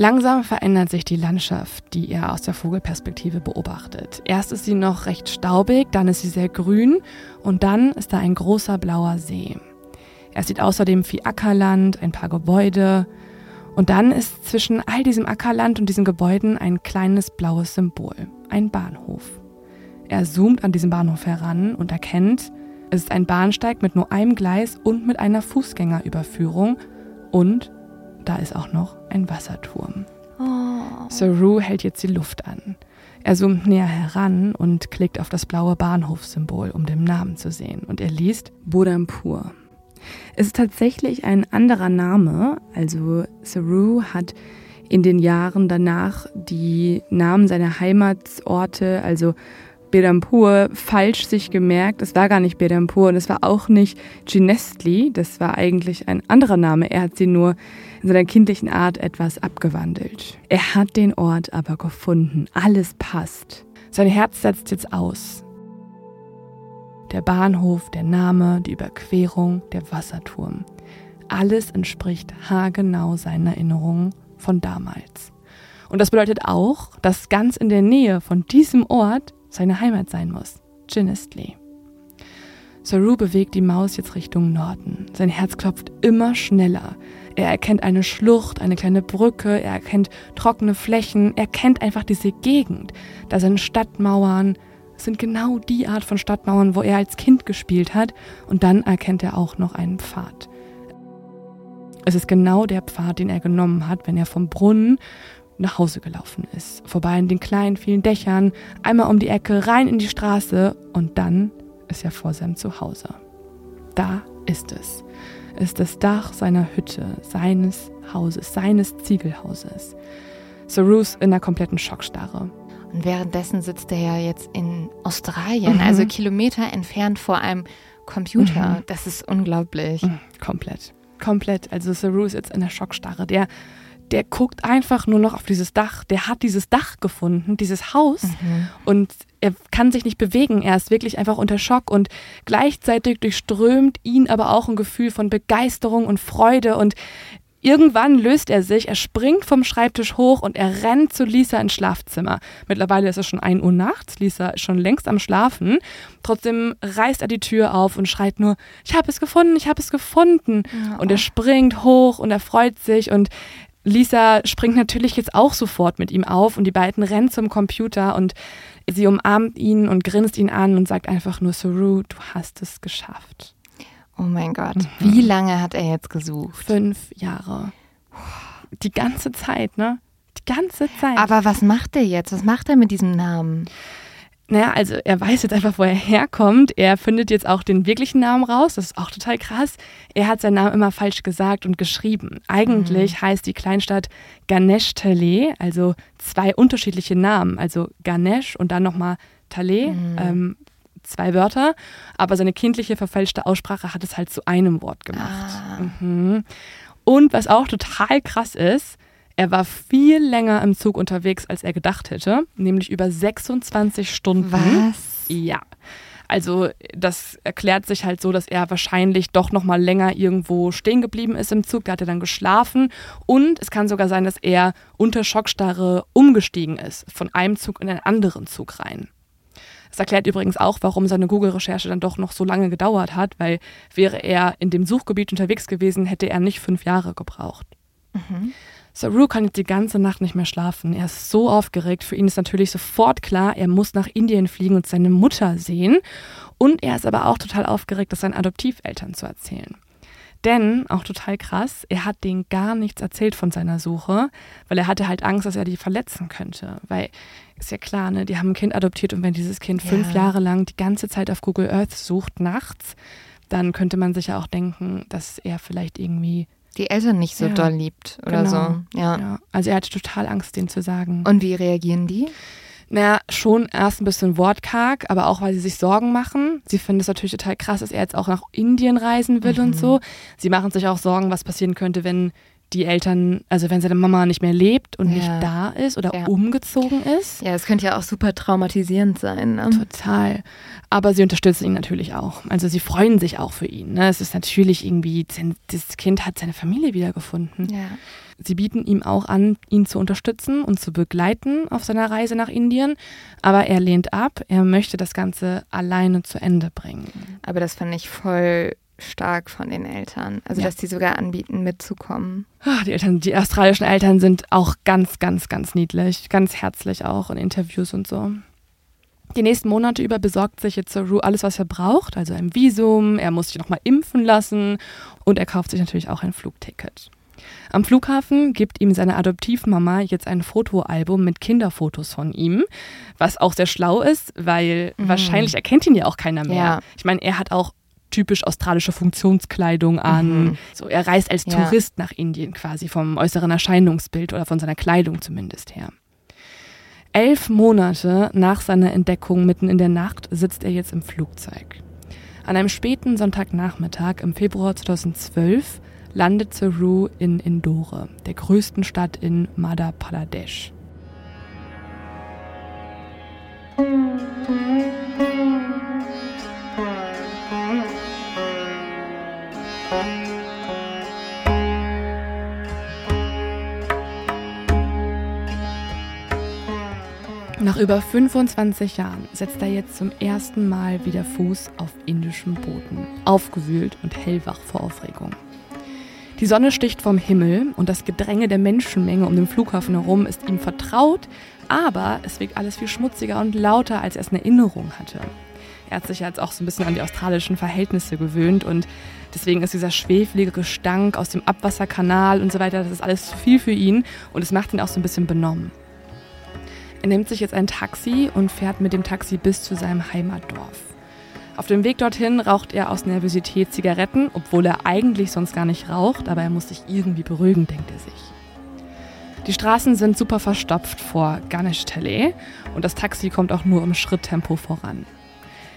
Langsam verändert sich die Landschaft, die er aus der Vogelperspektive beobachtet. Erst ist sie noch recht staubig, dann ist sie sehr grün und dann ist da ein großer blauer See. Er sieht außerdem viel Ackerland, ein paar Gebäude und dann ist zwischen all diesem Ackerland und diesen Gebäuden ein kleines blaues Symbol, ein Bahnhof. Er zoomt an diesem Bahnhof heran und erkennt, es ist ein Bahnsteig mit nur einem Gleis und mit einer Fußgängerüberführung und da ist auch noch ein Wasserturm. Oh. Saru hält jetzt die Luft an. Er zoomt näher heran und klickt auf das blaue Bahnhofssymbol, um den Namen zu sehen. Und er liest Bodampur. Es ist tatsächlich ein anderer Name. Also Saru hat in den Jahren danach die Namen seiner Heimatsorte, also Bedampur falsch sich gemerkt. Es war gar nicht Bedampur und es war auch nicht Ginestli. Das war eigentlich ein anderer Name. Er hat sie nur in seiner kindlichen Art etwas abgewandelt. Er hat den Ort aber gefunden. Alles passt. Sein Herz setzt jetzt aus. Der Bahnhof, der Name, die Überquerung, der Wasserturm. Alles entspricht haargenau seinen Erinnerungen von damals. Und das bedeutet auch, dass ganz in der Nähe von diesem Ort seine Heimat sein muss, Ginistly. Saru bewegt die Maus jetzt Richtung Norden. Sein Herz klopft immer schneller. Er erkennt eine Schlucht, eine kleine Brücke, er erkennt trockene Flächen, er kennt einfach diese Gegend. Da sind Stadtmauern, es sind genau die Art von Stadtmauern, wo er als Kind gespielt hat. Und dann erkennt er auch noch einen Pfad. Es ist genau der Pfad, den er genommen hat, wenn er vom Brunnen nach Hause gelaufen ist. Vorbei an den kleinen, vielen Dächern, einmal um die Ecke, rein in die Straße und dann ist er vor seinem Zuhause. Da ist es. Ist das Dach seiner Hütte, seines Hauses, seines Ziegelhauses. Sarus in einer kompletten Schockstarre. Und währenddessen sitzt er ja jetzt in Australien, mhm. also Kilometer entfernt vor einem Computer. Mhm. Das ist unglaublich. Mhm, komplett. Komplett. Also Saru ist jetzt in der Schockstarre. Der der guckt einfach nur noch auf dieses Dach. Der hat dieses Dach gefunden, dieses Haus. Mhm. Und er kann sich nicht bewegen. Er ist wirklich einfach unter Schock. Und gleichzeitig durchströmt ihn aber auch ein Gefühl von Begeisterung und Freude. Und Irgendwann löst er sich, er springt vom Schreibtisch hoch und er rennt zu Lisa ins Schlafzimmer. Mittlerweile ist es schon 1 Uhr nachts, Lisa ist schon längst am Schlafen. Trotzdem reißt er die Tür auf und schreit nur, ich habe es gefunden, ich habe es gefunden. Ja. Und er springt hoch und er freut sich und Lisa springt natürlich jetzt auch sofort mit ihm auf und die beiden rennen zum Computer und sie umarmt ihn und grinst ihn an und sagt einfach nur, Saru, du hast es geschafft. Oh mein Gott. Mhm. Wie lange hat er jetzt gesucht? Fünf Jahre. Die ganze Zeit, ne? Die ganze Zeit. Aber was macht er jetzt? Was macht er mit diesem Namen? Naja, also er weiß jetzt einfach, wo er herkommt. Er findet jetzt auch den wirklichen Namen raus. Das ist auch total krass. Er hat seinen Namen immer falsch gesagt und geschrieben. Eigentlich mhm. heißt die Kleinstadt Ganesh Tale, also zwei unterschiedliche Namen. Also Ganesh und dann nochmal Tale, mhm. ähm, zwei Wörter. Aber seine kindliche verfälschte Aussprache hat es halt zu einem Wort gemacht. Ah. Mhm. Und was auch total krass ist, er war viel länger im Zug unterwegs, als er gedacht hätte, nämlich über 26 Stunden. Was? Ja. Also das erklärt sich halt so, dass er wahrscheinlich doch noch mal länger irgendwo stehen geblieben ist im Zug. Da hat er dann geschlafen und es kann sogar sein, dass er unter Schockstarre umgestiegen ist von einem Zug in einen anderen Zug rein. Das erklärt übrigens auch, warum seine Google-Recherche dann doch noch so lange gedauert hat, weil wäre er in dem Suchgebiet unterwegs gewesen, hätte er nicht fünf Jahre gebraucht. Mhm. Saru kann jetzt die ganze Nacht nicht mehr schlafen. Er ist so aufgeregt. Für ihn ist natürlich sofort klar, er muss nach Indien fliegen und seine Mutter sehen. Und er ist aber auch total aufgeregt, das seinen Adoptiveltern zu erzählen. Denn, auch total krass, er hat denen gar nichts erzählt von seiner Suche, weil er hatte halt Angst, dass er die verletzen könnte. Weil, ist ja klar, ne, die haben ein Kind adoptiert und wenn dieses Kind ja. fünf Jahre lang die ganze Zeit auf Google Earth sucht, nachts, dann könnte man sich ja auch denken, dass er vielleicht irgendwie die Eltern nicht so Ja. doll liebt oder Genau. so. Ja. Ja. Also er hatte total Angst, denen zu sagen. Und wie reagieren die? Naja, schon erst ein bisschen wortkarg, aber auch, weil sie sich Sorgen machen. Sie finden es natürlich total krass, dass er jetzt auch nach Indien reisen will und so. Sie machen sich auch Sorgen, was passieren könnte, wenn die Eltern, also wenn seine Mama nicht mehr lebt und Ja. nicht da ist oder Ja. umgezogen ist. Ja, es könnte ja auch super traumatisierend sein. Ne? Total. Aber sie unterstützen ihn natürlich auch. Also sie freuen sich auch für ihn. Ne? Es ist natürlich irgendwie, das Kind hat seine Familie wiedergefunden. Ja. Sie bieten ihm auch an, ihn zu unterstützen und zu begleiten auf seiner Reise nach Indien. Aber er lehnt ab. Er möchte das Ganze alleine zu Ende bringen. Aber das fand ich voll stark von den Eltern. Also, Ja. dass die sogar anbieten, mitzukommen. Ah, Die Eltern, die australischen Eltern sind auch ganz, ganz, ganz niedlich, ganz herzlich auch in Interviews und so. Die nächsten Monate über besorgt sich jetzt Saru alles, was er braucht, also ein Visum, er muss sich nochmal impfen lassen und er kauft sich natürlich auch ein Flugticket. Am Flughafen gibt ihm seine Adoptivmama jetzt ein Fotoalbum mit Kinderfotos von ihm, was auch sehr schlau ist, weil wahrscheinlich erkennt ihn ja auch keiner mehr. Ja. Ich meine, er hat auch typisch australische Funktionskleidung an. So, er reist als Ja. Tourist nach Indien quasi vom äußeren Erscheinungsbild oder von seiner Kleidung zumindest her. Elf Monate nach seiner Entdeckung mitten in der Nacht sitzt er jetzt im Flugzeug. An einem späten Sonntagnachmittag im Februar 2012 landet Saru in Indore, der größten Stadt in Madhya Pradesh. Nach über 25 Jahren setzt er jetzt zum ersten Mal wieder Fuß auf indischem Boden, aufgewühlt und hellwach vor Aufregung. Die Sonne sticht vom Himmel und das Gedränge der Menschenmenge um den Flughafen herum ist ihm vertraut, aber es wirkt alles viel schmutziger und lauter, als er es in Erinnerung hatte. Er hat sich jetzt auch so ein bisschen an die australischen Verhältnisse gewöhnt und deswegen ist dieser schweflige Gestank aus dem Abwasserkanal und so weiter, das ist alles zu viel für ihn und es macht ihn auch so ein bisschen benommen. Er nimmt sich jetzt ein Taxi und fährt mit dem Taxi bis zu seinem Heimatdorf. Auf dem Weg dorthin raucht er aus Nervosität Zigaretten, obwohl er eigentlich sonst gar nicht raucht, aber er muss sich irgendwie beruhigen, denkt er sich. Die Straßen sind super verstopft vor Ganesh Tele und das Taxi kommt auch nur im Schritttempo voran.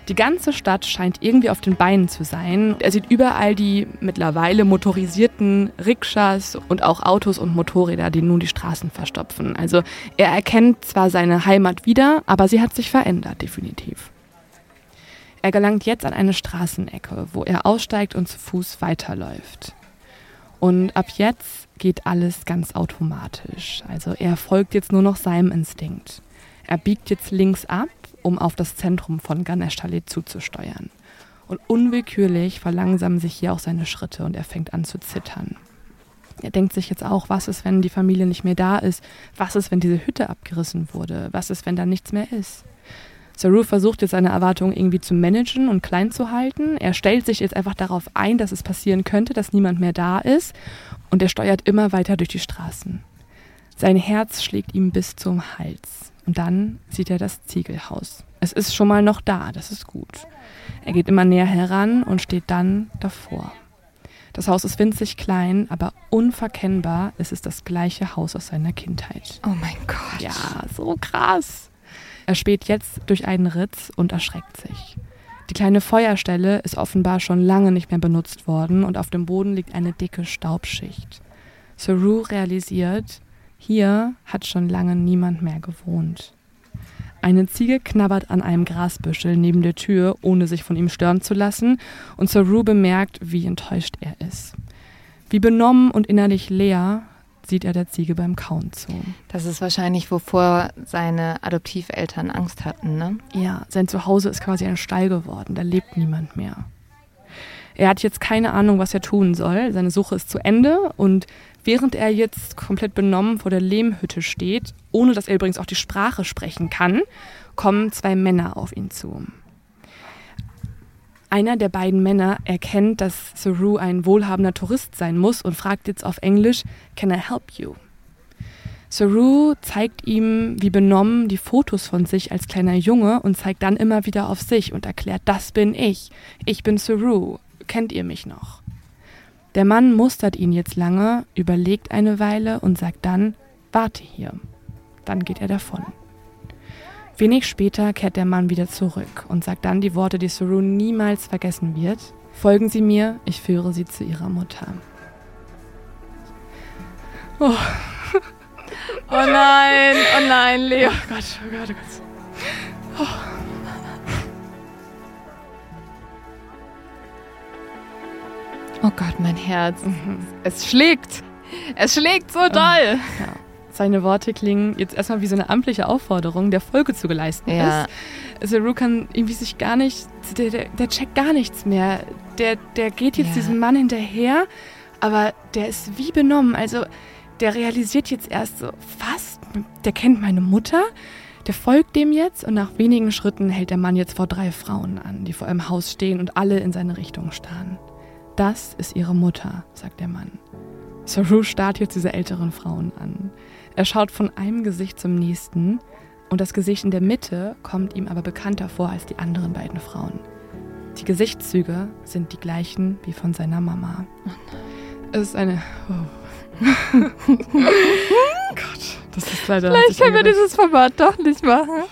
Die ganze Stadt scheint irgendwie auf den Beinen zu sein. Er sieht überall die mittlerweile motorisierten Rikschas und auch Autos und Motorräder, die nun die Straßen verstopfen. Also er erkennt zwar seine Heimat wieder, aber sie hat sich verändert, definitiv. Er gelangt jetzt an eine Straßenecke, wo er aussteigt und zu Fuß weiterläuft. Und ab jetzt geht alles ganz automatisch. Also er folgt jetzt nur noch seinem Instinkt. Er biegt jetzt links ab, um auf das Zentrum von Ganeshtalet zuzusteuern. Und unwillkürlich verlangsamen sich hier auch seine Schritte und er fängt an zu zittern. Er denkt sich jetzt auch, was ist, wenn die Familie nicht mehr da ist? Was ist, wenn diese Hütte abgerissen wurde? Was ist, wenn da nichts mehr ist? Saru versucht jetzt seine Erwartungen irgendwie zu managen und klein zu halten. Er stellt sich jetzt einfach darauf ein, dass es passieren könnte, dass niemand mehr da ist. Und er steuert immer weiter durch die Straßen. Sein Herz schlägt ihm bis zum Hals. Und dann sieht er das Ziegelhaus. Es ist schon mal noch da, das ist gut. Er geht immer näher heran und steht dann davor. Das Haus ist winzig klein, aber unverkennbar ist es das gleiche Haus aus seiner Kindheit. Oh mein Gott. Ja, so krass. Er späht jetzt durch einen Ritz und erschreckt sich. Die kleine Feuerstelle ist offenbar schon lange nicht mehr benutzt worden und auf dem Boden liegt eine dicke Staubschicht. Saru realisiert, hier hat schon lange niemand mehr gewohnt. Eine Ziege knabbert an einem Grasbüschel neben der Tür, ohne sich von ihm stören zu lassen, und Saru bemerkt, wie enttäuscht er ist. Wie benommen und innerlich leer sieht er der Ziege beim Kauen zu. Das ist wahrscheinlich, wovor seine Adoptiveltern Angst hatten, ne? Ja, sein Zuhause ist quasi ein Stall geworden, da lebt niemand mehr. Er hat jetzt keine Ahnung, was er tun soll. Seine Suche ist zu Ende und während er jetzt komplett benommen vor der Lehmhütte steht, ohne dass er übrigens auch die Sprache sprechen kann, kommen zwei Männer auf ihn zu. Einer der beiden Männer erkennt, dass Saru ein wohlhabender Tourist sein muss und fragt jetzt auf Englisch, Can I help you? Saru zeigt ihm wie benommen die Fotos von sich als kleiner Junge und zeigt dann immer wieder auf sich und erklärt, das bin ich. Ich bin Saru. Kennt ihr mich noch? Der Mann mustert ihn jetzt lange, überlegt eine Weile und sagt dann, warte hier. Dann geht er davon. Wenig später kehrt der Mann wieder zurück und sagt dann die Worte, die Saru niemals vergessen wird. Folgen Sie mir, ich führe Sie zu Ihrer Mutter. Oh. oh nein, oh nein, Leo. Oh Gott, oh Gott, oh Gott. Oh. Oh Gott, mein Herz. Mhm. Es schlägt. Es schlägt so doll. Ja. Seine Worte klingen jetzt erstmal wie so eine amtliche Aufforderung, der Folge zu geleisten ja. ist. Saru kann irgendwie sich gar nicht, der, der, der, checkt gar nichts mehr. Der, der geht jetzt ja. diesem Mann hinterher, aber der ist wie benommen. Also der realisiert jetzt erst so, was? Der kennt meine Mutter? Der folgt dem jetzt und nach wenigen Schritten hält der Mann jetzt vor drei Frauen an, die vor einem Haus stehen und alle in seine Richtung starren. Das ist ihre Mutter, sagt der Mann. Saru starrt jetzt diese älteren Frauen an. Er schaut von einem Gesicht zum nächsten und das Gesicht in der Mitte kommt ihm aber bekannter vor als die anderen beiden Frauen. Die Gesichtszüge sind die gleichen wie von seiner Mama. Es ist eine. Oh. Gott, das ist leider. Vielleicht können wir dieses Format doch nicht machen.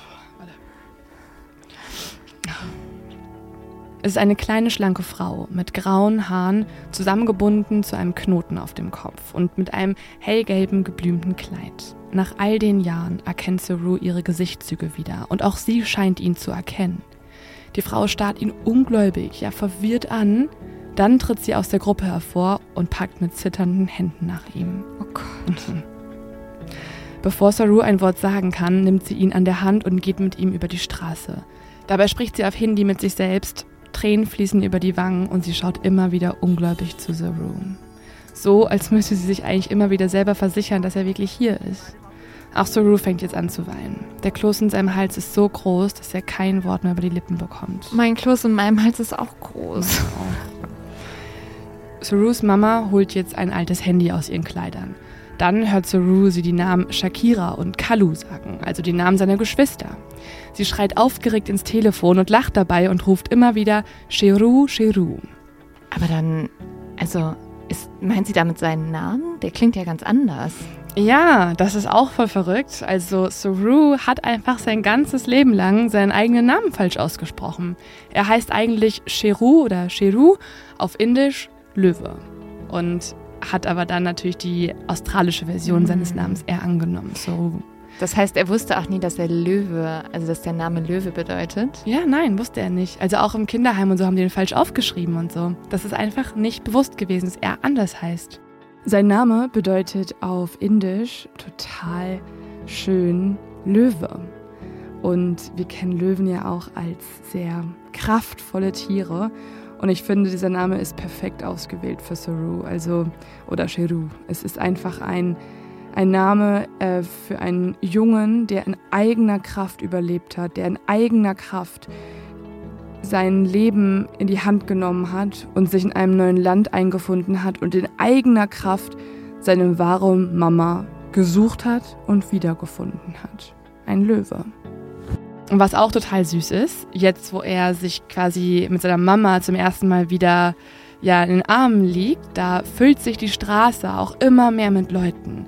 Es ist eine kleine, schlanke Frau mit grauen Haaren, zusammengebunden zu einem Knoten auf dem Kopf und mit einem hellgelben, geblümten Kleid. Nach all den Jahren erkennt Saru ihre Gesichtszüge wieder und auch sie scheint ihn zu erkennen. Die Frau starrt ihn ungläubig, ja verwirrt an, dann tritt sie aus der Gruppe hervor und packt mit zitternden Händen nach ihm. Oh Gott. Mhm. Bevor Saru ein Wort sagen kann, nimmt sie ihn an der Hand und geht mit ihm über die Straße. Dabei spricht sie auf Hindi mit sich selbst Tränen fließen über die Wangen und sie schaut immer wieder ungläubig zu The Room. So, als müsste sie sich eigentlich immer wieder selber versichern, dass er wirklich hier ist. Auch Saru fängt jetzt an zu weinen. Der Kloß in seinem Hals ist so groß, dass er kein Wort mehr über die Lippen bekommt. Mein Kloß in meinem Hals ist auch groß. Sarus Mama holt jetzt ein altes Handy aus ihren Kleidern. Dann hört Saru sie die Namen Shakira und Kalu sagen, also die Namen seiner Geschwister. Sie schreit aufgeregt ins Telefon und lacht dabei und ruft immer wieder Cheru, Cheru. Aber dann, also, ist, meint sie damit seinen Namen? Der klingt ja ganz anders. Ja, das ist auch voll verrückt. Also Saru hat einfach sein ganzes Leben lang seinen eigenen Namen falsch ausgesprochen. Er heißt eigentlich Cheru oder Cheru, auf Indisch Löwe. Und hat aber dann natürlich die australische Version mhm. seines Namens eher angenommen. So. Das heißt, er wusste auch nie, dass er Löwe, also dass der Name Löwe bedeutet? Ja, nein, wusste er nicht. Also auch im Kinderheim und so haben die ihn falsch aufgeschrieben und so. Das ist einfach nicht bewusst gewesen, dass er anders heißt. Sein Name bedeutet auf Indisch total schön Löwe. Und wir kennen Löwen ja auch als sehr kraftvolle Tiere. Und ich finde, dieser Name ist perfekt ausgewählt für Saru, also oder Sheru. Es ist einfach ein, ein Name äh, für einen Jungen, der in eigener Kraft überlebt hat, der in eigener Kraft sein Leben in die Hand genommen hat und sich in einem neuen Land eingefunden hat und in eigener Kraft seine wahre Mama gesucht hat und wiedergefunden hat. Ein Löwe. Und was auch total süß ist, jetzt wo er sich quasi mit seiner Mama zum ersten Mal wieder ja, in den Armen liegt, da füllt sich die Straße auch immer mehr mit Leuten.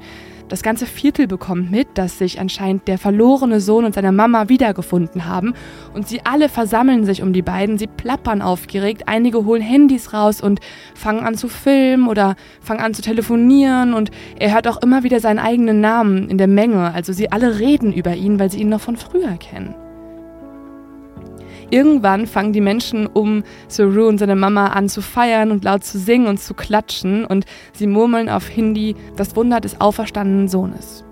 Das ganze Viertel bekommt mit, dass sich anscheinend der verlorene Sohn und seine Mama wiedergefunden haben. Und sie alle versammeln sich um die beiden. Sie plappern aufgeregt. Einige holen Handys raus und fangen an zu filmen oder fangen an zu telefonieren. Und er hört auch immer wieder seinen eigenen Namen in der Menge. Also sie alle reden über ihn, weil sie ihn noch von früher kennen. Irgendwann fangen die Menschen um Saru und seine Mama an zu feiern und laut zu singen und zu klatschen und sie murmeln auf Hindi das Wunder des auferstandenen Sohnes.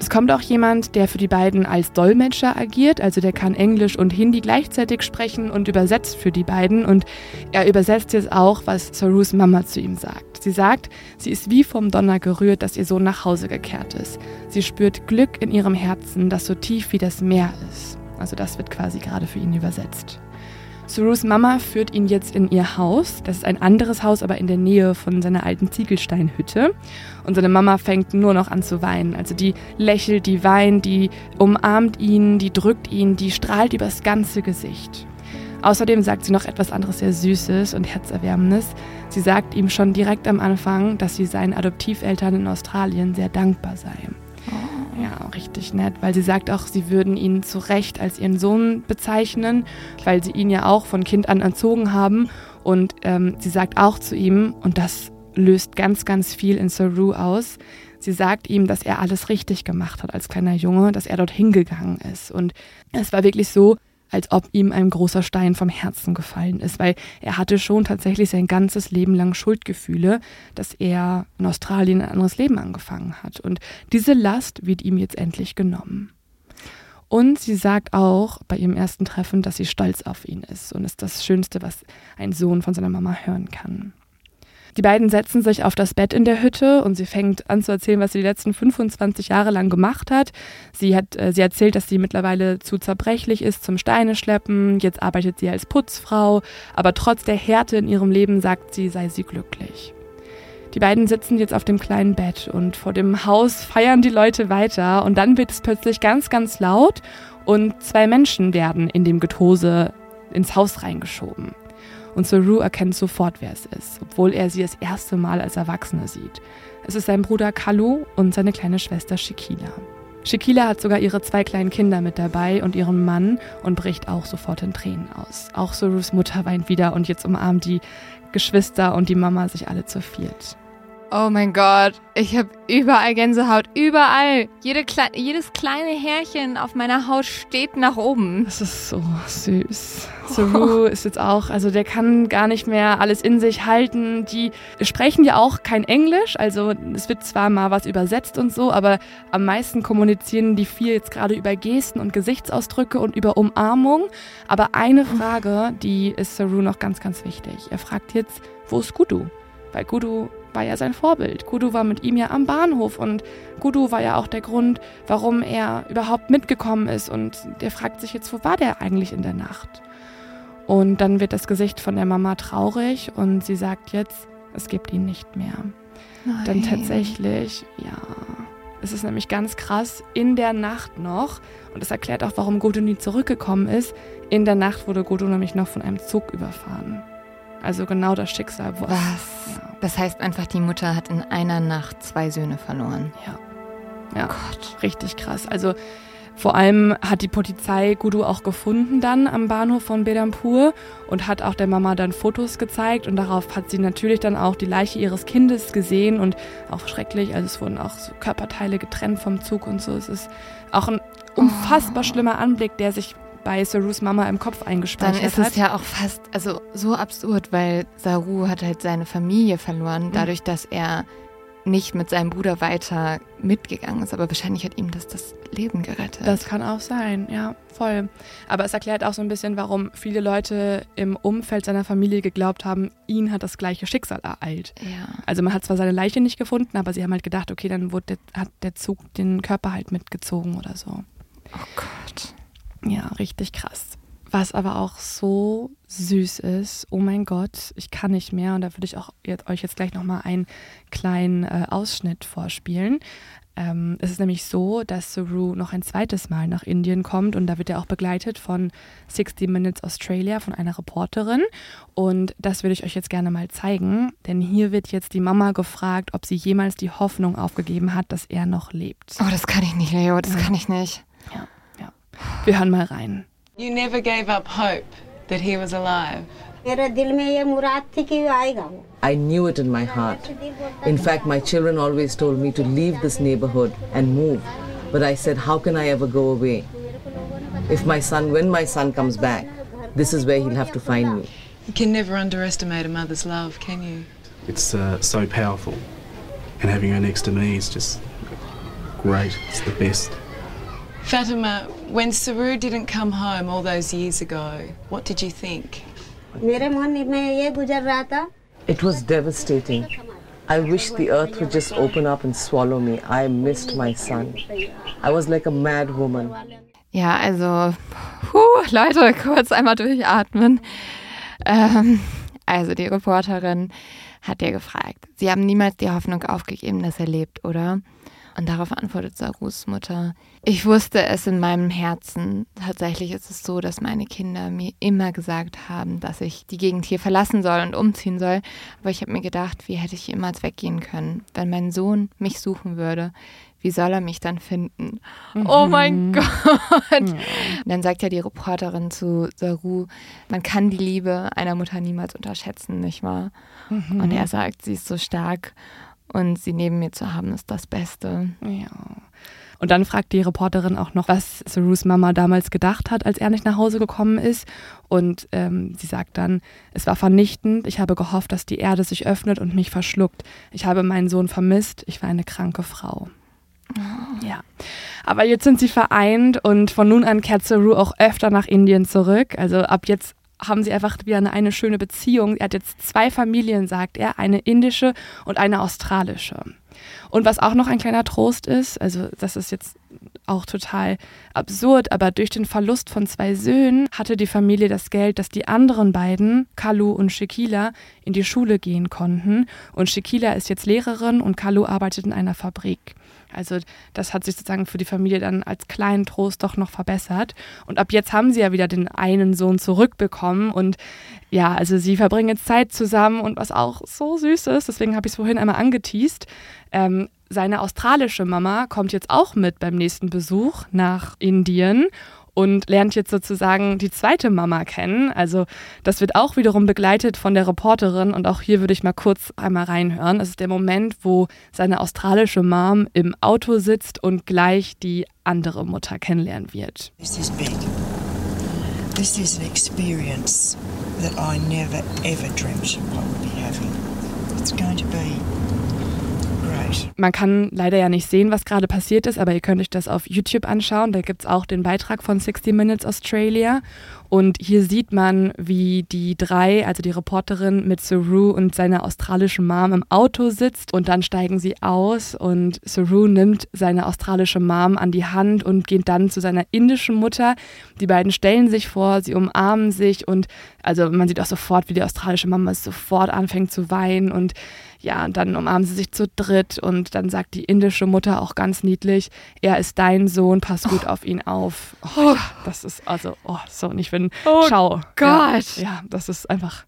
Es kommt auch jemand, der für die beiden als Dolmetscher agiert, also der kann Englisch und Hindi gleichzeitig sprechen und übersetzt für die beiden und er übersetzt jetzt auch, was Sarus Mama zu ihm sagt. Sie sagt, sie ist wie vom Donner gerührt, dass ihr Sohn nach Hause gekehrt ist. Sie spürt Glück in ihrem Herzen, das so tief wie das Meer ist. Also das wird quasi gerade für ihn übersetzt. Surus Mama führt ihn jetzt in ihr Haus. Das ist ein anderes Haus, aber in der Nähe von seiner alten Ziegelsteinhütte. Und seine Mama fängt nur noch an zu weinen. Also die lächelt, die weint, die umarmt ihn, die drückt ihn, die strahlt übers ganze Gesicht. Außerdem sagt sie noch etwas anderes sehr Süßes und Herzerwärmendes. Sie sagt ihm schon direkt am Anfang, dass sie seinen Adoptiveltern in Australien sehr dankbar sei. Oh. Ja, richtig nett, weil sie sagt auch, sie würden ihn zu Recht als ihren Sohn bezeichnen, weil sie ihn ja auch von Kind an erzogen haben. Und ähm, sie sagt auch zu ihm, und das löst ganz, ganz viel in Saru aus, Sie sagt ihm, dass er alles richtig gemacht hat als kleiner Junge, dass er dorthin gegangen ist. Und es war wirklich so, als ob ihm ein großer Stein vom Herzen gefallen ist, weil er hatte schon tatsächlich sein ganzes Leben lang Schuldgefühle, dass er in Australien ein anderes Leben angefangen hat. Und diese Last wird ihm jetzt endlich genommen. Und sie sagt auch bei ihrem ersten Treffen, dass sie stolz auf ihn ist und ist das Schönste, was ein Sohn von seiner Mama hören kann. Die beiden setzen sich auf das Bett in der Hütte und sie fängt an zu erzählen, was sie die letzten 25 Jahre lang gemacht hat. Sie hat äh, sie erzählt, dass sie mittlerweile zu zerbrechlich ist zum Steine schleppen. Jetzt arbeitet sie als Putzfrau, aber trotz der Härte in ihrem Leben sagt sie, sei sie glücklich. Die beiden sitzen jetzt auf dem kleinen Bett und vor dem Haus feiern die Leute weiter und dann wird es plötzlich ganz, ganz laut und zwei Menschen werden in dem Getose ins Haus reingeschoben und Saru erkennt sofort, wer es ist, obwohl er sie das erste Mal als Erwachsene sieht. Es ist sein Bruder Kalu und seine kleine Schwester Shikila. Shikila hat sogar ihre zwei kleinen Kinder mit dabei und ihren Mann und bricht auch sofort in Tränen aus. Auch Sarus Mutter weint wieder und jetzt umarmt die Geschwister und die Mama sich alle zu viert. Oh mein Gott, ich habe überall Gänsehaut, überall. Jede Kle jedes kleine Härchen auf meiner Haut steht nach oben. Das ist so süß. Saru oh. ist jetzt auch, also der kann gar nicht mehr alles in sich halten. Die sprechen ja auch kein Englisch, also es wird zwar mal was übersetzt und so, aber am meisten kommunizieren die vier jetzt gerade über Gesten und Gesichtsausdrücke und über Umarmung. Aber eine Frage, die ist Saru noch ganz, ganz wichtig. Er fragt jetzt, wo ist Gudu? Weil Gudu war ja sein Vorbild. Gudu war mit ihm ja am Bahnhof und Gudu war ja auch der Grund, warum er überhaupt mitgekommen ist. Und der fragt sich jetzt, wo war der eigentlich in der Nacht? Und dann wird das Gesicht von der Mama traurig und sie sagt jetzt, es gibt ihn nicht mehr. Nein. Denn tatsächlich, ja, es ist nämlich ganz krass, in der Nacht noch, und das erklärt auch, warum Godo nie zurückgekommen ist, in der Nacht wurde Godo nämlich noch von einem Zug überfahren. Also genau das Schicksal. Was? Ja. Das heißt einfach, die Mutter hat in einer Nacht zwei Söhne verloren. Ja. Ja, oh Gott. richtig krass. Also vor allem hat die Polizei Gudu auch gefunden dann am Bahnhof von Bedampur und hat auch der Mama dann Fotos gezeigt und darauf hat sie natürlich dann auch die Leiche ihres Kindes gesehen und auch schrecklich, also es wurden auch so Körperteile getrennt vom Zug und so. Es ist auch ein unfassbar oh. schlimmer Anblick, der sich bei Sarus Mama im Kopf eingespeichert hat. Dann ist es ja auch fast, also so absurd, weil Saru hat halt seine Familie verloren, mhm. dadurch, dass er nicht mit seinem Bruder weiter mitgegangen ist. Aber wahrscheinlich hat ihm das das Leben gerettet. Das kann auch sein, ja, voll. Aber es erklärt auch so ein bisschen, warum viele Leute im Umfeld seiner Familie geglaubt haben, ihn hat das gleiche Schicksal ereilt. Ja. Also man hat zwar seine Leiche nicht gefunden, aber sie haben halt gedacht, okay, dann wurde hat der Zug den Körper halt mitgezogen oder so. Oh Gott. Ja, richtig krass. Was aber auch so süß ist, oh mein Gott, ich kann nicht mehr. Und da würde ich auch jetzt, euch jetzt gleich nochmal einen kleinen äh, Ausschnitt vorspielen. Ähm, es ist nämlich so, dass Saru noch ein zweites Mal nach Indien kommt und da wird er auch begleitet von 60 Minutes Australia, von einer Reporterin. Und das würde ich euch jetzt gerne mal zeigen, denn hier wird jetzt die Mama gefragt, ob sie jemals die Hoffnung aufgegeben hat, dass er noch lebt. Oh, das kann ich nicht, Leo, das ja. kann ich nicht. Ja. Wir hören mal rein. You never gave up hope that he was alive. I knew it in my heart. In fact, my children always told me to leave this neighborhood and move. But I said, how can I ever go away? If my son, when my son comes back, this is where he'll have to find me. You can never underestimate a mother's love, can you? It's uh, so powerful. And having her next to me is just great. It's the best. Fatima, when Saru didn't come home all those years ago, what did you think? It was devastating. I wish the earth would just open up and swallow me. I missed my son. I was like a mad woman. Ja, also, puh, Leute, kurz einmal durchatmen. Ähm, also, die Reporterin hat ja gefragt. Sie haben niemals die Hoffnung aufgegeben, dass er lebt, oder? Und darauf antwortet Sarus Mutter, ich wusste es in meinem Herzen. Tatsächlich ist es so, dass meine Kinder mir immer gesagt haben, dass ich die Gegend hier verlassen soll und umziehen soll. Aber ich habe mir gedacht, wie hätte ich jemals weggehen können, wenn mein Sohn mich suchen würde wie soll er mich dann finden? Mhm. Oh mein Gott. Mhm. dann sagt ja die Reporterin zu Saru, man kann die Liebe einer Mutter niemals unterschätzen, nicht wahr? Mhm. Und er sagt, sie ist so stark und sie neben mir zu haben, ist das Beste. Ja. Und dann fragt die Reporterin auch noch, was Sarus Mama damals gedacht hat, als er nicht nach Hause gekommen ist. Und ähm, sie sagt dann, es war vernichtend. Ich habe gehofft, dass die Erde sich öffnet und mich verschluckt. Ich habe meinen Sohn vermisst. Ich war eine kranke Frau. Ja. Aber jetzt sind sie vereint und von nun an kehrt Saru auch öfter nach Indien zurück. Also ab jetzt haben sie einfach wieder eine, eine schöne Beziehung. Er hat jetzt zwei Familien, sagt er, eine indische und eine australische. Und was auch noch ein kleiner Trost ist, also das ist jetzt auch total absurd, aber durch den Verlust von zwei Söhnen hatte die Familie das Geld, dass die anderen beiden, Kalu und Shekila, in die Schule gehen konnten. Und Shekila ist jetzt Lehrerin und Kalu arbeitet in einer Fabrik. Also das hat sich sozusagen für die Familie dann als kleinen Trost doch noch verbessert. Und ab jetzt haben sie ja wieder den einen Sohn zurückbekommen. Und ja, also sie verbringen jetzt Zeit zusammen und was auch so süß ist, deswegen habe ich es vorhin einmal angeteased. Ähm, seine australische Mama kommt jetzt auch mit beim nächsten Besuch nach Indien und lernt jetzt sozusagen die zweite Mama kennen. Also das wird auch wiederum begleitet von der Reporterin und auch hier würde ich mal kurz einmal reinhören. Es ist der Moment, wo seine australische Mom im Auto sitzt und gleich die andere Mutter kennenlernen wird. This is big. This is an experience that I never ever dreamt I would be having. It's going to be man kann leider ja nicht sehen, was gerade passiert ist, aber ihr könnt euch das auf YouTube anschauen. Da gibt es auch den Beitrag von 60 Minutes Australia. Und hier sieht man, wie die drei, also die Reporterin mit Saru und seiner australischen Mom im Auto sitzt und dann steigen sie aus und Saru nimmt seine australische Mom an die Hand und geht dann zu seiner indischen Mutter. Die beiden stellen sich vor, sie umarmen sich und also man sieht auch sofort, wie die australische Mama sofort anfängt zu weinen und ja, und dann umarmen sie sich zu dritt und dann sagt die indische Mutter auch ganz niedlich, er ist dein Sohn, pass gut oh. auf ihn auf. Oh, ja, das ist also, oh, so, und ich bin, oh schau. Gott. Ja, ja, das ist einfach,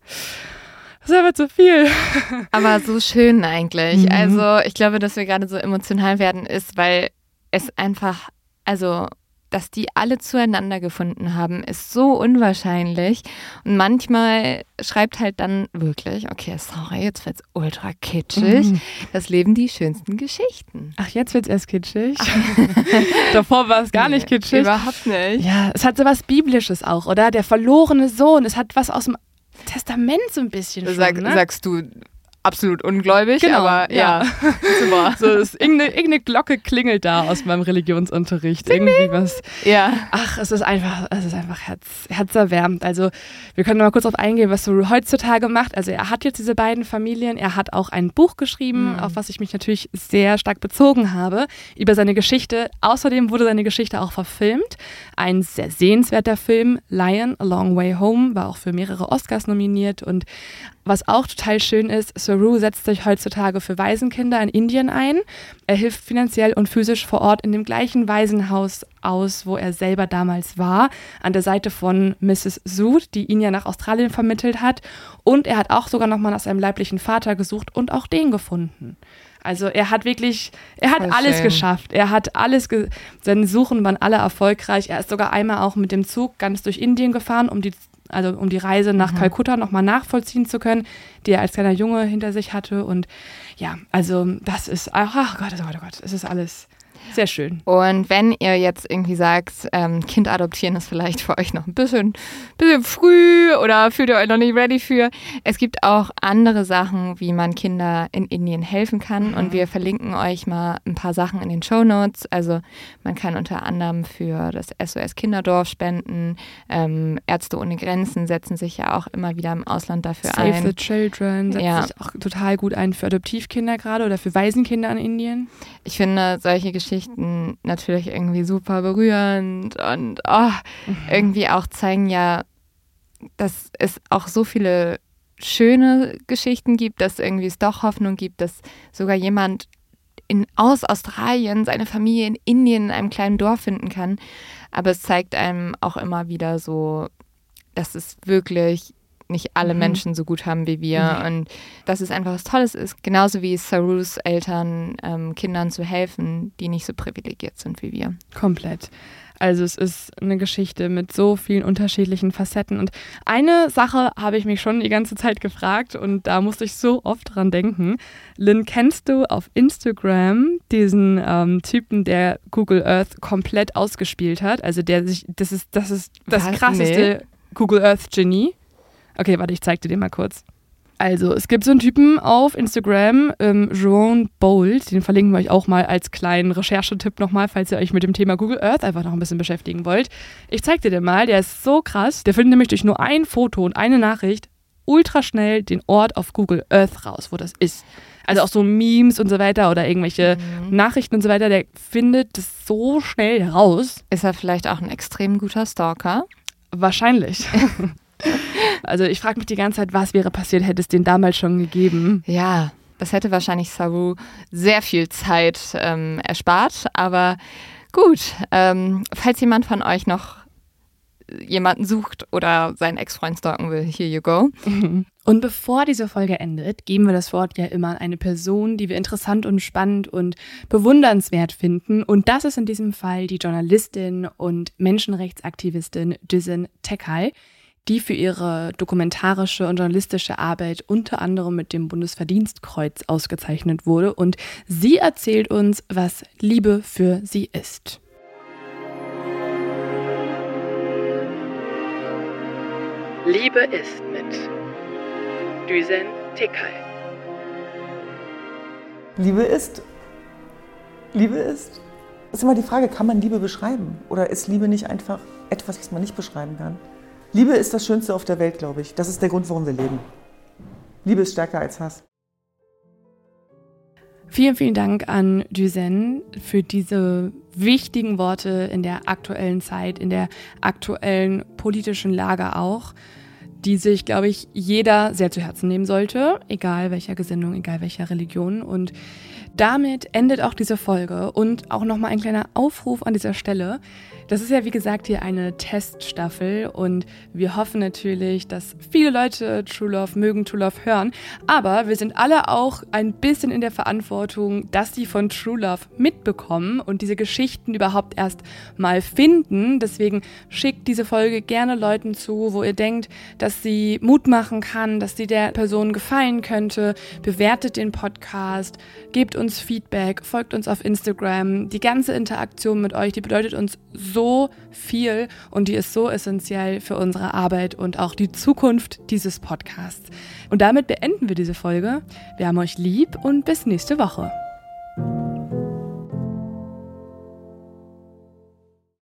das ist einfach zu viel. Aber so schön eigentlich. Mhm. Also ich glaube, dass wir gerade so emotional werden, ist, weil es einfach, also dass die alle zueinander gefunden haben, ist so unwahrscheinlich. Und manchmal schreibt halt dann wirklich, okay, sorry, jetzt wird's ultra kitschig. Mhm. Das Leben die schönsten Geschichten. Ach, jetzt wird's erst kitschig. Davor war es gar nee, nicht kitschig. Überhaupt nicht. Ja, es hat so was Biblisches auch, oder? Der verlorene Sohn. Es hat was aus dem Testament so ein bisschen schon, Sag, ne? Sagst du absolut ungläubig, genau, aber ja, ja. super. So, ist, irgendeine, irgendeine, Glocke klingelt da aus meinem Religionsunterricht. Ding, Irgendwie was. Ja. Ach, es ist einfach, es ist einfach herz, herzerwärmend. Also wir können mal kurz auf eingehen, was so heutzutage macht. Also er hat jetzt diese beiden Familien, er hat auch ein Buch geschrieben, mhm. auf was ich mich natürlich sehr stark bezogen habe, über seine Geschichte. Außerdem wurde seine Geschichte auch verfilmt. Ein sehr sehenswerter Film, Lion, A Long Way Home, war auch für mehrere Oscars nominiert und was auch total schön ist, Saru setzt sich heutzutage für Waisenkinder in Indien ein. Er hilft finanziell und physisch vor Ort in dem gleichen Waisenhaus aus, wo er selber damals war, an der Seite von Mrs. Sood, die ihn ja nach Australien vermittelt hat. Und er hat auch sogar nochmal nach seinem leiblichen Vater gesucht und auch den gefunden. Also er hat wirklich, er hat Voll alles schön. geschafft. Er hat alles, ge seine Suchen waren alle erfolgreich. Er ist sogar einmal auch mit dem Zug ganz durch Indien gefahren, um die also um die Reise nach mhm. Kalkutta nochmal nachvollziehen zu können, die er als kleiner Junge hinter sich hatte. Und ja, also das ist, ach Gott, oh Gott, oh Gott, es ist alles sehr schön. Und wenn ihr jetzt irgendwie sagt, ähm, Kind adoptieren ist vielleicht für euch noch ein bisschen, bisschen früh oder fühlt ihr euch noch nicht ready für, es gibt auch andere Sachen, wie man Kinder in Indien helfen kann. Mhm. Und wir verlinken euch mal ein paar Sachen in den Show Notes. Also man kann unter anderem für das SOS Kinderdorf spenden. Ähm, Ärzte ohne Grenzen setzen sich ja auch immer wieder im Ausland dafür Save ein. Save the Children setzt ja. sich auch total gut ein für Adoptivkinder gerade oder für Waisenkinder in Indien. Ich finde solche Geschichten Geschichten natürlich irgendwie super berührend und oh, mhm. irgendwie auch zeigen ja, dass es auch so viele schöne Geschichten gibt, dass irgendwie es doch Hoffnung gibt, dass sogar jemand in, aus Australien seine Familie in Indien in einem kleinen Dorf finden kann. Aber es zeigt einem auch immer wieder so, dass es wirklich nicht alle mhm. Menschen so gut haben wie wir mhm. und dass es einfach was Tolles ist, genauso wie Sarus Eltern ähm, Kindern zu helfen, die nicht so privilegiert sind wie wir. Komplett. Also es ist eine Geschichte mit so vielen unterschiedlichen Facetten. Und eine Sache habe ich mich schon die ganze Zeit gefragt und da musste ich so oft dran denken. Lynn, kennst du auf Instagram diesen ähm, Typen, der Google Earth komplett ausgespielt hat? Also der sich, das ist das, ist das Was? krasseste nee. Google Earth Genie. Okay, warte, ich zeig dir den mal kurz. Also, es gibt so einen Typen auf Instagram, ähm, Jerome Bold, den verlinken wir euch auch mal als kleinen Recherchetipp nochmal, falls ihr euch mit dem Thema Google Earth einfach noch ein bisschen beschäftigen wollt. Ich zeig dir den mal, der ist so krass, der findet nämlich durch nur ein Foto und eine Nachricht ultra schnell den Ort auf Google Earth raus, wo das ist. Also auch so Memes und so weiter oder irgendwelche mhm. Nachrichten und so weiter, der findet das so schnell raus. Ist er vielleicht auch ein extrem guter Stalker? Wahrscheinlich. Also ich frage mich die ganze Zeit, was wäre passiert, hätte es den damals schon gegeben? Ja, das hätte wahrscheinlich Saru sehr viel Zeit ähm, erspart. Aber gut, ähm, falls jemand von euch noch jemanden sucht oder seinen Ex-Freund stalken will, here you go. Und bevor diese Folge endet, geben wir das Wort ja immer an eine Person, die wir interessant und spannend und bewundernswert finden. Und das ist in diesem Fall die Journalistin und Menschenrechtsaktivistin Düsen Tekay die für ihre dokumentarische und journalistische Arbeit unter anderem mit dem Bundesverdienstkreuz ausgezeichnet wurde. Und sie erzählt uns, was Liebe für sie ist. Liebe ist mit Düsen Tekay. Liebe ist. Liebe ist. ist immer die Frage, kann man Liebe beschreiben? Oder ist Liebe nicht einfach etwas, was man nicht beschreiben kann? Liebe ist das Schönste auf der Welt, glaube ich. Das ist der Grund, warum wir leben. Liebe ist stärker als Hass. Vielen, vielen Dank an Duzen für diese wichtigen Worte in der aktuellen Zeit, in der aktuellen politischen Lage auch, die sich, glaube ich, jeder sehr zu Herzen nehmen sollte, egal welcher Gesinnung, egal welcher Religion. Und damit endet auch diese Folge und auch nochmal ein kleiner Aufruf an dieser Stelle. Das ist ja, wie gesagt, hier eine Teststaffel und wir hoffen natürlich, dass viele Leute True Love mögen, True Love hören. Aber wir sind alle auch ein bisschen in der Verantwortung, dass sie von True Love mitbekommen und diese Geschichten überhaupt erst mal finden. Deswegen schickt diese Folge gerne Leuten zu, wo ihr denkt, dass sie Mut machen kann, dass sie der Person gefallen könnte. Bewertet den Podcast, gebt uns Feedback, folgt uns auf Instagram. Die ganze Interaktion mit euch, die bedeutet uns so so viel und die ist so essentiell für unsere Arbeit und auch die Zukunft dieses Podcasts. Und damit beenden wir diese Folge. Wir haben euch lieb und bis nächste Woche.